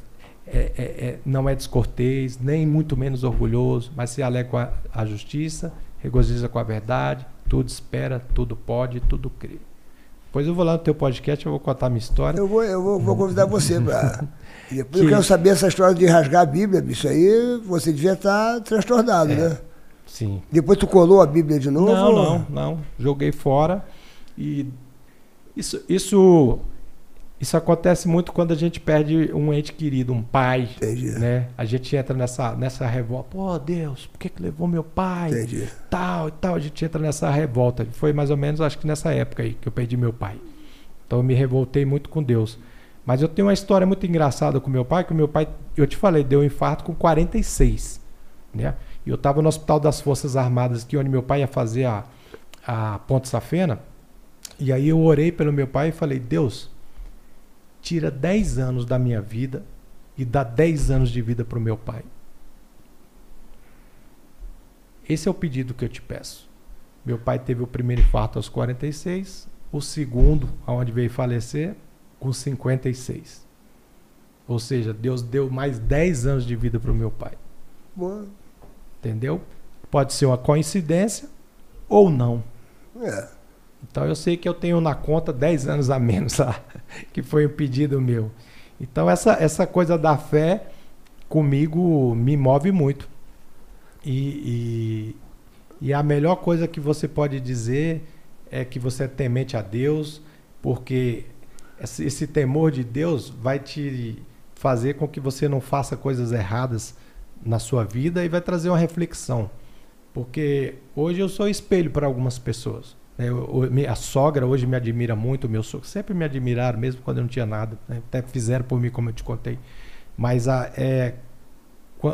é, é, é não é descortês, nem muito menos orgulhoso, mas se alegra com a, a justiça, regozija com a verdade, tudo espera, tudo pode, tudo crê. Depois eu vou lá no teu podcast, eu vou contar a minha história.
Eu vou, eu vou, vou convidar você para. Que... *laughs* eu quero saber essa história de rasgar a Bíblia, isso aí você devia estar tá transtornado, é. né?
Sim.
Depois tu colou a Bíblia de novo?
Não, não, não. Joguei fora. E isso, isso, isso acontece muito quando a gente perde um ente querido, um pai. Entendi. Né? A gente entra nessa, nessa revolta. Pô, Deus, por que, que levou meu pai?
Entendi.
Tal e tal. A gente entra nessa revolta. Foi mais ou menos, acho que nessa época aí que eu perdi meu pai. Então eu me revoltei muito com Deus. Mas eu tenho uma história muito engraçada com meu pai, que o meu pai, eu te falei, deu um infarto com 46, né? E eu estava no Hospital das Forças Armadas, que onde meu pai ia fazer a, a Ponte Safena. E aí eu orei pelo meu pai e falei: Deus, tira 10 anos da minha vida e dar 10 anos de vida para o meu pai. Esse é o pedido que eu te peço. Meu pai teve o primeiro infarto aos 46, o segundo, aonde veio falecer, com 56. Ou seja, Deus deu mais 10 anos de vida para o meu pai.
Boa.
Entendeu? Pode ser uma coincidência ou não.
É.
Então eu sei que eu tenho na conta 10 anos a menos lá, *laughs* que foi um pedido meu. Então essa, essa coisa da fé comigo me move muito. E, e, e a melhor coisa que você pode dizer é que você é temente a Deus, porque esse, esse temor de Deus vai te fazer com que você não faça coisas erradas na sua vida e vai trazer uma reflexão. Porque hoje eu sou espelho para algumas pessoas. Né? Eu, eu, a sogra hoje me admira muito, meu sogro sempre me admiraram, mesmo quando eu não tinha nada. Né? Até fizeram por mim, como eu te contei. Mas a, é,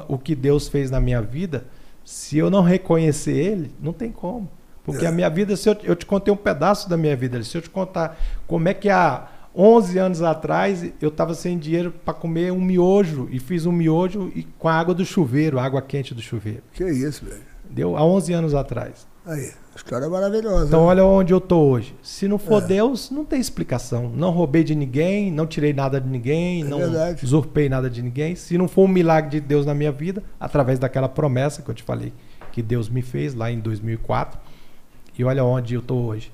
o que Deus fez na minha vida, se eu não reconhecer Ele, não tem como. Porque a minha vida, se eu, eu te contei um pedaço da minha vida, se eu te contar como é que a 11 anos atrás, eu estava sem dinheiro para comer um miojo e fiz um miojo e, com a água do chuveiro, a água quente do chuveiro.
Que isso, velho.
Deu há 11 anos atrás.
Aí, história maravilhosa.
Então, né? olha onde eu tô hoje. Se não for é. Deus, não tem explicação. Não roubei de ninguém, não tirei nada de ninguém, é não verdade. usurpei nada de ninguém. Se não for um milagre de Deus na minha vida, através daquela promessa que eu te falei que Deus me fez lá em 2004, e olha onde eu tô hoje.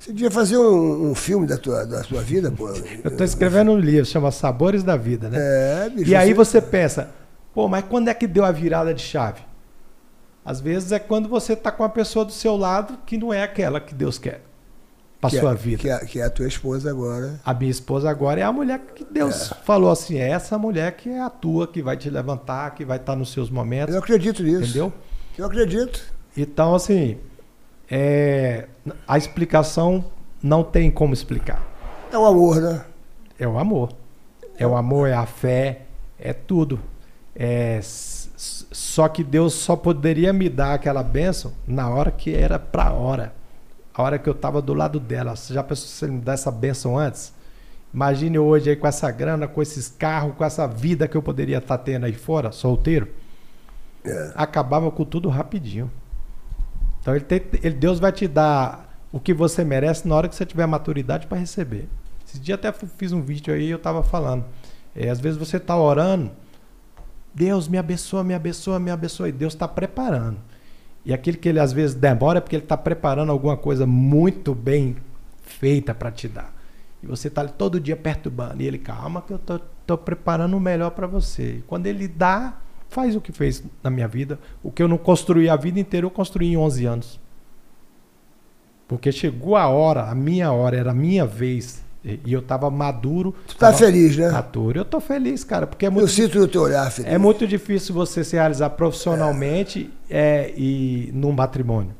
Você devia fazer um, um, filme da tua, da tua vida, pô.
Eu estou escrevendo um livro, chama Sabores da Vida, né?
É, bicho,
e aí você pensa, pô, mas quando é que deu a virada de chave? Às vezes é quando você está com a pessoa do seu lado que não é aquela que Deus quer para sua
é,
vida.
Que é, que é, a tua esposa agora.
A minha esposa agora é a mulher que Deus é. falou assim, é essa mulher que é a tua, que vai te levantar, que vai estar tá nos seus momentos.
Eu acredito nisso.
Entendeu?
Eu acredito.
Então, assim, é, a explicação não tem como explicar.
É o amor, né?
É o amor. É o amor, é a fé, é tudo. É, só que Deus só poderia me dar aquela bênção na hora que era pra hora. A hora que eu estava do lado dela. Você já pensou se ele me dar essa bênção antes? Imagine hoje aí com essa grana, com esses carros, com essa vida que eu poderia estar tá tendo aí fora, solteiro. É. Acabava com tudo rapidinho. Então ele tem, ele, Deus vai te dar o que você merece na hora que você tiver maturidade para receber. Esse dia até fiz um vídeo aí eu estava falando. É, às vezes você está orando, Deus me abençoa, me abençoa, me abençoa, e Deus está preparando. E aquilo que ele às vezes demora é porque ele está preparando alguma coisa muito bem feita para te dar. E você está todo dia perturbando. E ele, calma, que eu estou preparando o melhor para você. E quando ele dá, faz o que fez na minha vida. O que eu não construí a vida inteira, eu construí em 11 anos. Porque chegou a hora, a minha hora, era a minha vez. E eu estava maduro.
Tu tá feliz, né?
Maduro. Eu tô feliz, cara, porque é muito.
Eu sinto no teu olhar,
feliz. É muito difícil você se realizar profissionalmente é. É, e num matrimônio.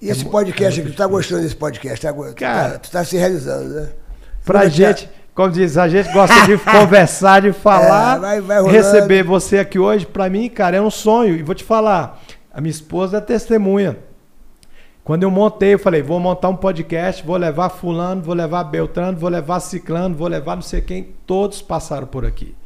E esse é, podcast aqui, tu tá gostando desse podcast? Tá, cara, tu tá, tu tá se realizando, né?
Pra gente. Como diz, a gente gosta de *laughs* conversar, de falar, é, vai, vai receber você aqui hoje, para mim, cara, é um sonho. E vou te falar, a minha esposa é testemunha. Quando eu montei, eu falei, vou montar um podcast, vou levar fulano, vou levar Beltrano, vou levar Ciclano, vou levar não sei quem. Todos passaram por aqui.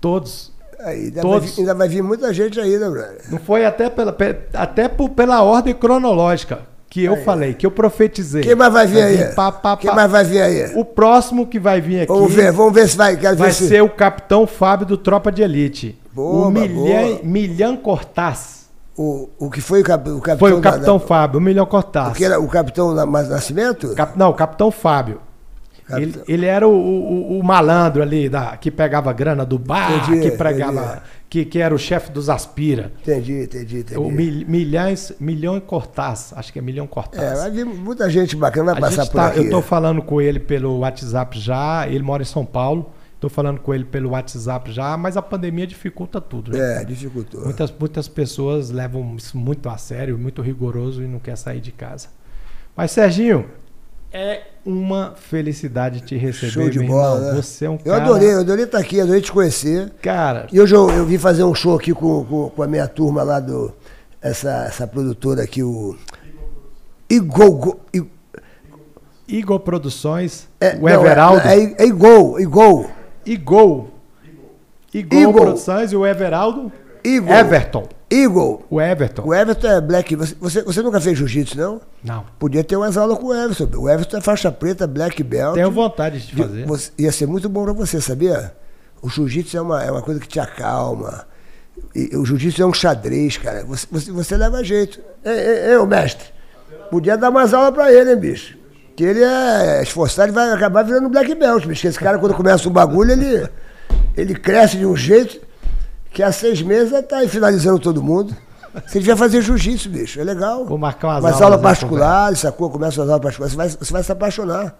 Todos.
Aí, ainda, todos. Vai vir, ainda vai vir muita gente ainda, brother.
Não foi até pela, até por, pela ordem cronológica que eu aí. falei, que eu profetizei.
Quem mais vai vir aí? Pá, pá, Quem mais vai vir aí?
O próximo que vai vir aqui.
Vamos ver, vamos ver se vai.
vai
se...
ser o Capitão Fábio do Tropa de Elite. Boa, o Milhão, Milhão Cortaz.
O, o que foi o, cap, o capitão?
Foi o Capitão da, Fábio, o Milhão Cortaz. O
que era o Capitão Nascimento?
Cap, não, o Capitão Fábio. Ele, ele, era o, o, o, malandro ali da, que pegava grana do bar, entendi, que pregava, que, que era o chefe dos aspira.
Entendi, entendi, entendi.
O mil, milhões, milhão Cortaz, acho que é milhão Cortaz.
É, muita gente bacana vai a passar por tá, aqui.
Eu estou falando com ele pelo WhatsApp já, ele mora em São Paulo. Estou falando com ele pelo WhatsApp já, mas a pandemia dificulta tudo.
Né? É, dificultou.
Muitas, muitas pessoas levam isso muito a sério, muito rigoroso e não quer sair de casa. Mas, Serginho, é uma felicidade te receber, Show de bola, irmão. Né? Você é um
eu Adorei, eu adorei estar aqui, adorei te conhecer.
Cara.
E hoje eu, eu vim fazer um show aqui com, com, com, a minha turma lá do. Essa, essa produtora aqui, o. Igol.
Igor Produções, é, o Everaldo.
é, é, é Igol, Igol.
Igol. Igor, Igor. Produções e o Everaldo.
Igor.
Everton.
Igor.
O Everton.
O Everton é black. Você, você, você nunca fez jiu-jitsu, não?
Não.
Podia ter umas aulas com o Everton. O Everton é faixa preta, black belt.
Tenho vontade de fazer.
Você, ia ser muito bom pra você, sabia? O jiu-jitsu é uma, é uma coisa que te acalma. E, o jiu-jitsu é um xadrez, cara. Você, você, você leva jeito. Ei, ei, ei, mestre. Podia dar umas aulas pra ele, hein, bicho? Que ele é esforçado e vai acabar virando black belt, bicho. Esse cara, quando começa um bagulho, ele, ele cresce de um jeito que há seis meses tá aí finalizando todo mundo. Você devia fazer jiu-jitsu, bicho. É legal.
Vou marcar umas,
umas aulas particulares, sacou? Começa as aulas particulares. Você vai, você vai se apaixonar.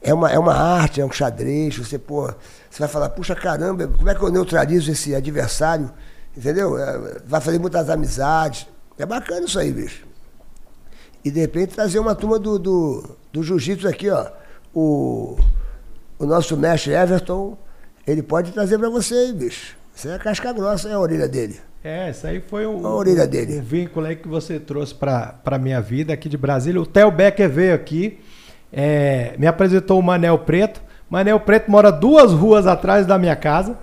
É uma, é uma arte, é um xadrez. Você, pô, você vai falar, puxa caramba, como é que eu neutralizo esse adversário? Entendeu? É, vai fazer muitas amizades. É bacana isso aí, bicho. E de repente trazer uma turma do, do, do jiu-jitsu aqui, ó. O, o nosso mestre Everton, ele pode trazer para você aí, bicho. Isso é casca grossa, é a orelha dele.
É, isso aí foi um,
a orelha dele.
um vínculo aí que você trouxe para a minha vida aqui de Brasília. O Theo Becker veio aqui, é, me apresentou o Manel Preto. Manel Preto mora duas ruas atrás da minha casa.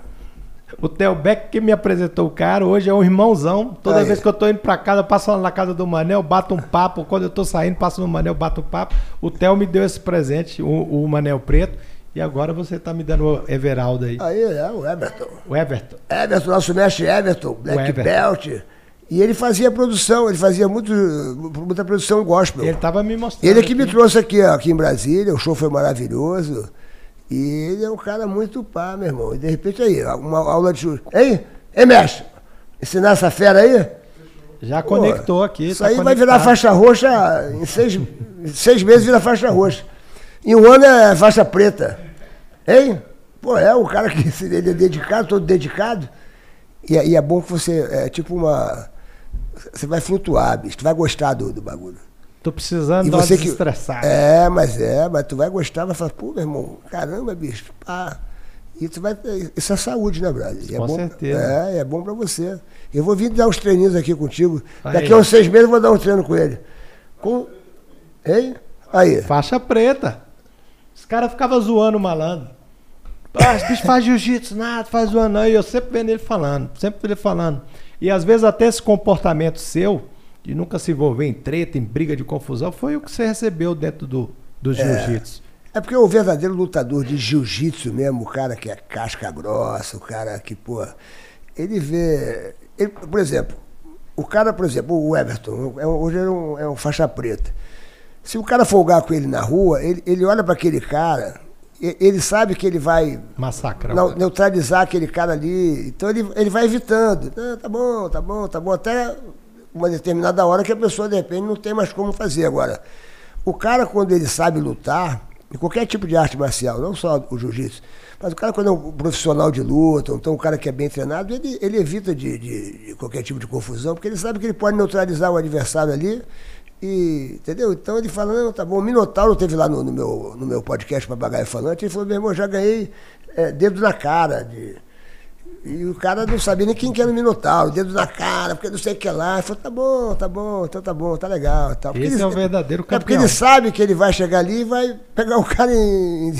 O Theo Beck que me apresentou o cara, hoje é um irmãozão. Toda Aí. vez que eu tô indo pra casa, eu passo lá na casa do Manel, bato um papo. Quando eu tô saindo, passo no Manel, bato um papo. O Theo me deu esse presente, o, o Manel Preto. E agora você tá me dando o Everaldo aí.
Aí, é o Everton.
O Everton.
Everton, nosso mestre Everton, Black Everton. Belt. E ele fazia produção, ele fazia muito, muita produção gospel.
Ele tava me mostrando.
Ele que aqui. me trouxe aqui, ó, aqui em Brasília, o show foi maravilhoso. E ele é um cara muito pá, meu irmão. E de repente aí, uma aula de. Hein? Hein, mestre? Ensinar essa fera aí?
Já Pô, conectou aqui.
Isso tá aí conectado. vai virar faixa roxa em seis, seis meses vira faixa roxa. E um ano é faixa preta. Hein? Pô, é o cara que ele é dedicado, todo dedicado. E, e é bom que você. É tipo uma. Você vai flutuar, bicho. Tu vai gostar do, do bagulho.
Tô precisando e você que
estressar. É, mas é, mas tu vai gostar, vai falar, pô, meu irmão, caramba, bicho, pá. E tu vai. Isso é saúde, né, Brasil?
É Com
bom,
certeza.
É, é bom pra você. Eu vou vir dar uns treininhos aqui contigo. Aí. Daqui a uns seis meses eu vou dar um treino com ele. Com. Hein? Aí.
Faixa preta. Os caras ficavam zoando o malandro. Ah, esse bicho faz jiu-jitsu, nada, faz zoando. Aí eu sempre vendo ele falando, sempre ele falando. E às vezes até esse comportamento seu de nunca se envolver em treta, em briga de confusão, foi o que você recebeu dentro do, do é. jiu-jitsu.
É, é porque o verdadeiro lutador de jiu-jitsu mesmo, o cara que é casca grossa, o cara que, pô, ele vê. Ele, por exemplo, o cara, por exemplo, o Everton, é, hoje é um, é um faixa preta. Se o cara folgar com ele na rua, ele, ele olha para aquele cara, ele sabe que ele vai
massacrar,
neutralizar aquele cara ali. Então ele, ele vai evitando. Ah, tá bom, tá bom, tá bom. Até uma determinada hora que a pessoa, de repente, não tem mais como fazer. Agora, o cara, quando ele sabe lutar, em qualquer tipo de arte marcial, não só o jiu-jitsu, mas o cara, quando é um profissional de luta, então um cara que é bem treinado, ele, ele evita de, de, de qualquer tipo de confusão, porque ele sabe que ele pode neutralizar o adversário ali. E, entendeu? Então ele fala, não, tá bom, o Minotauro teve lá no, no meu, no meu podcast Papagaio Falante, ele falou, meu irmão, já ganhei é, dedo na cara de, e o cara não sabia nem quem que era o Minotauro, dedo na cara, porque não sei o que lá. Ele falou, tá bom, tá bom, então tá bom, tá legal. Tá.
Esse
ele,
é o verdadeiro campeão. É
porque ele sabe que ele vai chegar ali e vai pegar o cara em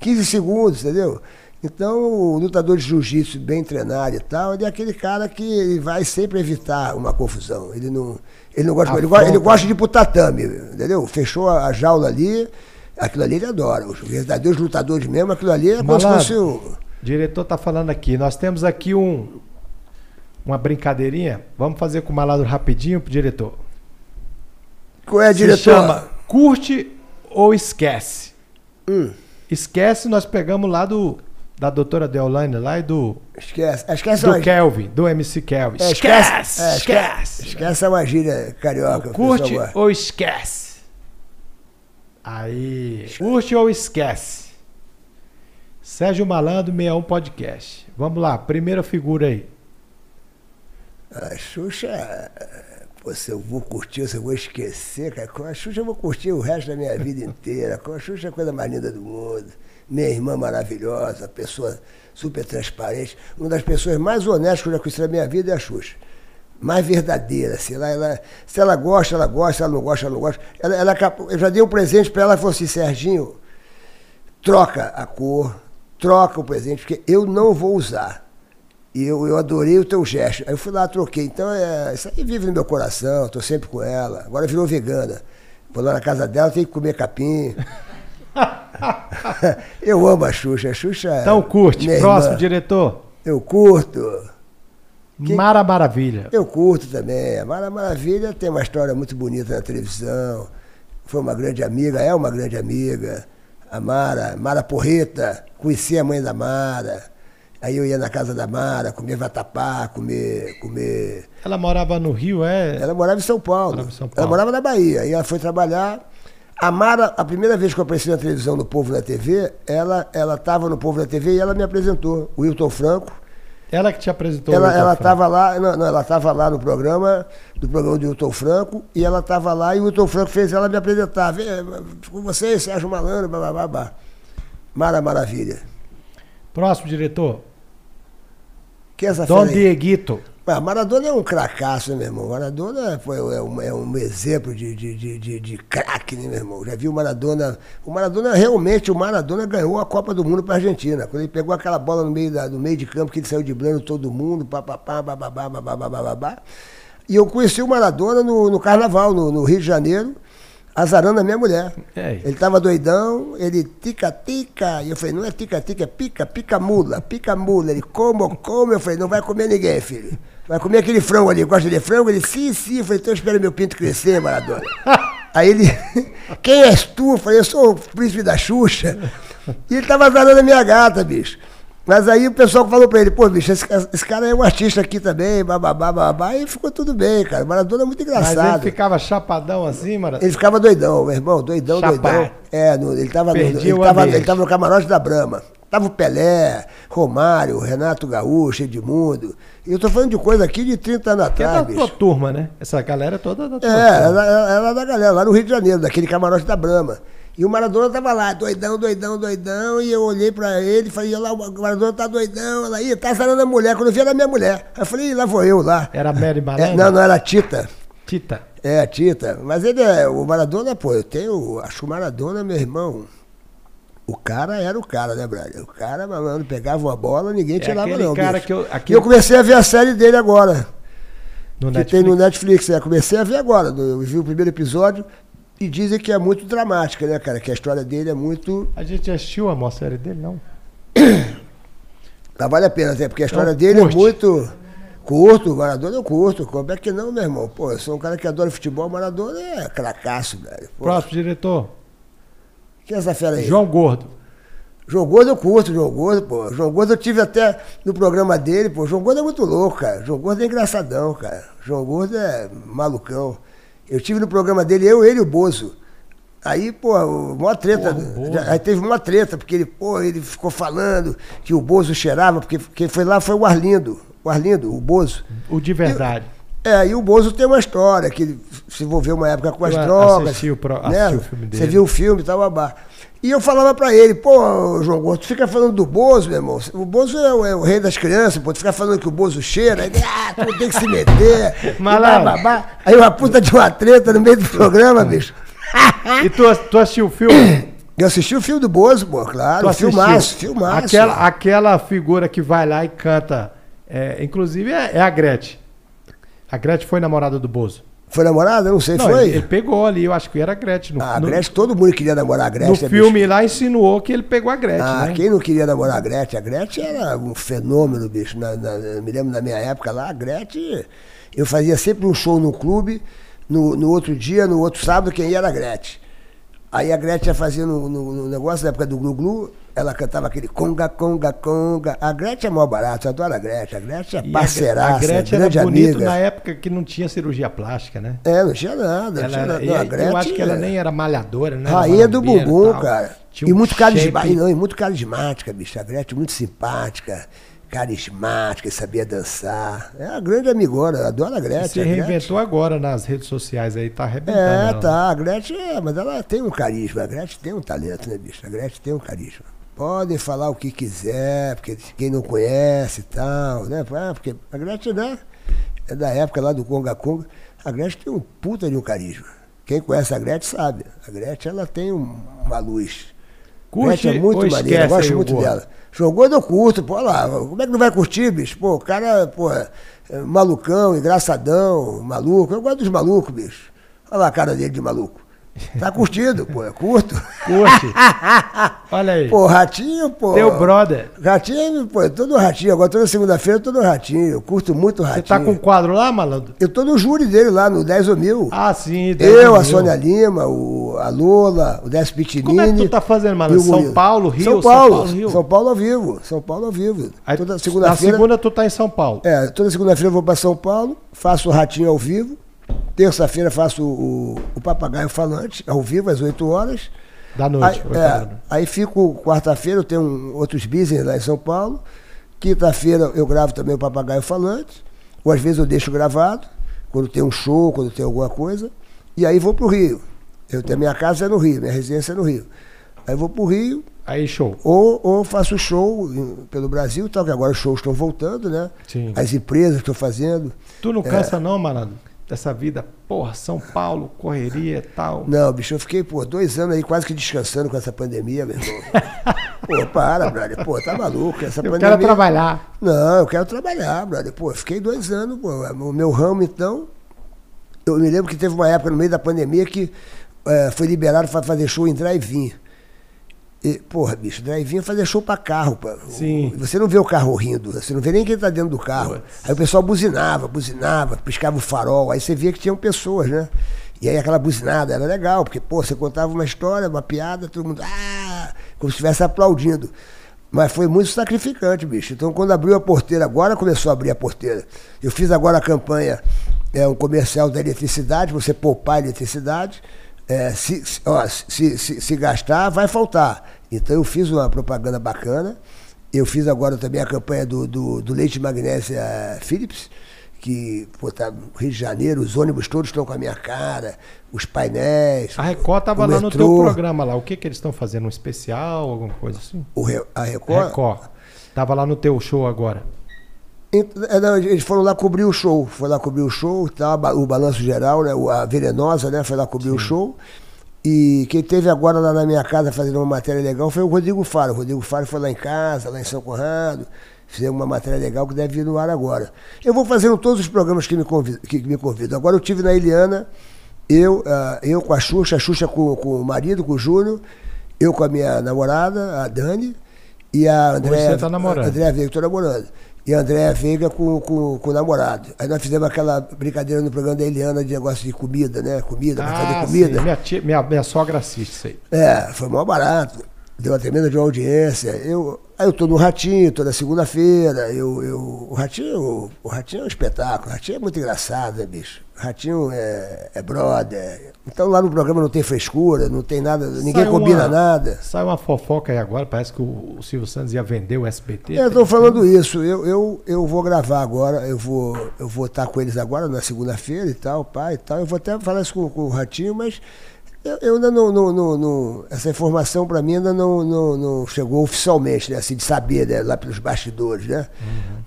15 segundos, entendeu? Então, o lutador de jiu-jitsu bem treinado e tal, ele é aquele cara que vai sempre evitar uma confusão. Ele não, ele não gosta, ele gosta, ele gosta de ir pro tatame, entendeu? Fechou a jaula ali, aquilo ali ele adora. Os verdadeiros lutadores mesmo, aquilo ali é como se fosse o
diretor está falando aqui. Nós temos aqui um uma brincadeirinha. Vamos fazer com o malandro rapidinho pro diretor.
Qual é, diretor? Se
chama Curte ou Esquece. Hum. Esquece, nós pegamos lá do da doutora Deolane lá e do.
Esquece. Esquece
do Kelvin, do MC Kelvin.
É, esquece, é, esquece. Esquece é uma gíria carioca.
Curte ou esquece? Aí. Curte ou esquece? Sérgio Malandro, 61 Podcast. Vamos lá, primeira figura aí.
A Xuxa, pô, se eu vou curtir, se eu vou esquecer, cara, com a Xuxa eu vou curtir o resto da minha vida inteira. Com a Xuxa é a coisa mais linda do mundo. Minha irmã maravilhosa, pessoa super transparente. Uma das pessoas mais honestas que eu já conheci na minha vida é a Xuxa. Mais verdadeira, assim, ela, ela, se ela gosta, ela gosta, se ela não gosta, ela não gosta. Ela, ela, eu já dei um presente para ela e falou assim, Serginho, troca a cor, troca o presente, porque eu não vou usar. E eu, eu adorei o teu gesto. Aí eu fui lá, troquei. Então, é, isso aí vive no meu coração, tô sempre com ela. Agora virou vegana. Vou lá na casa dela, tenho que comer capim. *laughs* eu amo a Xuxa. A Xuxa é
Então curte. Próximo, irmã. diretor.
Eu curto.
Que... Mara Maravilha.
Eu curto também. A Mara Maravilha tem uma história muito bonita na televisão. Foi uma grande amiga, é uma grande amiga. A Mara, Mara Porreta, conheci a mãe da Mara. Aí eu ia na casa da Mara, comer vatapá, comer, comer.
Ela morava no Rio, é?
Ela morava em São Paulo. Morava em São Paulo. Ela morava na Bahia. Aí ela foi trabalhar. A Mara, a primeira vez que eu apareci na televisão no Povo da TV, ela estava no Povo da TV e ela me apresentou. O Wilton Franco.
Ela que te apresentou
ela, ela estava lá, não, não ela estava lá no programa, do programa do Wilton Franco, e ela estava lá e o Wilton Franco fez ela me apresentar. Vem, com você, Sérgio Malandro, blá, blá, blá, blá. Mara Maravilha.
Próximo, diretor.
Que é essa
Dom Dieguito.
Ah, Maradona é um cracaço, né, meu irmão? Maradona foi, é, um, é um exemplo de, de, de, de, de craque, né, meu irmão? Já viu o Maradona. O Maradona, realmente, o Maradona ganhou a Copa do Mundo para a Argentina. Quando ele pegou aquela bola no meio, da, no meio de campo, que ele saiu driblando todo mundo, papapá, bababá, bababá, bababá. E eu conheci o Maradona no, no Carnaval, no, no Rio de Janeiro azarando a minha mulher. É. Ele tava doidão, ele tica-tica. E eu falei, não é tica-tica, é pica, pica mula, pica mula. Ele, como, como? Eu falei, não vai comer ninguém, filho. Vai comer aquele frango ali, gosta de frango? Ele, sim, sim. Eu falei, então espera meu pinto crescer, Maradona. *laughs* Aí ele, *laughs* quem és tu? Eu falei, eu sou o príncipe da Xuxa. E ele tava azarando a minha gata, bicho. Mas aí o pessoal falou pra ele, pô, bicho, esse, esse, cara é um artista aqui também, bababá, babá, e ficou tudo bem, cara. Maradona é muito engraçado. Mas
ele ficava chapadão assim, Maradona?
Ele ficava doidão, meu irmão, doidão, doidão. É, no, ele, tava no, ele, tava, ele tava no camarote da Brama. Tava o Pelé, Romário, Renato Gaúcho, Edmundo. E eu tô falando de coisa aqui de 30 anos atrás.
É da tua turma, né? Essa galera toda da tua
É, ela é da galera, lá no Rio de Janeiro, daquele camarote da Brama. E o Maradona tava lá, doidão, doidão, doidão, e eu olhei pra ele e falei, lá, o Maradona tá doidão, ela ia, tá sarando a mulher, quando eu vi era minha mulher. Aí eu falei, lá vou eu lá.
Era Mary?
É, não, não, era Tita.
Tita.
É, Tita. Mas ele é, o Maradona, pô, eu tenho, acho o Maradona, meu irmão, o cara era o cara, né, brother? O cara, malandro, pegava uma bola, ninguém é tirava não.
Cara
bicho.
que eu,
aquele... eu comecei a ver a série dele agora. No que Netflix? tem no Netflix, é. Comecei a ver agora. Eu vi o primeiro episódio, e dizem que é muito dramática, né, cara? Que a história dele é muito.
A gente assistiu a maior série dele, não? *coughs*
Mas vale a pena, até, porque a história dele curte. é muito. Curto, Maradona eu curto. Como é que não, meu irmão? Pô, eu sou um cara que adora futebol, Maradona é cracaço, velho. Pô.
Próximo diretor.
Quem é essa fera aí?
João Gordo.
João Gordo eu curto, João Gordo, pô. João Gordo eu tive até no programa dele, pô. João Gordo é muito louco, cara. João Gordo é engraçadão, cara. João Gordo é malucão. Eu tive no programa dele, eu, ele e o Bozo. Aí, pô, uma treta. Porra, aí teve uma treta, porque ele, pô, ele ficou falando que o Bozo cheirava, porque quem foi lá foi o Arlindo. O Arlindo, o Bozo.
O de verdade.
É, e o Bozo tem uma história, que ele se envolveu uma época com as eu drogas. O, pro, né? o filme dele. Você viu o filme e tal, babá. E eu falava pra ele, pô, João Gordo, tu fica falando do Bozo, meu irmão. O Bozo é o, é o rei das crianças, pô, tu fica falando que o Bozo cheira, ele, ah, tu tem que se meter. *laughs* Malandro. Aí uma puta de uma treta no meio do programa, bicho.
e tu, tu assistiu o filme? *coughs*
Eu assisti o filme do Bozo, pô, claro. Tu filmaço, filmaço.
Aquela, aquela figura que vai lá e canta, é, inclusive é, é a Gretchen. A Gretchen foi namorada do Bozo.
Foi namorada? Não sei, não, foi?
Ele, ele, pegou ali, eu acho que era a Gretchen.
No, ah, a Gretchen, no, todo mundo queria namorar a Gretchen.
No filme bicho. lá insinuou que ele pegou a Gretchen.
Ah,
né?
quem não queria namorar a Gretchen? A Gretchen era um fenômeno, bicho. Na, na, me lembro na minha época lá, a Gretchen. Eu fazia sempre um show no clube, no, no outro dia, no outro sábado, quem ia era a Gretchen. Aí a Gretchen ia fazer no, no, no negócio da época do Glu Glu, ela cantava aquele conga, conga, conga. A Gretchen é mó barato, eu adoro a Gretchen. A Gretchen é parceiraça, a Gretchen grande era bonito amiga.
na época que não tinha cirurgia plástica, né?
É, não tinha nada. Ela tinha
nada. Não, a Gretchen, eu acho que ela nem era malhadora, né?
Rainha do bumbum, cara. Tinha e, um muito carismática, não, e muito carismática, bicho. A Gretchen muito simpática carismática, sabia dançar. É uma grande amigona, adoro a Gretchen.
Você reinventou agora nas redes sociais aí, tá arrebentando.
É, ela. tá. A Gretchen, é, mas ela tem um carisma. A Gretchen tem um talento, né, bicho? A Gretchen tem um carisma. Podem falar o que quiser, porque quem não conhece e tal, né? Ah, porque a Gretchen, né? É da época lá do Conga Conga. A Gretchen tem um puta de um carisma. Quem conhece a Gretchen sabe. A Gretchen, ela tem um, uma luz.
Curte
Beth é muito maneira, eu gosto muito
gordo?
dela. Gordo eu curto, pô, olha lá, como é que não vai curtir, bicho? Pô, o cara, pô, é malucão, engraçadão, maluco. Eu gosto dos malucos, bicho. Olha lá a cara dele de maluco. Tá curtindo, pô, é curto.
Curte. *laughs* Olha aí.
Pô, ratinho, pô.
Teu brother.
Ratinho, pô, tô no ratinho. Agora toda segunda-feira eu tô no ratinho. Eu curto muito o
Você
ratinho.
tá com um quadro lá, malandro?
Eu tô no júri dele lá, no 10 ou mil.
Ah, sim. dez
eu, a. Sônia Lima, o, a Lola, o Décio Pitinini.
Como é que tu tá fazendo, malandro?
o
São. Paulo, Rio?
São Paulo,
Rio?
São Paulo ao vivo. São Paulo ao vivo.
Aí,
toda
Na
segunda-feira.
segunda tu tá em São Paulo.
É, toda segunda-feira eu vou para São Paulo, faço o Ratinho ao vivo. Terça-feira faço o, o Papagaio Falante, ao vivo, às 8 horas.
Da
Aí,
noite. oito
é,
horas.
aí fico quarta-feira, eu tenho um- outros business lá em São Paulo. Quinta-feira eu gravo também o Papagaio Falante. Ou às vezes eu deixo gravado, quando tem um show, quando tem alguma coisa. E aí vou pro Rio. Eu tenho minha casa é no Rio, minha residência é no Rio. Aí vou pro Rio,
Aí, show.
ou, ou faço show pelo Brasil, tal, que agora os shows estão voltando, né?
Sim.
As empresas estão fazendo.
Tu não
É.
cansa não, malandro? Dessa vida, porra, São Paulo, correria e tal.
Não, bicho, eu fiquei, pô, dois anos aí quase que descansando com essa pandemia, meu irmão. *laughs* pô, para, brother. Pô, tá maluco? Essa
Eu
pandemia.
quero trabalhar.
Não, eu quero trabalhar, brother. Pô, eu fiquei dois anos, pô. O meu ramo, então. Eu me lembro que teve uma época no meio da pandemia que eh, foi liberado para fazer show em drive-in. E, porra, bicho, drive-in é fazer show pra carro, pô.
Sim.
Você não vê o carro rindo, você não vê nem quem tá dentro do carro.
Putz.
Aí o pessoal buzinava, buzinava, piscava o farol, aí você via que tinham pessoas, né? E aí aquela buzinada era legal, porque, pô, você contava uma história, uma piada, todo mundo, ah, como se estivesse aplaudindo. Mas foi muito sacrificante, bicho. Então, quando abriu a porteira, agora começou a abrir a porteira. Eu fiz agora a campanha, é um comercial da eletricidade, você poupar a eletricidade. É, se, ó, se, se, se gastar, vai faltar. Então, eu fiz uma propaganda bacana. Eu fiz agora também a campanha do, do, do leite de magnésia Philips, que, pô, tá no Rio de Janeiro, os ônibus todos estão com a minha cara, os painéis.
A Record tava
o
lá no
metrô,
teu programa lá. O que que eles estão fazendo? Um especial, alguma coisa assim?
o a Record.
Record. Tava lá no teu show agora.
É, eles foram lá cobrir o show. Foi lá cobrir o show, tá, o balanço geral, né? A Venenosa, né? Foi lá cobrir o show. E quem teve agora lá na minha casa fazendo uma matéria legal foi o Rodrigo Faro. O Rodrigo Faro foi lá em casa, lá em São Conrado. Fizemos uma matéria legal que deve vir no ar agora. Eu vou fazendo todos os programas que me convidam. Que me convidam. Agora eu tive na Eliana, eu, ah, eu com a Xuxa, a Xuxa com, com o marido, com o Júnior, eu com a minha namorada, a Dani, e a Andréa.
você tá namorando.
a Andréa Veiga, namorando. E Andréa Veiga com, com, com o namorado. Aí nós fizemos aquela brincadeira no programa da Eliana de negócio de comida, né? Comida, pra fazer
Ah,
comida.
sim. Minha, tia- minha, minha sogra assiste isso aí.
É, foi mó barato. Deu uma tremenda de audiência. Eu, aí eu tô no Ratinho toda segunda-feira. Eu, eu, o Ratinho, o Ratinho é um espetáculo. O Ratinho é muito engraçado, né, bicho? O Ratinho é, é brother. Então lá no programa não tem frescura, não tem nada, ninguém combina
uma-
nada.
Sai uma fofoca aí agora, parece que o, o Silvio Santos ia vender o SBT.
Eu estou falando isso. Eu, eu, eu vou gravar agora, eu vou eu vou estar com eles agora na segunda-feira e tal, pai e tal. Eu vou até falar isso com, com o Ratinho, mas eu, eu ainda não, não, não- não- Essa informação para mim ainda não, não, não chegou oficialmente, né? Assim, de saber, né? Lá pelos bastidores, né?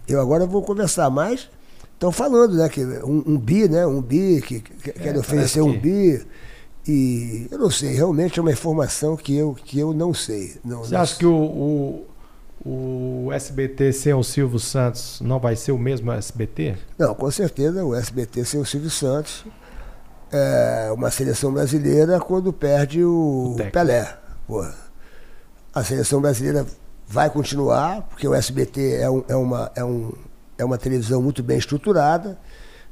Eu agora vou conversar mais. Estão falando, né? Que um, um bi, né? Um bi, que, que querem oferecer um
que-
bi. E eu não sei, realmente é uma informação que eu, que eu não sei. Não,
Você
não
acha que o, o, o SBT sem o Silvio Santos não vai ser o mesmo SBT?
Não, com certeza o SBT sem o Silvio Santos é uma seleção brasileira quando perde o,
O.
Pelé. Pô, a seleção brasileira vai continuar, porque o SBT é, um- é uma, é, um, é uma televisão muito bem estruturada,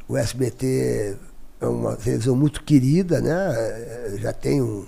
o SBT é uma televisão muito querida, né? É, Já tem um.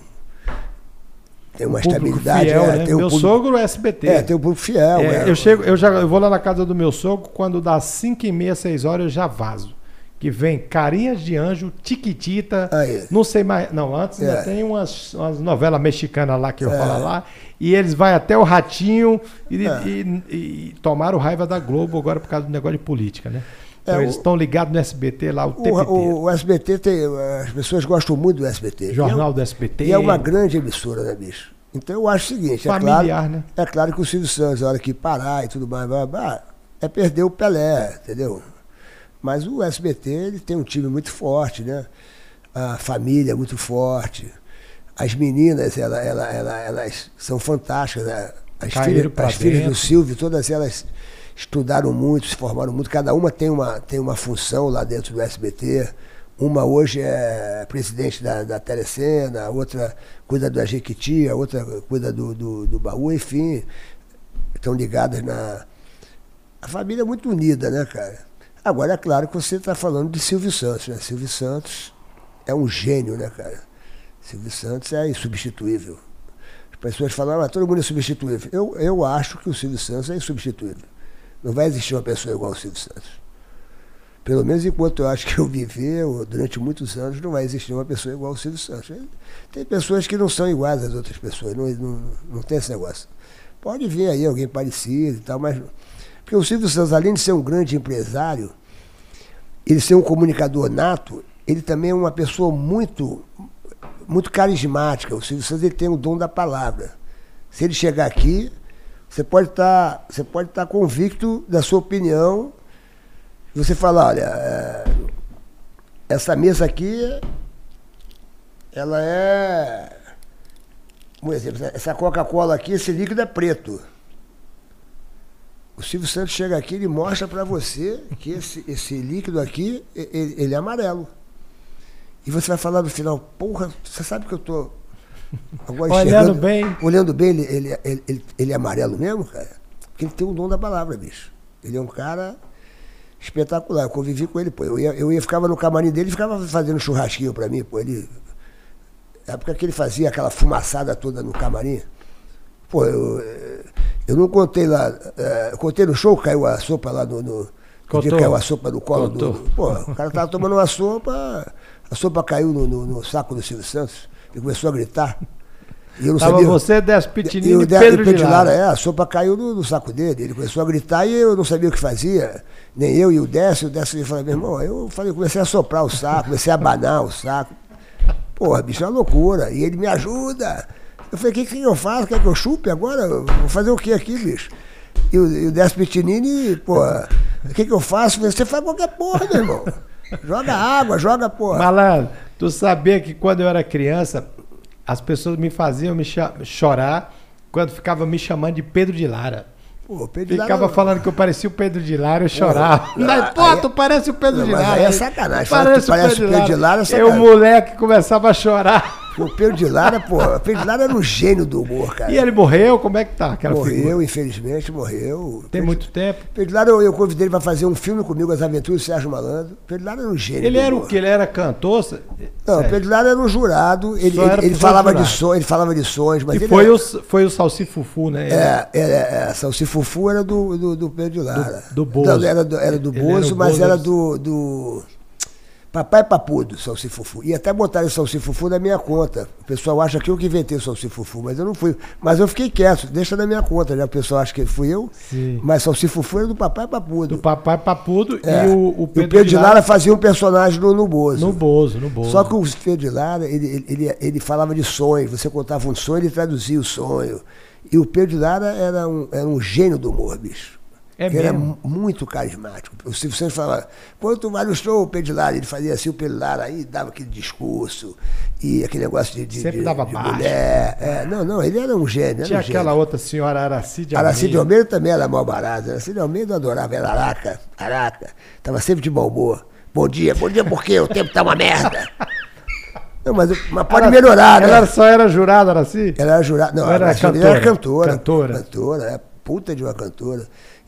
Tem uma estabilidade.
fiel,
é,
né?
tem
Meu
público-
sogro é SBT.
É, tem um público fiel.
É,
é.
eu chego, eu já eu vou lá na casa do meu sogro, quando dá 5 e meia, 6 horas, eu já vazo. Que vem Carinhas de Anjo, Tiquitita,
Aí.
não sei mais. Não, antes ainda
É.
tem umas, umas novelas mexicanas lá que eu falo lá. E eles vão até o Ratinho e,
É.
e- e tomaram raiva da Globo agora por causa do negócio de política, né? Então
É,
eles estão ligados no SBT lá o, tempo
O, o, SBT tem. As pessoas gostam muito do SBT.
Jornal
é-
do SBT.
E é uma grande emissora, né, bicho? Então eu acho o seguinte, é
Familiar,
claro,
né?
é claro que o Silvio Santos, a hora que parar e tudo mais, blá, blá, blá, é perder o Pelé, entendeu? Mas o SBT ele tem um time muito forte, né? A família é muito forte. As meninas, ela, ela, ela, elas são fantásticas. Né? As, filhas, as filhas do Silvio, todas elas estudaram muito, se formaram muito. Cada uma tem uma, tem uma função lá dentro do SBT. Uma hoje é presidente da, da Telecena, a outra cuida da Jequiti, a outra cuida do, do, do baú, enfim. Estão ligadas na. A família é muito unida, né, cara? Agora, é claro que você está falando de Silvio Santos, né? Silvio Santos é um gênio, né, cara? Silvio Santos é insubstituível. As pessoas falam, ah, todo mundo é substituível. Eu, eu acho que o Silvio Santos é insubstituível. Não vai existir uma pessoa igual ao Silvio Santos. Pelo menos enquanto eu acho que eu viver, durante muitos anos, não vai existir uma pessoa igual ao Silvio Santos. Tem pessoas que não são iguais às outras pessoas, não, não, não tem esse negócio. Pode vir aí alguém parecido e tal, mas. Porque o Silvio Santos, além de ser um grande empresário, ele ser um comunicador nato, ele também é uma pessoa muito muito carismática. O Silvio Santos ele tem o dom da palavra. Se ele chegar aqui, você pode estar, tá, você pode estar tá convicto da sua opinião. Você fala, olha, é, essa mesa aqui, ela é, por exemplo, essa Coca-Cola aqui, esse líquido é preto. O Silvio Santos chega aqui e mostra para você que esse, esse líquido aqui, ele, ele é amarelo. E você vai falar no final, porra, você sabe que eu tô
olhando bem.
Olhando bem, ele, ele, ele, ele, é amarelo mesmo, cara? Porque ele tem o dom da palavra, bicho. Ele é um cara espetacular. Eu convivi com ele, pô. Eu ia, eu ia ficava no camarim dele e ficava fazendo churrasquinho pra mim, pô. Ele. Na época que ele fazia aquela fumaçada toda no camarim. Pô, eu, eu não contei lá. É, eu contei no show, caiu a sopa lá no. no que caiu a sopa no colo Contou. do. Pô, o cara tava tomando uma sopa. A sopa caiu no, no, no saco do Silvio Santos. Ele começou a gritar.
E eu não Tava sabia. você, Décio Pitinini e Pedro, Pedro de Lara.
É, a sopa caiu no, no, saco dele. Ele começou a gritar e eu não sabia o que fazia. Nem eu e o Décio. O Décio falou, meu irmão, eu falei, comecei a soprar o saco, comecei a abanar o saco. Porra, bicho, é uma loucura. E ele me ajuda. Eu falei, o que, que eu faço? Quer que eu chupe agora? Vou fazer o que aqui, bicho? E o, e o porra, o que, que eu faço? Você faz qualquer porra, meu irmão. Joga água, joga porra.
Malandro, tu sabia que quando eu era criança, as pessoas me faziam me chorar quando ficavam me chamando de Pedro de Lara. Pô, Pedro Ficava Lara... falando que eu parecia o Pedro de Lara, eu chorava. Pô, mas, pô tu parece o Pedro não, de Lara. Aí
é sacanagem. Parece, parece o Pedro de Lara.
É sacanagem. o moleque começava a chorar.
O Pedro de Lara, pô, o Pedro de Lara era um gênio do humor, cara.
E ele morreu? Como é que tá?
Aquela morreu, figura? infelizmente, morreu.
Tem
Pedro,
muito tempo?
Pedro de Lara, eu, eu convidei ele para fazer um filme comigo, As Aventuras do Sérgio Malandro. Pedro de Lara era um gênio.
Ele era o que? Ele era cantor?
Não, Pedro de Lara era um jurado, ele, ele, ele falava de sonhos, ele falava de sonhos, mas
e foi, era... o, foi o Salsifufu, né?
É, é, é, é Salsifufu era do, do, do Pedro de Lara.
Do, do Bozo.
Não, era do, era do Bozo, era mas era do, do Papai Papudo, Salsifufu. E até botaram o Salsifufu na minha conta. O pessoal acha que eu que inventei o Salsifufu, mas eu não fui. Mas eu fiquei quieto, deixa na minha conta, né? O pessoal acha que fui eu. Sim. Mas Salsifufu era do Papai Papudo.
Do Papai Papudo é. e o, o
Pedro, o Pedro de Lara, Lara fazia um personagem no, no Bozo.
No Bozo, no Bozo.
Só que o Pedro de Lara, ele, ele, ele, ele falava de sonho. Você contava um sonho, ele traduzia o sonho. E o Pedro de Lara era um, era um gênio do humor, bicho. É ele mesmo? era muito carismático. O Silvio Santos falava, quanto mais no show, o Pedilara, ele fazia assim, o Pedilara aí dava aquele discurso, e aquele negócio de, de,
Sempre
de,
dava
de
baixo.
mulher. É, não, não, ele era um gênio.
Tinha
um
aquela
gênio.
outra senhora, Aracide Almeida.
Aracide Almeida também era mal barata. Aracide Almeida adorava ela, araca, araca. Tava sempre de bom humor. Bom dia, bom dia porque o tempo tá uma merda. Não, mas, mas pode melhorar,
né? Ela só era jurada, Araci?
Ela era jurada. Não,
era cantora,
era cantora.
Cantora.
Cantora, é puta de uma cantora.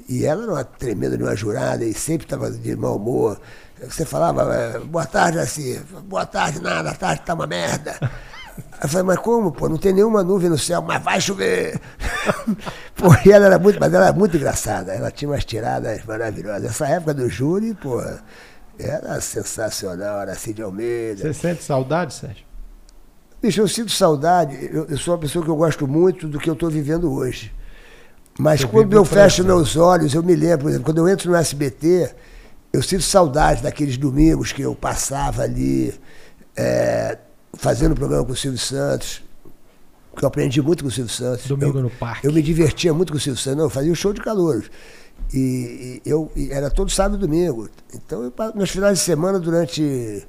E ela era uma tremenda de uma jurada e sempre estava de mau humor. Você falava, é, boa tarde, assim, boa tarde, nada, a tarde tá uma merda. *laughs* Eu falei, mas como, pô? Não tem nenhuma nuvem no céu, mas vai chover. *laughs* pô, e ela era muito, mas ela era muito engraçada. Ela tinha umas tiradas maravilhosas. Essa época do júri, pô, era sensacional, era assim de Almeida.
Você sente saudade, Sérgio?
Bicho, eu sinto saudade. Eu, eu sou uma pessoa que eu gosto muito do que eu estou vivendo hoje. Mas eu quando eu fecho meus olhos, eu me lembro, por exemplo, quando eu entro no SBT, eu sinto saudade daqueles domingos que eu passava ali é, fazendo programa com o Silvio Santos, que eu aprendi muito com o Silvio Santos.
Domingo
eu,
no parque.
Eu me divertia muito com o Silvio Santos. Não, eu fazia o um show de calouros. E, e eu e era todo sábado e domingo. Então, eu, meus finais de semana durante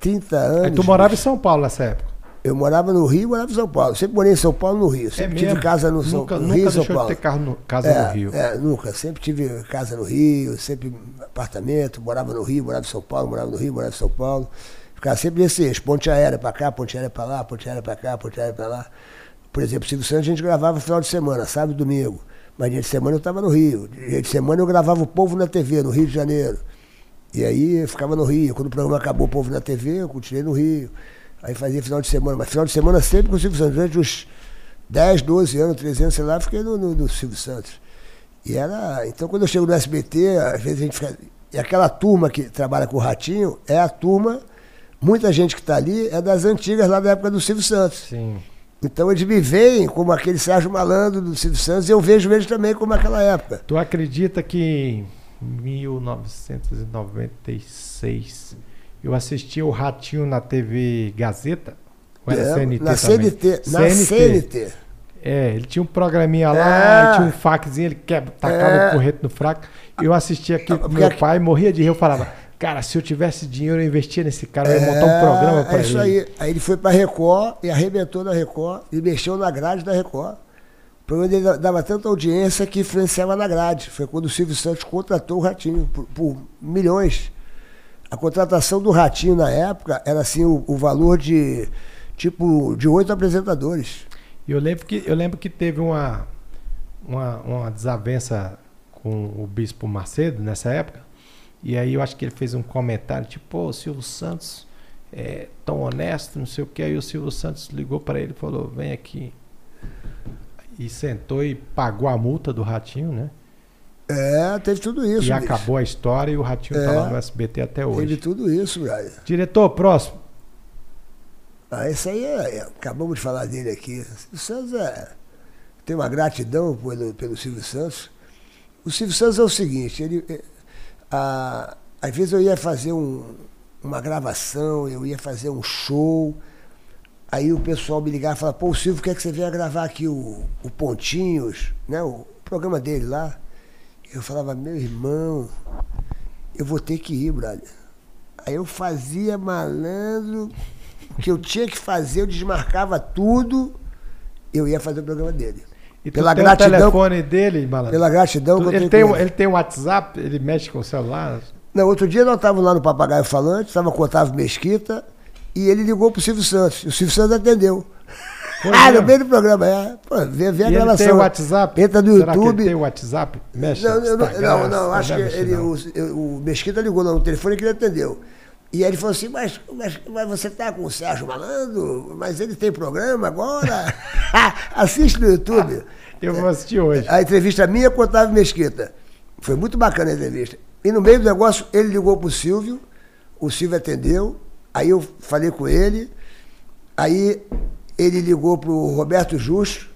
30 anos.
Aí tu morava em São Paulo nessa época?
Eu morava no Rio, morava em São Paulo. Sempre morei em São Paulo no Rio. Sempre
É
tive casa no, São,
nunca,
no
nunca
Rio e São
deixou
Paulo.
de ter carro no, casa
é,
no Rio.
É, nunca. Sempre tive casa no Rio, sempre apartamento, morava no Rio, morava em São Paulo, morava no Rio, morava em São Paulo. Ficava sempre nesse eixo, ponte aérea pra cá, ponte aérea pra lá, ponte aérea pra cá, ponte aérea pra lá. Por exemplo, Silvio Santos a gente gravava final de semana, sábado e domingo. Mas dia de semana eu estava no Rio. Dia de semana eu gravava o Povo na TV, no Rio de Janeiro. E aí eu ficava no Rio. Quando o programa acabou, o Povo na TV, eu continuei no Rio. Aí fazia final de semana. Mas final de semana sempre com o Silvio Santos. Durante uns 10, 12 anos, 13 anos, sei lá, fiquei no, no, no Silvio Santos. E era. Então quando eu chego no SBT, às vezes a gente fica. E aquela turma que trabalha com o Ratinho é a turma. Muita gente que está ali é das antigas lá da época do Silvio Santos.
Sim.
Então eles me veem como aquele Sérgio Malandro do Silvio Santos e eu vejo eles também como aquela época.
Tu acredita que em 1996 eu assisti o Ratinho na TV Gazeta? Ou era
É,
CNT
na
também?
CNT, na CNT.
É, ele tinha um programinha lá,
É.
tinha um faxinho, ele quebra, tacava
É.
o corrente no fraco. Eu assistia aquilo com meu pai, morria de rir. Eu falava, cara, se eu tivesse dinheiro, eu investia nesse cara, eu ia montar um
É,
programa pra
é isso
ele.
aí. Aí ele foi pra Record e arrebentou na Record e mexeu na grade da Record. O programa dele dava tanta audiência que influenciava na grade. Foi quando o Silvio Santos contratou o Ratinho por, por milhões. A contratação do Ratinho na época era assim o, o valor de tipo de oito apresentadores.
Eu lembro que, eu lembro que teve uma, uma, uma desavença com o Bispo Macedo nessa época. E aí eu acho que ele fez um comentário, tipo, o Silvio Santos é tão honesto, não sei o que. Aí o Silvio Santos ligou para ele e falou, vem aqui. E sentou e pagou a multa do Ratinho, né?
É, teve tudo isso.
e
bicho.
acabou a história e o Ratinho tá
É.
lá no SBT até hoje.
Teve tudo isso, brother.
Diretor, próximo.
Ah, esse aí é, é- acabamos de falar dele aqui. O Silvio Santos é, tem uma gratidão pelo, pelo Silvio Santos. O Silvio Santos é o seguinte, ele, é, a- às vezes eu ia fazer um- uma gravação, eu ia fazer um show, aí o pessoal me ligava e falava, pô, o Silvio quer que você venha gravar aqui o, o Pontinhos, né, o programa dele lá. Eu falava, meu irmão, eu vou ter que ir, brother. Aí eu fazia malandro, o que eu tinha que fazer, eu desmarcava tudo, eu ia fazer o programa dele.
E
Pela
tem
gratidão-
o telefone dele, malandro?
Pela gratidão
Tu-
que eu
ele, tem, um-
ele.
tem um WhatsApp, ele mexe com o celular.
Não, outro dia nós estávamos lá no Papagaio Falante, estava com o Otávio Mesquita, e ele ligou pro Silvio Santos. E o Silvio Santos atendeu. Ah, no
mesmo?
meio do programa, é. Pô, vê, vê a
E ele
gravação.
tem o WhatsApp?
Entra no
Será que
YouTube.
ele tem o WhatsApp? Mexe
Não, eu não, não, não, acho que ele,
não.
o, o Mesquita ligou lá no telefone que ele atendeu. E aí ele falou assim, mas, mas, mas você tá com o Sérgio Malandro? Mas ele tem programa agora? *laughs* Assiste no YouTube.
Eu vou assistir hoje.
A entrevista minha com o Otávio Mesquita. Foi muito bacana a entrevista. E no meio do negócio, ele ligou pro Silvio, o Silvio atendeu, aí eu falei com ele, aí ele ligou pro Roberto Justo,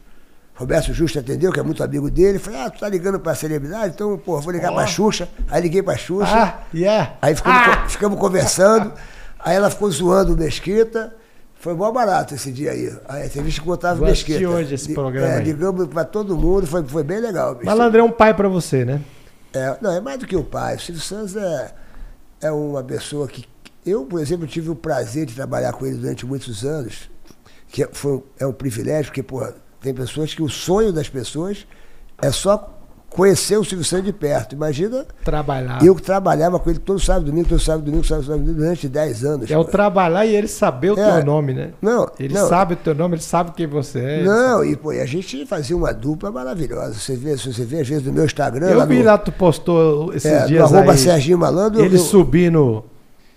Roberto Justo atendeu, que é muito amigo dele, falei, ah, tu tá ligando pra celebridade? Então, pô, vou ligar
Ó.
pra Xuxa. Aí liguei pra Xuxa.
Ah, yeah.
Aí ficamos,
Ah!
ficamos conversando, aí ela ficou zoando o Mesquita. Foi mó barato esse dia aí. A entrevista com o Otávio
Vou
Mesquita.
hoje esse programa
é. Ligamos pra todo mundo, foi, foi bem legal. bicho.
Malandro é um pai pra você, né?
É, não, é mais do que o pai. O Silvio Santos é, é uma pessoa que. Eu, por exemplo, tive o prazer de trabalhar com ele durante muitos anos, que é- foi, um- é um privilégio, porque, pô, tem pessoas que o sonho das pessoas é só conhecer o Silvio Santos de perto. Imagina
Trabalhar.
eu que trabalhava com ele todo sábado, domingo, todo sábado, domingo, sábado, sábado, domingo, durante 10 anos.
É o trabalhar e ele saber o
É.
teu nome, né?
Não,
Ele
não.
sabe o teu nome, ele sabe quem você é.
Não, e, pô, e a gente fazia uma dupla maravilhosa. Você vê, você vê, às vezes, no meu Instagram.
Eu vi
no-
lá, tu postou esses
é, no
dias
arroba
aí,
Serginho Malandro.
ele
eu-
subindo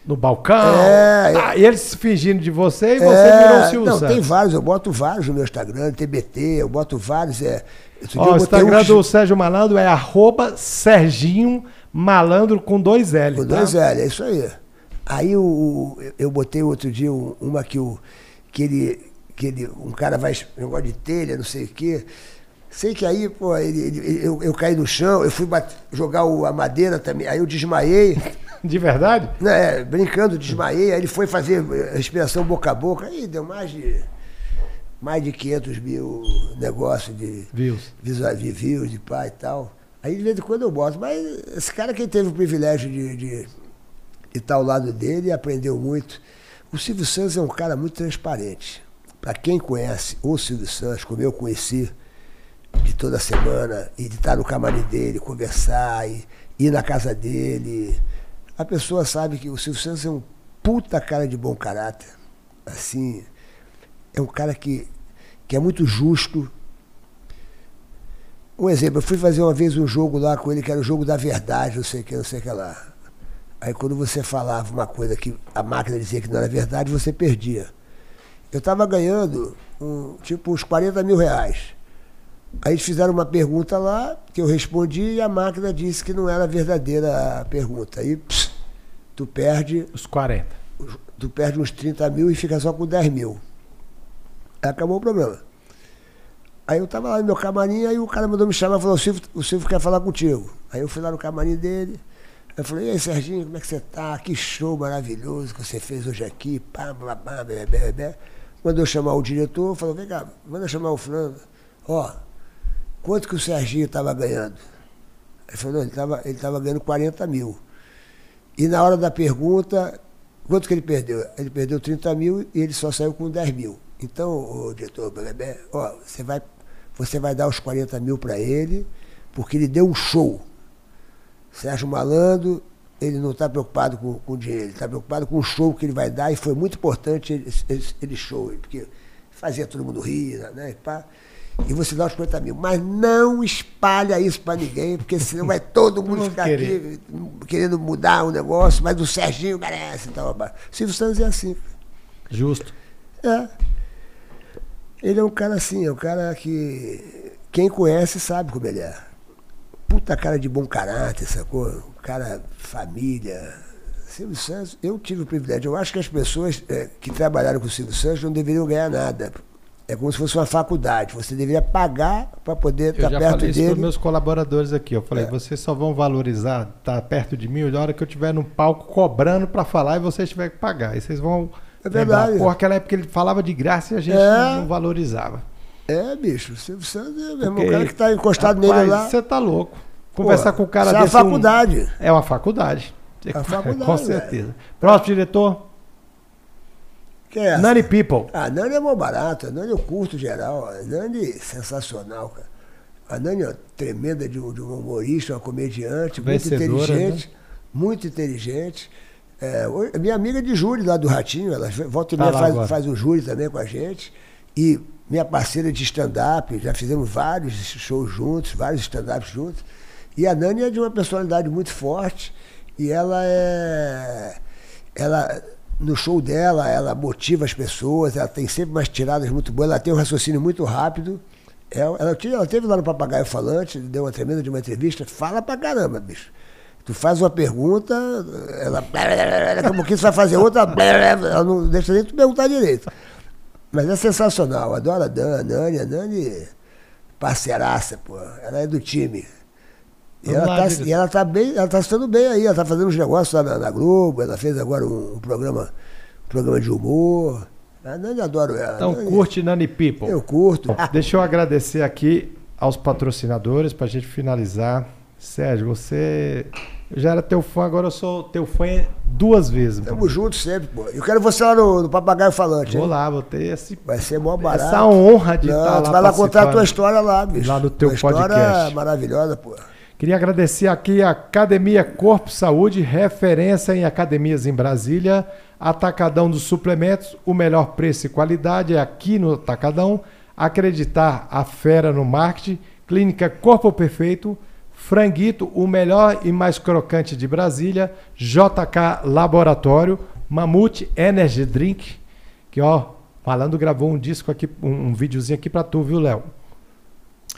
no balcão.
É,
Ah, e ele se fingindo de você e você
É,
virou o Silvio
não,
Santos.
tem vários, eu boto vários no meu Instagram, TBT, eu boto vários. É,
Ó,
eu
o Instagram
um
do Sérgio Malandro é arroba Serginho Malandro com dois L.
com
tá?
dois L, é isso aí. Aí o, o- eu botei outro dia um- uma que, o, que, ele, que ele. Um cara vai. negócio de telha, não sei o quê. Sei que aí, pô, ele, ele- eu, eu caí no chão, eu fui jogar o- a madeira também, aí eu desmaiei. *laughs*
De verdade?
né, brincando, desmaiei, aí ele foi fazer eh, respiração boca a boca, aí deu mais de mais de 500 mil negócio de
Views.
de views, de pai e tal. Aí de vez em quando eu boto, mas esse cara que teve o privilégio de, de, de estar ao lado dele aprendeu muito. O Silvio Santos é um cara muito transparente. para quem conhece o Silvio Santos, como eu conheci, de toda semana, e de estar no camarim dele, conversar, e ir na casa dele, a pessoa sabe que o Silvio Santos é um puta cara de bom caráter. Assim, é um cara que, que é muito justo. Um exemplo, eu fui fazer uma vez um jogo lá com ele, que era o jogo da verdade, não sei o que, não sei o que lá. Aí quando você falava uma coisa que a máquina dizia que não era verdade, você perdia. Eu estava ganhando um, tipo uns 40 mil reais. Aí eles fizeram uma pergunta lá, que eu respondi, e a máquina disse que não era verdadeira a pergunta. Aí pss, tu perde.
Os 40.
Tu perde uns 30 mil e fica só com 10 mil. Aí acabou o problema. Aí eu tava lá no meu camarim, aí o cara mandou me chamar e falou, o Silvio, o Silvio quer falar contigo. Aí eu fui lá no camarim dele. Eu falei, e aí, Serginho, como é que você tá? Que show maravilhoso que você fez hoje aqui. Pá, pá, pá, bebê, bebê. Mandou chamar o diretor, falou, vem cá, manda chamar o fulano. Ó, quanto que o Serginho estava ganhando? Ele falou, ele estava ele tava ganhando 40 mil. E na hora da pergunta, quanto que ele perdeu? Ele perdeu 30 mil e ele só saiu com 10 mil. Então, o diretor, bebê, ó, você vai, você vai dar os 40 mil para ele, porque ele deu um show. Sérgio Malandro, ele não está preocupado com, com dinheiro, ele está preocupado com o show que ele vai dar, e foi muito importante esse, esse show, porque fazia todo mundo rir, né? E, pá, e você dá os 50 mil. Mas não espalha isso para ninguém, porque senão vai todo mundo ficar querer. aqui querendo mudar o negócio, mas o Serginho merece. Então, Silvio Santos é assim.
Justo.
É. Ele é um cara assim, é um cara que quem conhece sabe como ele é puta cara de bom caráter, sacou? Um cara família. Silvio Santos, eu tive o privilégio. Eu acho que as pessoas é, que trabalharam com o Silvio Santos não deveriam ganhar nada. É como se fosse uma faculdade. Você deveria pagar para poder estar tá perto dele. Eu já falei isso para
meus colaboradores aqui. Eu falei, é. vocês só vão valorizar estar tá perto de mim na hora que eu estiver no palco cobrando para falar e vocês tiverem que pagar. Aí vocês vão...
É verdade.
Por aquela época ele falava de graça e a gente é. não valorizava.
É, bicho, Silvio Santos é mesmo o cara que está encostado rapaz, nele lá.
Você tá louco. Conversar Pô, com o cara
isso desse. É uma faculdade. Um...
É uma faculdade.
É uma *laughs* faculdade.
com certeza. Velho. Próximo diretor.
Quem é
Nani People.
Ah, Nani é mó barato. A Nani eu curto geral. A Nani é sensacional, cara. A Nani é tremenda de um, de um humorista, uma comediante, Vencedora, muito inteligente. Né? Muito inteligente. É, minha amiga de júri lá do Ratinho, ela volta e tá meia faz, faz o júri também com a gente. E minha parceira de stand-up, já fizemos vários shows juntos, vários stand-ups juntos. E a Nani é de uma personalidade muito forte e ela é. Ela, no show dela, ela motiva as pessoas, ela tem sempre umas tiradas muito boas, ela tem um raciocínio muito rápido. Ela, ela, ela teve lá no Papagaio Falante, deu uma tremenda de uma entrevista, fala pra caramba, bicho. Tu faz uma pergunta, ela. Daqui a pouquinho você vai fazer outra, ela não deixa nem tu perguntar direito. Mas é sensacional, adoro a Dani, a Nani, a Nani, parceiraça, pô. Ela é do time. E ela, lá, tá, e ela tá bem, ela tá estando bem aí, ela tá fazendo uns negócios lá na, na Globo, ela fez agora um, um, programa, um programa de humor. A Nani adoro ela.
Então
Nani,
curte Nani People.
Eu curto.
Deixa eu agradecer aqui aos patrocinadores pra gente finalizar. Sérgio, você eu já era teu fã, agora eu sou teu fã duas vezes.
Tamo junto sempre, pô. Eu quero você lá no, no Papagaio Falante.
Vou hein? lá, vou ter esse.
Vai ser mó barato.
Essa honra de
Não, estar lá. Vai lá contar a tua história lá, bicho.
Lá no teu
tua
podcast.
História maravilhosa, pô.
Queria agradecer aqui a Academia Corpo Saúde, referência em academias em Brasília. Atacadão dos Suplementos, o melhor preço e qualidade é aqui no Atacadão. Acreditar a fera no marketing. Clínica Corpo Perfeito. Franguito, o melhor e mais crocante de Brasília, JK Laboratório, Mamute Energy Drink, que ó, falando gravou um disco aqui, um, um videozinho aqui pra tu, viu, Léo?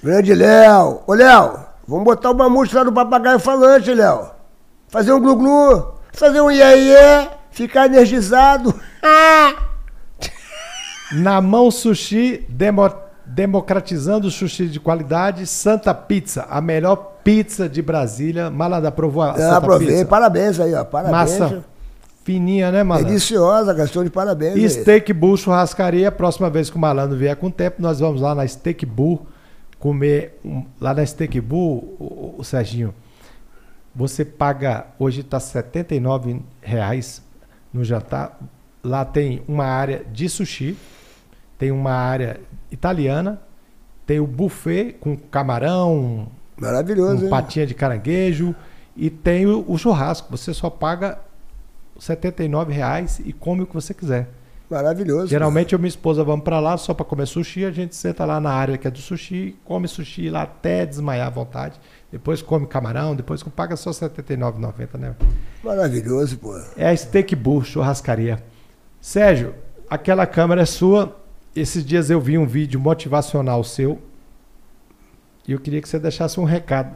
Grande Léo! Ô, Léo, vamos botar o Mamute lá no papagaio falante, Léo. Fazer um glu-glu, fazer um iê-iê, ficar energizado. *laughs*
Na mão sushi, demo, democratizando o sushi de qualidade, Santa Pizza, a melhor pizza de Brasília. Malandro, aprovou a
Eu aprovei, pizza. parabéns aí, ó. Parabéns.
Massa fininha, né, Malandro?
Deliciosa, gastou de parabéns. E
Steak Bull Churrascaria, próxima vez que o Malandro vier com o tempo, nós vamos lá na Steak Bull comer, um, lá na Steak Bull, o, o, Serginho, você paga, hoje está R$ reais no jantar, lá tem uma área de sushi, tem uma área italiana, tem o buffet com camarão,
Maravilhoso,
um patinha de caranguejo e tem o, o churrasco. Você só paga 79 reais e come o que você quiser.
Maravilhoso.
Geralmente eu e minha esposa vamos para lá só para comer sushi, a gente senta lá na área que é do sushi, come sushi lá até desmaiar à vontade. Depois come camarão, depois paga só R$ 79,90, né?
Maravilhoso, pô.
É a Steak Bull, churrascaria. Sérgio, aquela câmera é sua. Esses dias eu vi um vídeo motivacional seu e eu queria que você deixasse um recado.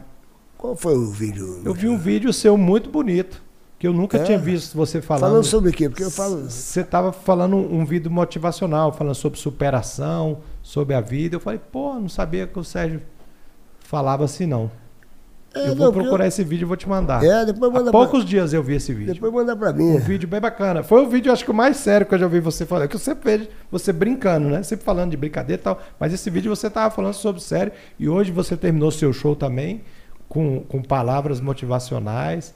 Qual foi o vídeo?
Eu vi um vídeo seu muito bonito, que eu nunca
É?
tinha visto você falando.
Falando sobre o quê? Porque eu falo.
Você estava falando um vídeo motivacional, falando sobre superação, sobre a vida. Eu falei, pô, não sabia que o Sérgio falava assim, não.
É,
eu vou
não,
procurar esse vídeo e vou te mandar.
É, depois manda
Há poucos dias eu vi esse
pra...
vídeo.
Depois manda pra mim.
Um vídeo bem bacana. Foi o vídeo, acho que o mais sério que eu já ouvi você falar. Que eu sempre vejo você brincando, né? Sempre falando de brincadeira e tal. Mas esse vídeo você tava falando sobre sério. E hoje você terminou seu show também com, com palavras motivacionais.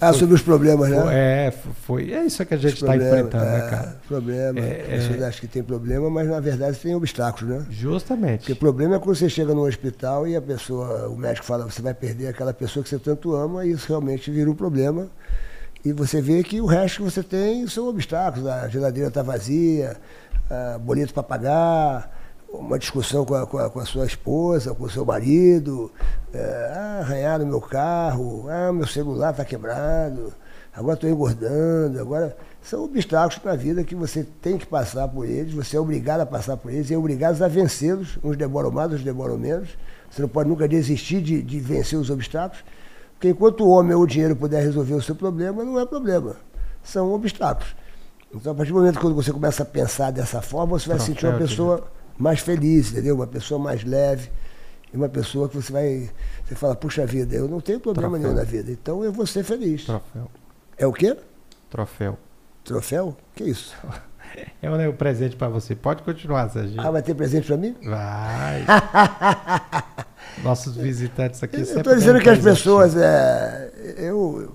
Ah, sobre os problemas, né?
Foi- é, foi. É isso que a gente está enfrentando, né,
é,
cara?
Problema.
É,
As pessoas acham que tem problema, mas na verdade tem obstáculos, né? Porque
Justamente.
o problema é quando você chega no hospital e a pessoa, o médico fala, você vai perder aquela pessoa que você tanto ama, e isso realmente vira um problema. E você vê que o resto que você tem são obstáculos. A geladeira está vazia, ah, boleto para pagar, uma discussão com a, com a- com a sua esposa, com o seu marido, eh, ah, arranharam meu carro, ah, meu celular está quebrado, agora estou engordando, agora. São obstáculos para a vida que você tem que passar por eles, você é obrigado a passar por eles e é obrigado a vencê-los. Uns demoram mais, outros demoram menos. Você não pode nunca desistir de, de vencer os obstáculos, porque enquanto o homem ou o dinheiro puder resolver o seu problema, não é problema. São obstáculos. Então, a partir do momento que você começa a pensar dessa forma, você vai
Troféu
sentir uma
de
pessoa mais feliz, entendeu? Uma pessoa mais leve. E uma pessoa que você vai. Você fala, puxa vida, eu não tenho problema
Troféu.
nenhum na vida, então eu vou ser feliz.
Troféu.
É o quê?
Troféu.
Troféu? Que isso? *laughs*
É um presente pra você. Pode continuar, Sérgio.
Ah, vai ter presente para mim?
Vai. *laughs* Nossos visitantes aqui
Eu
sempre
estou dizendo que as pessoas. É, eu,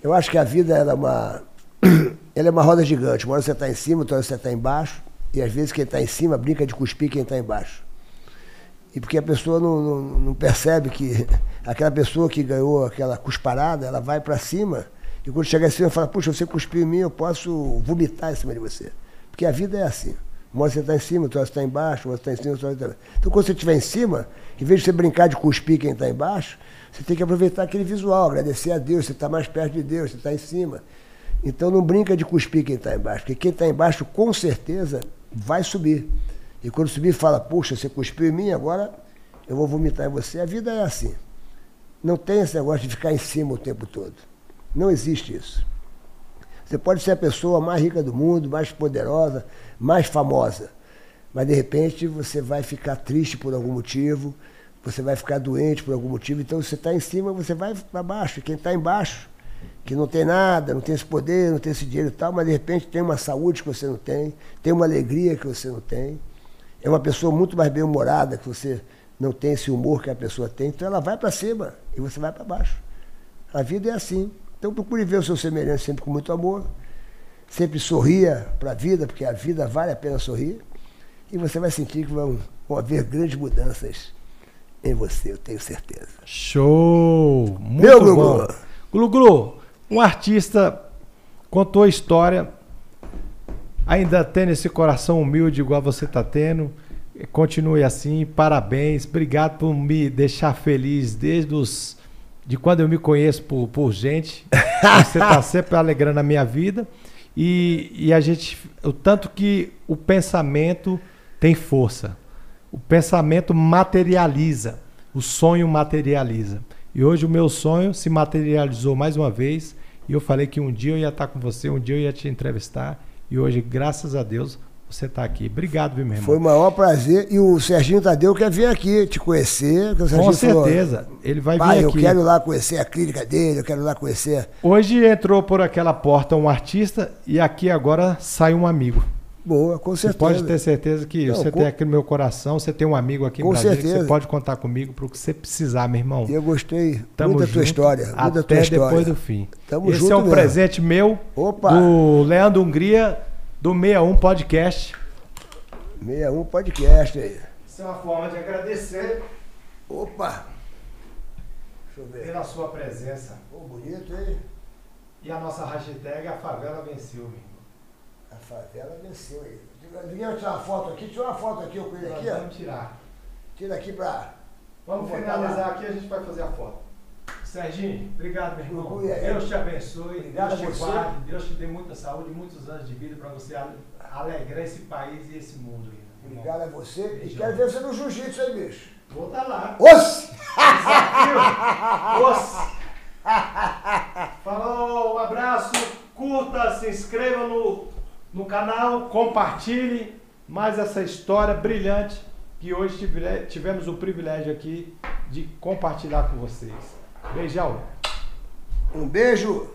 eu acho que a vida ela é uma. *coughs* Ela é uma roda gigante. Uma hora você está em cima, outra hora você está embaixo. E às vezes quem está em cima brinca de cuspir quem está embaixo. E porque a pessoa não, não, não percebe que *laughs* aquela pessoa que ganhou aquela cusparada, ela vai para cima. E quando chegar em cima, fala: Puxa, você cuspiu em mim, eu posso vomitar em cima de você. Porque a vida é assim. Uma hora você está em cima, outra você está embaixo, hora você está em cima, outra você está Então, quando você estiver em cima, em vez de você brincar de cuspir quem está embaixo, você tem que aproveitar aquele visual, agradecer a Deus, você está mais perto de Deus, você está em cima. Então, não brinca de cuspir quem está embaixo, porque quem está embaixo, com certeza, vai subir. E quando subir, fala: Puxa, você cuspiu em mim, agora eu vou vomitar em você. A vida é assim. Não tem esse negócio de ficar em cima o tempo todo. Não existe isso. Você pode ser a pessoa mais rica do mundo, mais poderosa, mais famosa. Mas de repente você vai ficar triste por algum motivo, você vai ficar doente por algum motivo. Então você está em cima, você vai para baixo. Quem está embaixo, que não tem nada, não tem esse poder, não tem esse dinheiro e tal, mas de repente tem uma saúde que você não tem, tem uma alegria que você não tem. É uma pessoa muito mais bem-humorada, que você não tem esse humor que a pessoa tem. Então ela vai para cima e você vai para baixo. A vida é assim. Então procure ver o seu semelhante sempre com muito amor. Sempre sorria para a vida, porque a vida vale a pena sorrir. E você vai sentir que vão, vão haver grandes mudanças em você, eu tenho certeza.
Show! Muito
Meu
bom.
Glu-Glu,
um artista contou a história, ainda tendo esse coração humilde igual você está tendo. Continue assim, parabéns. Obrigado por me deixar feliz desde os de quando eu me conheço por, por gente. *laughs* Você está sempre alegrando a minha vida. E, e a gente. O tanto que o pensamento tem força. O pensamento materializa. O sonho materializa. E hoje o meu sonho se materializou mais uma vez. E eu falei que um dia eu ia estar com você, um dia eu ia te entrevistar. E hoje, graças a Deus, você está aqui. Obrigado, viu, meu irmão?
Foi o maior prazer. E o Serginho Tadeu quer vir aqui te conhecer.
Com
Serginho falou,
certeza. Ele vai vir
eu
aqui.
quero ir lá conhecer a clínica dele, eu quero lá conhecer.
Hoje entrou por aquela porta um artista e aqui agora sai um amigo.
Boa, com
Você
certeza.
pode ter certeza que
Não,
você
com-
tem aqui no meu coração, você tem um amigo aqui em
Com
Brasília que
certeza.
você pode contar comigo para o que você precisar, meu irmão.
E eu gostei
Tamo
muito da tua história. Muito da tua
até
história.
depois do fim.
Tamo
Esse é um
mesmo.
presente meu
Opa!
do Leandro Hungria do 61 Podcast.
61 Podcast aí.
Isso é uma forma de agradecer.
Opa! Deixa eu ver.
Pela sua presença.
Pô, bonito, hein?
E a nossa hashtag A Favela Venceu.
A favela venceu aí. Ninguém vai tirar uma foto aqui? Tira uma foto aqui, eu com ele aqui, ó.
Vamos tirar.
Tira aqui pra.
Vamos finalizar
lá.
aqui e a gente vai fazer a foto. Serginho, obrigado, meu irmão. Deus te abençoe,
Obrigado
Deus te guarde, Deus te dê muita saúde, muitos anos de vida para você ale- alegrar esse país e esse mundo. aí, irmão.
Obrigado a você. E
Beijão.
quero ver você no jiu-jitsu aí, bicho.
Vou estar lá.
Osse!
Desafio! Os- *laughs* Falou, um abraço, curta, se inscreva no, no canal, compartilhe mais essa história brilhante que hoje tive- tivemos o privilégio aqui de compartilhar com vocês. Beijão!
Um beijo.